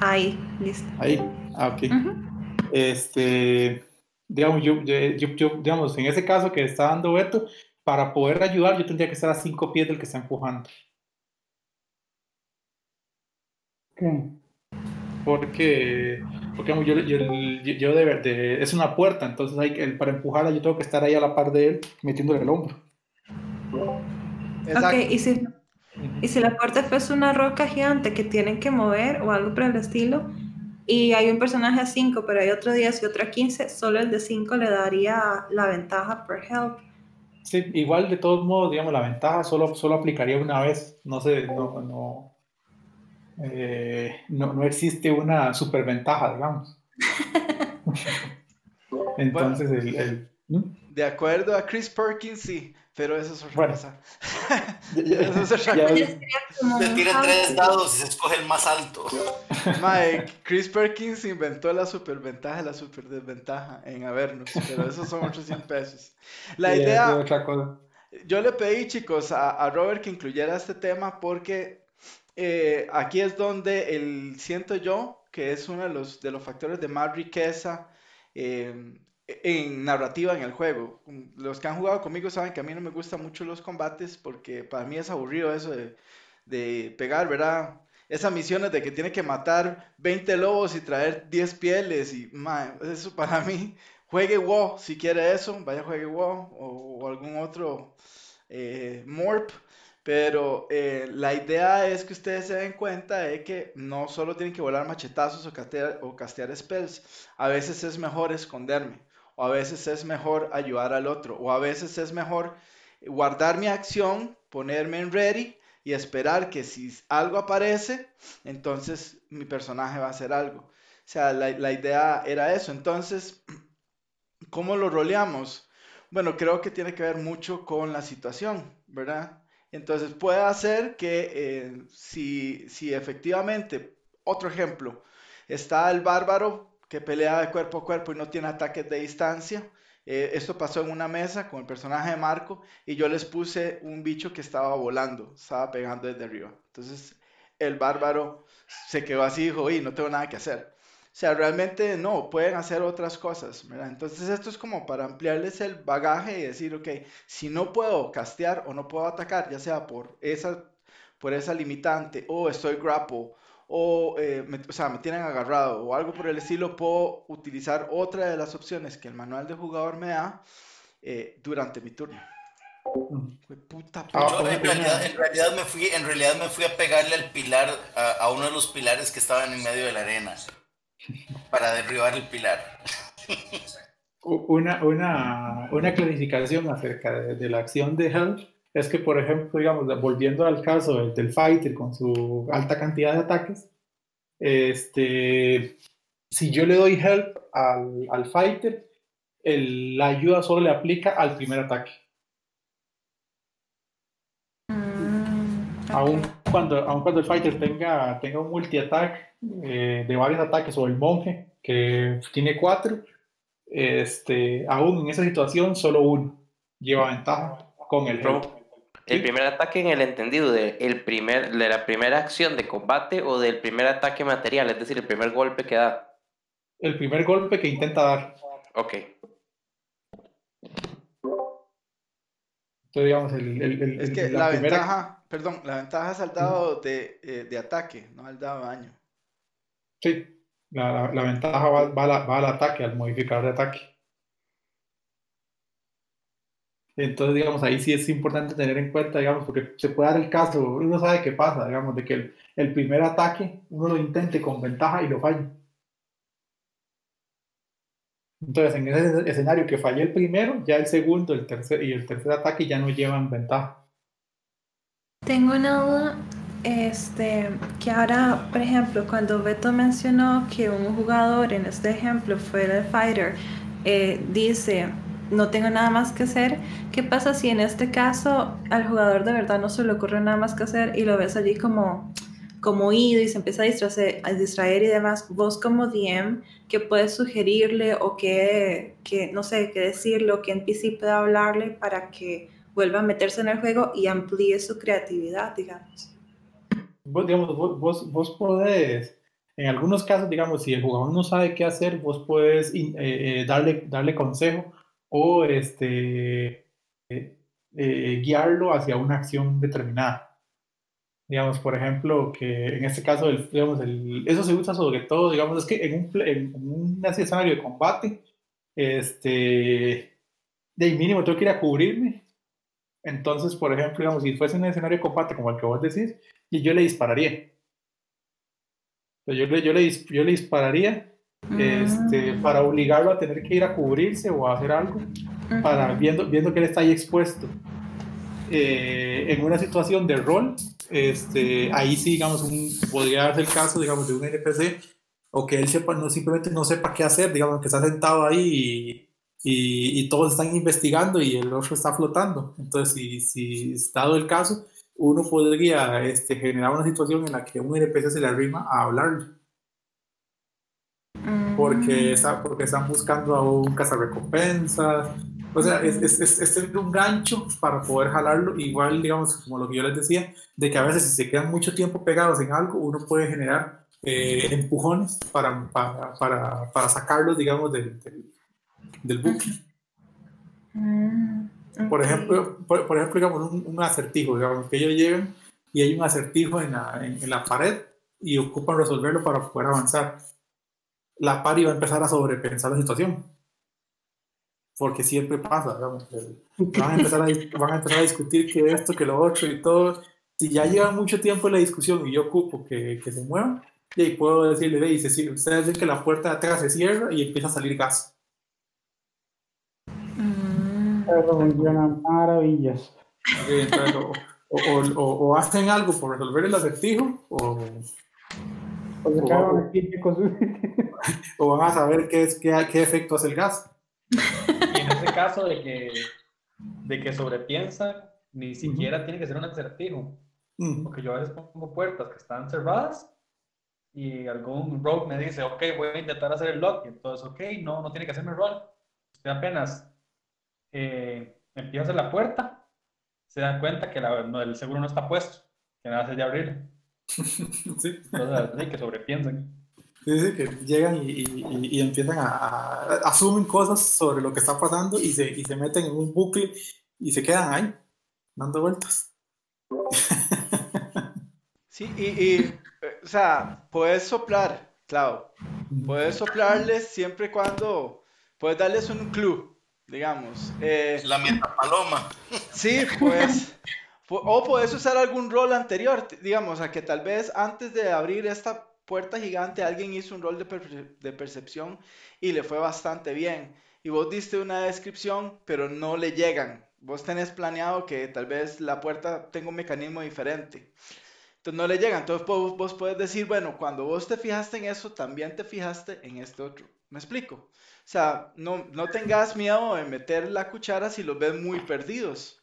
Ahí, listo. Ahí, ah, ok. Este, digamos, yo, yo, yo, digamos, en ese caso que está dando Beto, para poder ayudar yo tendría que estar a cinco pies del que está empujando. ¿Qué? Porque, porque yo, yo, yo de, de, es una puerta, entonces hay, el, para empujarla yo tengo que estar ahí a la par de él, metiéndole el hombro. Ok, y si, y si la puerta es una roca gigante que tienen que mover o algo por el estilo, y hay un personaje a 5, pero hay otro 10 y otro a 15, solo el de 5 le daría la ventaja por help. Sí, igual de todos modos, digamos, la ventaja solo, solo aplicaría una vez. No sé, no, no, eh, no, no, existe una superventaja, digamos. [LAUGHS] Entonces, el, De acuerdo a Chris Perkins, sí. Pero eso es otra cosa. [LAUGHS] eso es otra cosa. Se tiran tres dados y se escoge el más alto. Mike, Chris Perkins inventó la superventaja y la superdesventaja en Avernus, pero esos son otros 100 pesos. La idea... Yo le pedí, chicos, a, Robert que incluyera este tema porque eh, aquí es donde el siento yo que es uno de los, de los factores de más riqueza eh, en narrativa en el juego. Los que han jugado conmigo saben que a mí no me gustan mucho los combates porque para mí es aburrido eso de, pegar, ¿verdad? Esas misiones de que tiene que matar 20 lobos y traer 10 pieles y eso para mí, [LAUGHS] juegue WoW si quiere eso, vaya juegue WoW o, algún otro eh, MORP. Pero eh, la idea es que ustedes se den cuenta de que no solo tienen que volar machetazos o castear, o castear spells. A veces es mejor esconderme o a veces es mejor ayudar al otro, o a veces es mejor guardar mi acción, ponerme en ready y esperar que si algo aparece, entonces mi personaje va a hacer algo. O sea, la, idea era eso. Entonces, [CLEARS THROAT] ¿cómo lo roleamos? Bueno, creo que tiene que ver mucho con la situación, ¿verdad? Entonces puede hacer que eh, si, si efectivamente, otro ejemplo, está el bárbaro que pelea de cuerpo a cuerpo y no tiene ataques de distancia. Eh, esto pasó en una mesa con el personaje de Marco y yo les puse un bicho que estaba volando, estaba pegando desde arriba. Entonces el bárbaro se quedó así y dijo, y no tengo nada que hacer. O sea, realmente no, pueden hacer otras cosas. Entonces esto es como para ampliarles el bagaje y decir, ok, si no puedo castear o no puedo atacar, ya sea por esa, por esa limitante o estoy grapple o, eh, me, o sea, me tienen agarrado o algo por el estilo, puedo utilizar otra de las opciones que el manual de jugador me da eh, durante mi turno. Puta, ah, en, realidad, me fui, en realidad me fui a pegarle al pilar, a, uno de los pilares que estaban en medio de la arena, para derribar el pilar. [LAUGHS] Una, una, una clarificación acerca de, la acción de Help es que, por ejemplo, digamos, volviendo al caso del, fighter con su alta cantidad de ataques, este, si yo le doy help al, al fighter, la ayuda solo le aplica al primer ataque. Mm, aún, cuando, aun cuando el fighter tenga, tenga un multi-attack eh, de varios ataques o el monje que tiene cuatro, este, aún en esa situación solo uno lleva ventaja con el help. El primer ataque en el entendido de, el primer, de la primera acción de combate o del primer ataque material, es decir, el primer golpe que da. El primer golpe que intenta dar. Ok. Entonces, digamos, el, el, es que la, ventaja, perdón, la ventaja es al dado de, eh, de, ataque, no al dado de daño. Sí, la, la, ventaja va, va, va al ataque, al modificador de ataque. Entonces, digamos, ahí sí es importante tener en cuenta, digamos, porque se puede dar el caso, uno sabe qué pasa, digamos, de que el, primer ataque uno lo intente con ventaja y lo falle. Entonces, en ese escenario que falle el primero, ya el segundo el tercer, y el tercer ataque ya no llevan ventaja. Tengo una duda, este, que ahora, por ejemplo, cuando Beto mencionó que un jugador en este ejemplo fuera el fighter, eh, dice, no tengo nada más que hacer. ¿Qué pasa si en este caso al jugador de verdad no se le ocurre nada más que hacer y lo ves allí como, como ido y se empieza a distraer, y demás? Vos como DM, ¿qué puedes sugerirle o qué, no sé, qué decirle o qué NPC puede hablarle para que vuelva a meterse en el juego y amplíe su creatividad, digamos? Vos, digamos, vos, vos, podés en algunos casos, digamos, si el jugador no sabe qué hacer, vos puedes eh, eh, darle, darle consejo o este, eh, eh, guiarlo hacia una acción determinada. Digamos, por ejemplo, que en este caso, digamos, el, eso se usa sobre todo, digamos, es que en un, en un escenario de combate, este, de mínimo tengo que ir a cubrirme. Entonces, por ejemplo, digamos, si fuese un escenario de combate como el que vos decís, y yo le dispararía. Yo yo le, yo le dispararía este, mm. para obligarlo a tener que ir a cubrirse o a hacer algo, para, viendo, viendo que él está ahí expuesto. Eh, en una situación de rol, este, ahí sí, digamos, un, podría darse el caso, digamos, de un NPC, o que él sepa, no, simplemente no sepa qué hacer, digamos, que está sentado ahí y, todos están investigando y el otro está flotando. Entonces, si, si dado el caso, uno podría este, generar una situación en la que un NPC se le arrima a hablarle. Porque, mm. está, porque están buscando a un cazarrecompensas. O sea, es, es, es, tener un gancho para poder jalarlo. Igual, digamos, como lo que yo les decía, de que a veces si se quedan mucho tiempo pegados en algo, uno puede generar eh, empujones para, para, para, para, sacarlos, digamos, del, del, bucle. Mm, por ejemplo, por, ejemplo digamos, un, un, acertijo, digamos, que ellos llegan y hay un acertijo en la, en, la pared y ocupan resolverlo para poder avanzar. La pari va a empezar a sobrepensar la situación. Porque siempre pasa, digamos, van, a empezar a, van a empezar a discutir que esto, que lo otro y todo. Si ya lleva mucho tiempo en la discusión y yo ocupo que, que se mueva, y puedo decirle, ve, dice, si ustedes ven que la puerta de atrás se cierra y empieza a salir gas. Mm. Funcionan maravillas. o, o, o, hacen algo por resolver el acertijo, o, [LAUGHS] o, van a saber qué, es, qué, qué efecto hace el gas. Y en ese caso de que, de que sobrepiensa, ni siquiera tiene que ser un acertijo. Porque yo a veces pongo puertas que están cerradas y algún rogue me dice, ok, voy a intentar hacer el lock, y entonces, ok, no, no tiene que hacerme roll. Usted apenas eh, empieza a hacer la puerta, se da cuenta que la, el seguro no está puesto, que nada hace de abrir. Sí. Entonces, que sobrepiensan. Sí, sí, que llegan y, y, y empiezan a, a, asumen cosas sobre lo que está pasando y se, y se meten en un bucle y se quedan ahí, dando vueltas. [LAUGHS] Sí, y o sea, puedes soplar, claro. Puedes soplarles siempre y cuando. Puedes darles un clue, digamos. Eh, la meta paloma. Sí, pues. O puedes usar algún rol anterior, digamos, a que tal vez antes de abrir esta puerta gigante alguien hizo un rol de, percepción y le fue bastante bien. Y vos diste una descripción, pero no le llegan. Vos tenés planeado que tal vez la puerta tenga un mecanismo diferente. Entonces no le llega. Entonces vos, puedes decir, bueno, cuando vos te fijaste en eso, también te fijaste en este otro. ¿Me explico? O sea, no, no tengas miedo de meter la cuchara si los ves muy perdidos.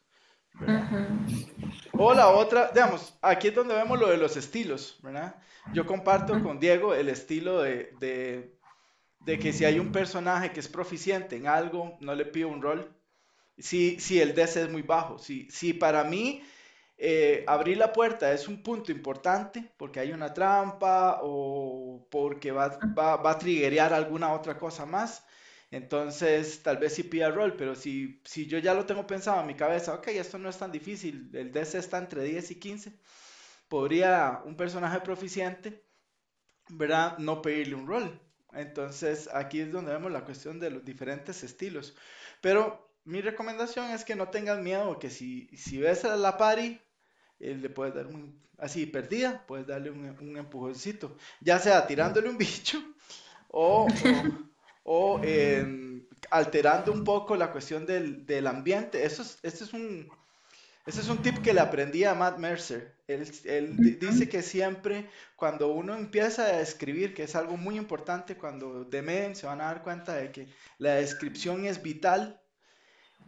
O la otra, digamos, aquí es donde vemos lo de los estilos, ¿verdad? Yo comparto con Diego el estilo de, de, que si hay un personaje que es proficiente en algo, no le pido un rol. Si, si el DC es muy bajo, si, si para mí eh, abrir la puerta es un punto importante porque hay una trampa o porque va, va, va a triggerear alguna otra cosa más. Entonces, tal vez sí pida rol, pero si, si yo ya lo tengo pensado en mi cabeza, ok, esto no es tan difícil, el DC está entre 10 y 15, podría un personaje proficiente, ¿verdad? No pedirle un rol. Entonces, aquí es donde vemos la cuestión de los diferentes estilos. Pero mi recomendación es que no tengas miedo, que si, si ves a la party, eh, le puedes dar un, así perdida, puedes darle un, un empujoncito, ya sea tirándole un bicho o, em, alterando un poco la cuestión del, del ambiente. Eso es, este es un, ese es un tip que le aprendí a Matt Mercer. Él, él, dice que siempre cuando uno empieza a escribir, que es algo muy importante, cuando demeden se van a dar cuenta de que la descripción es vital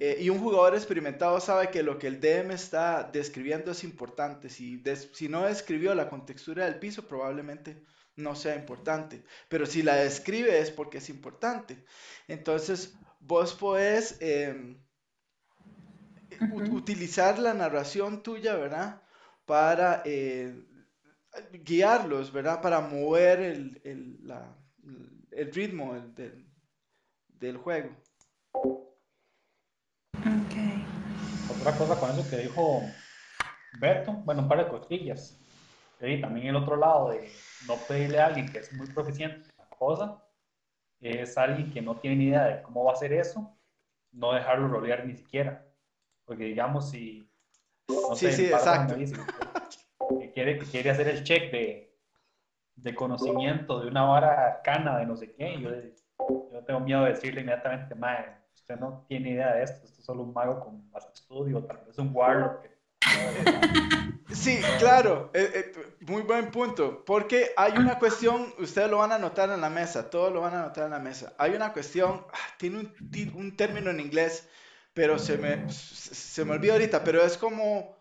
eh, y un jugador experimentado sabe que lo que el DM está describiendo es importante. Si, si no describió la contextura del piso, probablemente no sea importante. Pero si la describe es porque es importante. Entonces, vos podés em, utilizar la narración tuya, ¿verdad? Para eh, guiarlos, ¿verdad? Para mover el, el, la, el ritmo del, del juego. Otra cosa con eso que dijo Beto, bueno, un par de costillas. Y también el otro lado de no pedirle a alguien que es muy proficiente en la cosa, es alguien que no tiene ni idea de cómo va a hacer eso, no dejarlo rodear ni siquiera. Porque digamos, si. No sí, sí, exacto. que, quiere, que quiere hacer el check de, de conocimiento de una vara arcana de no sé qué, yo, yo tengo miedo de decirle inmediatamente, madre usted no tiene idea de esto, esto es solo un mago con más estudio, tal vez un warlock. Sí, claro, eh, eh, muy buen punto, porque hay una cuestión, ustedes lo van a notar en la mesa, todos lo van a notar en la mesa, hay una cuestión, ah, tiene un, término en inglés, pero se me, se me olvidó ahorita, pero es como,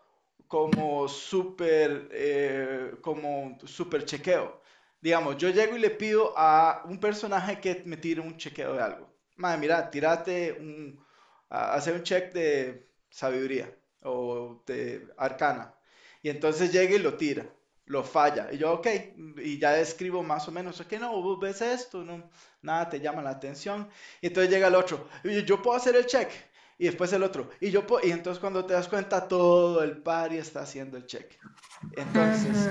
como súper, eh, como super chequeo. Digamos, yo llego y le pido a un personaje que me tire un chequeo de algo. Madre, mira, tirate un, hacer un check de sabiduría o de arcana y entonces llega y lo tira, lo falla. Y yo, ok, y ya escribo más o menos, que no, ves esto, no, nada te llama la atención. Y entonces llega el otro, y yo puedo hacer el check. Y después el otro, y yo y entonces cuando te das cuenta, todo el party está haciendo el check. Entonces,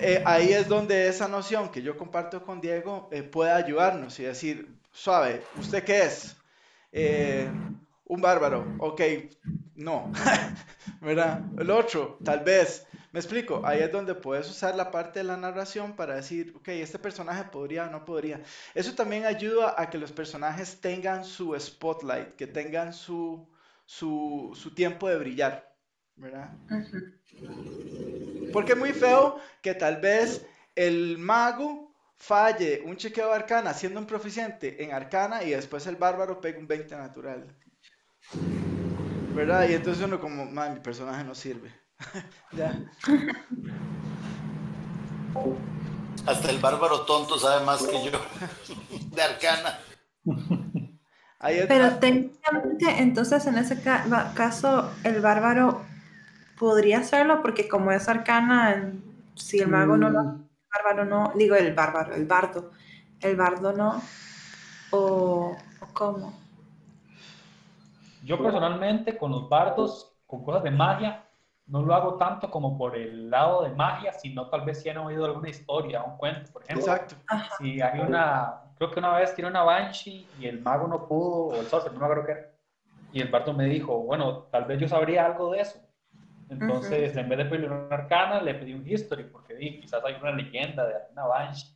eh, ahí es donde esa noción que yo comparto con Diego eh, puede ayudarnos y decir, suave, ¿usted qué es? Eh, un bárbaro, ok, no, [LAUGHS] ¿verdad? El otro, tal vez, me explico, ahí es donde puedes usar la parte de la narración para decir, ok, este personaje podría o no podría. Eso también ayuda a que los personajes tengan su spotlight, que tengan su, su, su tiempo de brillar, ¿verdad? Porque es muy feo que tal vez el mago falle un chequeo de arcana siendo un proficiente en arcana y después el bárbaro pega un 20 natural. ¿Verdad? Y entonces uno como, mi personaje no sirve. [LAUGHS] ya. Hasta el bárbaro tonto sabe más que yo de arcana. Pero técnicamente, entonces en ese caso, el bárbaro podría hacerlo porque como es arcana, si el mago no lo mm. el bárbaro no, digo el bárbaro, el bardo, el bardo no, o, o cómo. Yo personalmente con los bardos, con cosas de magia, no lo hago tanto como por el lado de magia, sino tal vez si han oído alguna historia, un cuento, por ejemplo. Exacto. Si hay una, creo que una vez tiene una Banshee y el mago no pudo, o el sorcerer, no me acuerdo qué era, y el bardo me dijo, bueno, tal vez yo sabría algo de eso. Entonces, en vez de pedirle una arcana, le pedí un history, porque di, quizás hay una leyenda de una Banshee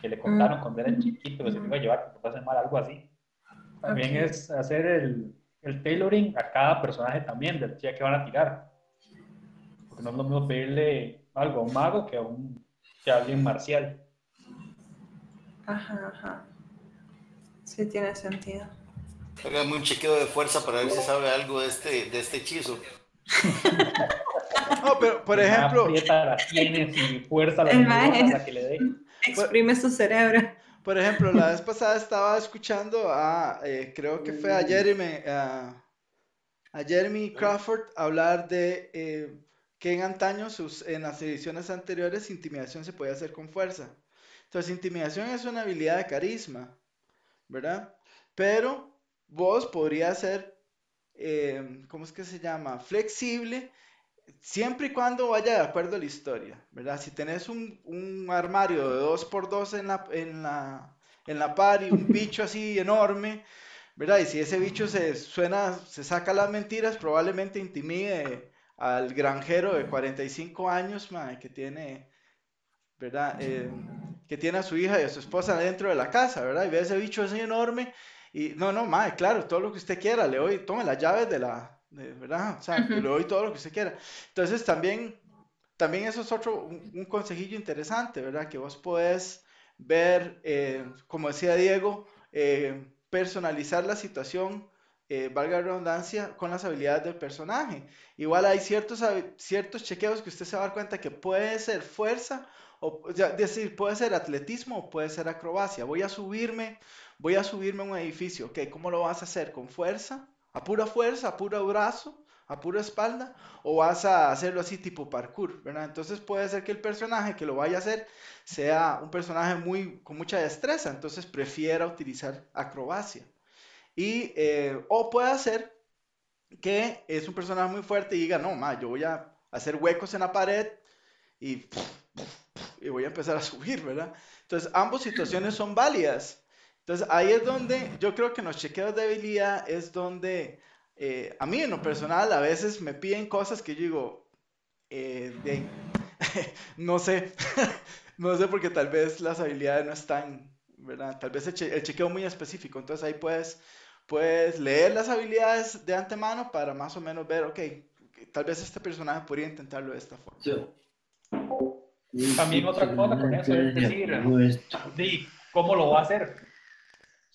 que le contaron cuando era chiquito que se iba a llevar, que puede mal, algo así. También es hacer el, el tailoring a cada personaje también del día que van a tirar. Porque no es lo mismo pedirle algo a un mago que a, un, que a alguien marcial. Ajá, ajá. Sí, tiene sentido. Hágame un chequeo de fuerza para ver si sabe algo de este, de este hechizo. no, pero por ejemplo. Aprieta las tienes y fuerza la, que le dé. Exprime su cerebro. Por ejemplo, la vez pasada estaba escuchando a, eh, creo que fue a Jeremy, a Jeremy Crawford hablar de eh, que en antaño, en las ediciones anteriores, intimidación se podía hacer con fuerza. Entonces, intimidación es una habilidad de carisma, ¿verdad? Pero vos podrías ser, eh, ¿cómo es que se llama? Flexible siempre y cuando vaya de acuerdo a la historia, ¿verdad? Si tenés un, un armario de 2x2 en la, en la, en la par y un [LAUGHS] bicho así enorme, ¿verdad? Y si ese bicho se suena, se saca las mentiras, probablemente intimide al granjero de 45 años, que tiene, ¿verdad? Eh, que tiene a su hija y a su esposa dentro de la casa, ¿verdad? Y ve ese bicho así enorme y, no, no, madre, claro, todo lo que usted quiera, le doy, tome las llaves de la, ¿verdad? O sea, le doy todo lo que usted quiera. Entonces también, también eso es otro, un, consejillo interesante, ¿verdad? Que vos podés ver, eh, como decía Diego, eh, personalizar la situación, eh, valga la redundancia, con las habilidades del personaje. Igual hay ciertos, ciertos chequeos que usted se va a dar cuenta que puede ser fuerza, o decir, puede ser atletismo o puede ser acrobacia. Voy a subirme, voy a subirme a un edificio, ¿ok? ¿Cómo lo vas a hacer? ¿Con fuerza? A pura fuerza, a puro brazo, a pura espalda, o vas a hacerlo así tipo parkour, ¿verdad? Entonces puede ser que el personaje que lo vaya a hacer sea un personaje muy, con mucha destreza, entonces prefiera utilizar acrobacia. Y, eh, o puede ser que es un personaje muy fuerte y diga, no, ma, yo voy a hacer huecos en la pared y, y voy a empezar a subir, ¿verdad? Entonces, ambas situaciones son válidas. Entonces ahí es donde yo creo que en los chequeos de habilidad es donde eh, a mí en lo personal a veces me piden cosas que yo digo, eh, [LAUGHS] no sé, [LAUGHS] no sé porque tal vez las habilidades no están, ¿verdad? Tal vez el, chequeo es muy específico, entonces ahí puedes, puedes leer las habilidades de antemano para más o menos ver, ok, tal vez este personaje podría intentarlo de esta forma. También otra cosa con eso es decir, ¿cómo lo va a hacer?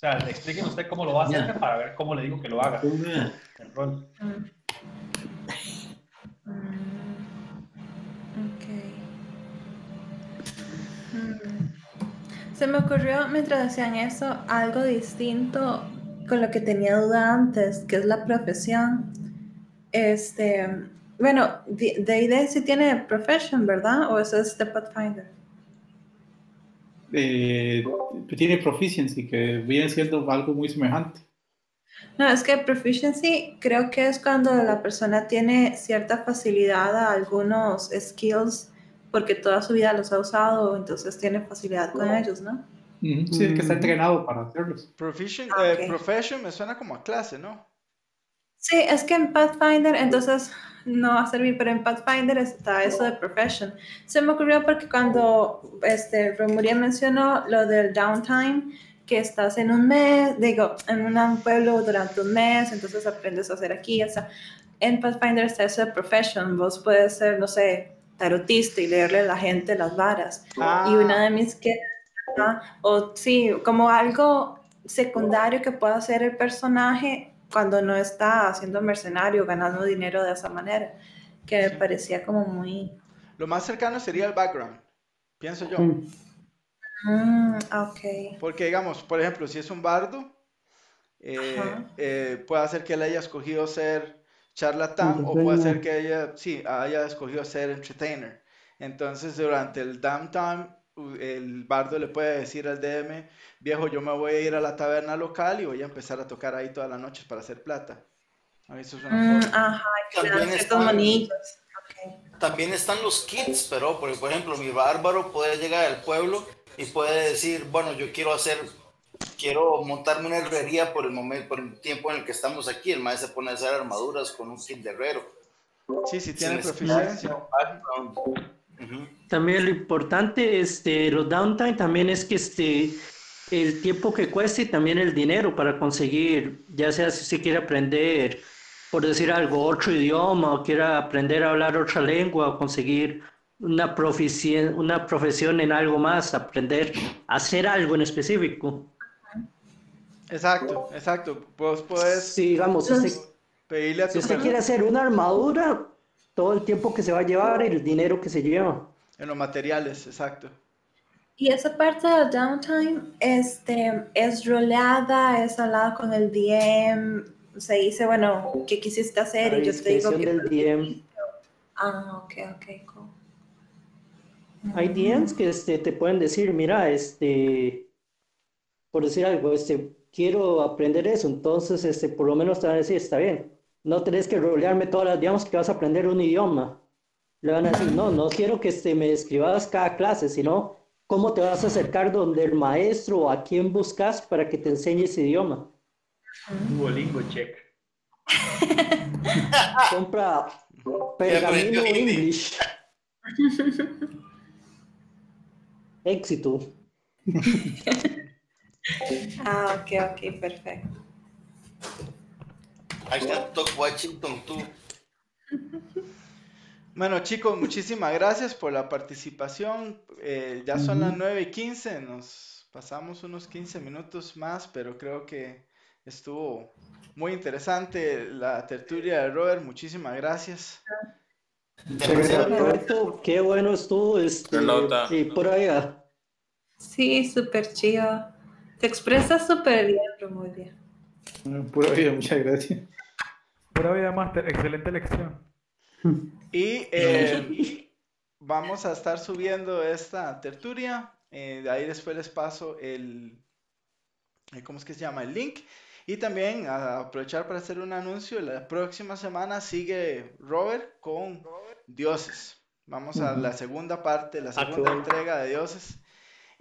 O sea, explíqueme usted cómo lo va a hacer para ver cómo le digo que lo haga. El rol. Se me ocurrió mientras hacían eso algo distinto con lo que tenía duda antes, que es la profesión. Este, bueno, D&D sí tiene profession, ¿verdad? ¿O eso es The Pathfinder? Eh, tiene proficiency, que viene siendo algo muy semejante. No, es que proficiency creo que es cuando la persona tiene cierta facilidad a algunos skills porque toda su vida los ha usado, entonces tiene facilidad con ellos, ¿no? Sí, que está entrenado para hacerlos. Proficient, ah, eh, profession me suena como a clase, ¿no? Sí, es que en Pathfinder, entonces no va a servir, pero en Pathfinder está eso de profession. Se me ocurrió porque cuando este, Romuria mencionó lo del downtime, que estás en un mes, digo, en un pueblo durante un mes, entonces aprendes a hacer aquí, o sea, en Pathfinder está eso de profession, vos puedes ser, no sé, tarotista y leerle a la gente las varas. Y ah. una de mis que, o sí, como algo secundario que pueda hacer el personaje cuando no está haciendo mercenario, ganando dinero de esa manera, que me parecía como muy... Lo más cercano sería el background, pienso yo. Mm, ok. Porque digamos, por ejemplo, si es un bardo, eh, eh, puede hacer que él haya escogido ser charlatán o puede ser que ella, sí, haya escogido ser entertainer. Entonces, durante el downtime, el bardo le puede decir al DM, viejo, yo me voy a ir a la taberna local y voy a empezar a tocar ahí todas las noches para hacer plata. Eso es una mm, ajá, también, están, también están los kits, pero por ejemplo, mi bárbaro puede llegar al pueblo y puede decir, bueno, yo quiero hacer quiero montarme una herrería por el momento, por el tiempo en el que estamos aquí. El maestro se pone a hacer armaduras con un kit de herrero. Sí, sí, tiene proficiencia. También lo importante, este, los downtime también es que este, el tiempo que cueste y también el dinero para conseguir, ya sea si se quiere aprender, por decir algo, otro idioma o quiera aprender a hablar otra lengua o conseguir una profesión, una profesión en algo más, aprender a hacer algo en específico. Exacto, exacto. Vos podés. Sí, digamos, pedirle a si usted quiere hacer una armadura, todo el tiempo que se va a llevar y el dinero que se lleva. En los materiales, exacto. Y esa parte del downtime este, es roleada, es hablada con el DM, se dice, bueno, ¿qué quisiste hacer? y yo te digo que... Del DM. Ah, ok, ok, cool. Hay DMs que este, te pueden decir, mira, este, por decir algo, este, quiero aprender eso, entonces este, por lo menos te van a decir, está bien, no tenés que rolearme todas las, digamos que vas a aprender un idioma. Le van a decir, no, no quiero que este, me escribas cada clase, sino cómo te vas a acercar donde el maestro o a quién buscas para que te enseñe ese idioma. Duolingo check. [LAUGHS] Compra pergamino English. [LAUGHS] Éxito. Ah, ok, ok, perfecto. Ahí está Top Washington, tú. [LAUGHS] Bueno, chicos, muchísimas gracias por la participación. Eh, ya son las 9 y 15, nos pasamos unos 15 minutos más, pero creo que estuvo muy interesante la tertulia de Robert. Muchísimas gracias. Qué bueno estuvo. Este, y por allá. Sí, súper chido. Te expresas súper bien, Romulia. Pura vida, muchas gracias. Pura vida, Master. Excelente lección. Y [LAUGHS] eh, vamos a estar subiendo esta tertulia. Eh, de ahí después les paso el, ¿cómo es que se llama? El link. Y también a aprovechar para hacer un anuncio. La próxima semana sigue Robert con Dioses. Vamos a la segunda parte, la ah, segunda entrega de Dioses.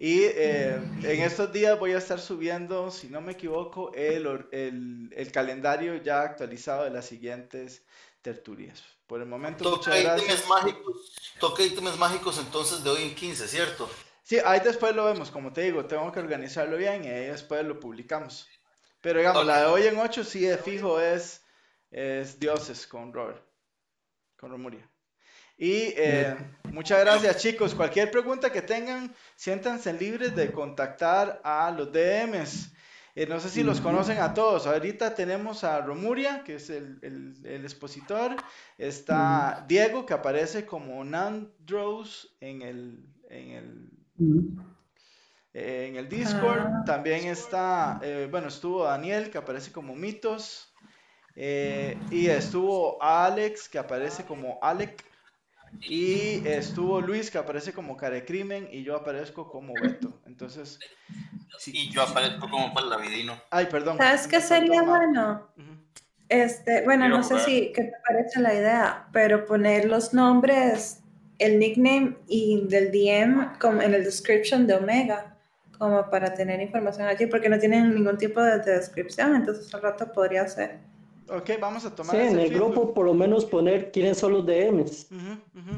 Y eh, en estos días voy a estar subiendo, si no me equivoco, el, el, el calendario ya actualizado de las siguientes tertulias. Por el momento, toca ítems mágicos, toca ítems mágicos entonces de hoy en 15, ¿cierto? Sí, ahí después lo vemos, como te digo, tengo que organizarlo bien y ahí después lo publicamos. Pero digamos, la de hoy en 8 sí de fijo es, es Dioses con Robert. con Romuria. Y eh, muchas gracias chicos. Cualquier pregunta que tengan, siéntanse libres de contactar a los DMs. Eh, no sé si los conocen a todos. Ahorita tenemos a Romuria, que es el, el, expositor. Está Diego, que aparece como Nandros en el, en el, en el Discord. Ah. También está, eh, bueno, estuvo Daniel, que aparece como Mitos. y estuvo Alex, que aparece como Alec. Y estuvo Luis, que aparece como Carecrimen, y yo aparezco como Beto. Entonces. Y yo aparezco como Palavidino. Ay, perdón. ¿Sabes qué sería bueno? Este, bueno, no sé si qué te parece la idea, pero poner los nombres, el nickname y del DM como en el description de Omega, como para tener información allí, porque no tienen ningún tipo de, de descripción, entonces al rato podría ser. Ok, vamos a tomar. Sí, en el grupo por lo menos poner quiénes son los DMs.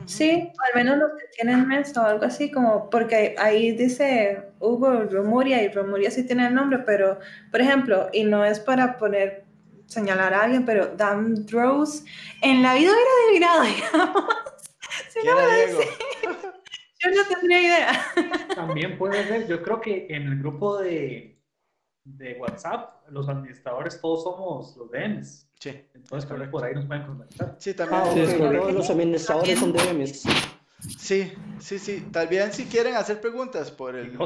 Sí, al menos los que tienen mes o algo así, como porque ahí dice Hugo Romuria y Romuria sí tiene el nombre, pero por ejemplo, y no es para poner, señalar a alguien, pero Dan Rose en la vida hubiera adivinado, [LAUGHS] digamos. Si no me [LAUGHS] yo no tendría idea. También puede ser, yo creo que en el grupo de, de WhatsApp, los administradores todos somos los DMs. Sí. Entonces, por ahí nos pueden contactar. Sí, también. Ah, sí, todos los administradores son DMs. Sí, sí, sí. También si quieren hacer preguntas por el,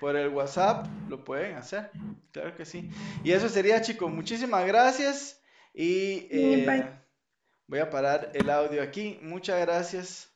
por el WhatsApp, lo pueden hacer. Claro que sí. Y eso sería, chicos. Muchísimas gracias. Y eh, voy a parar el audio aquí. Muchas gracias.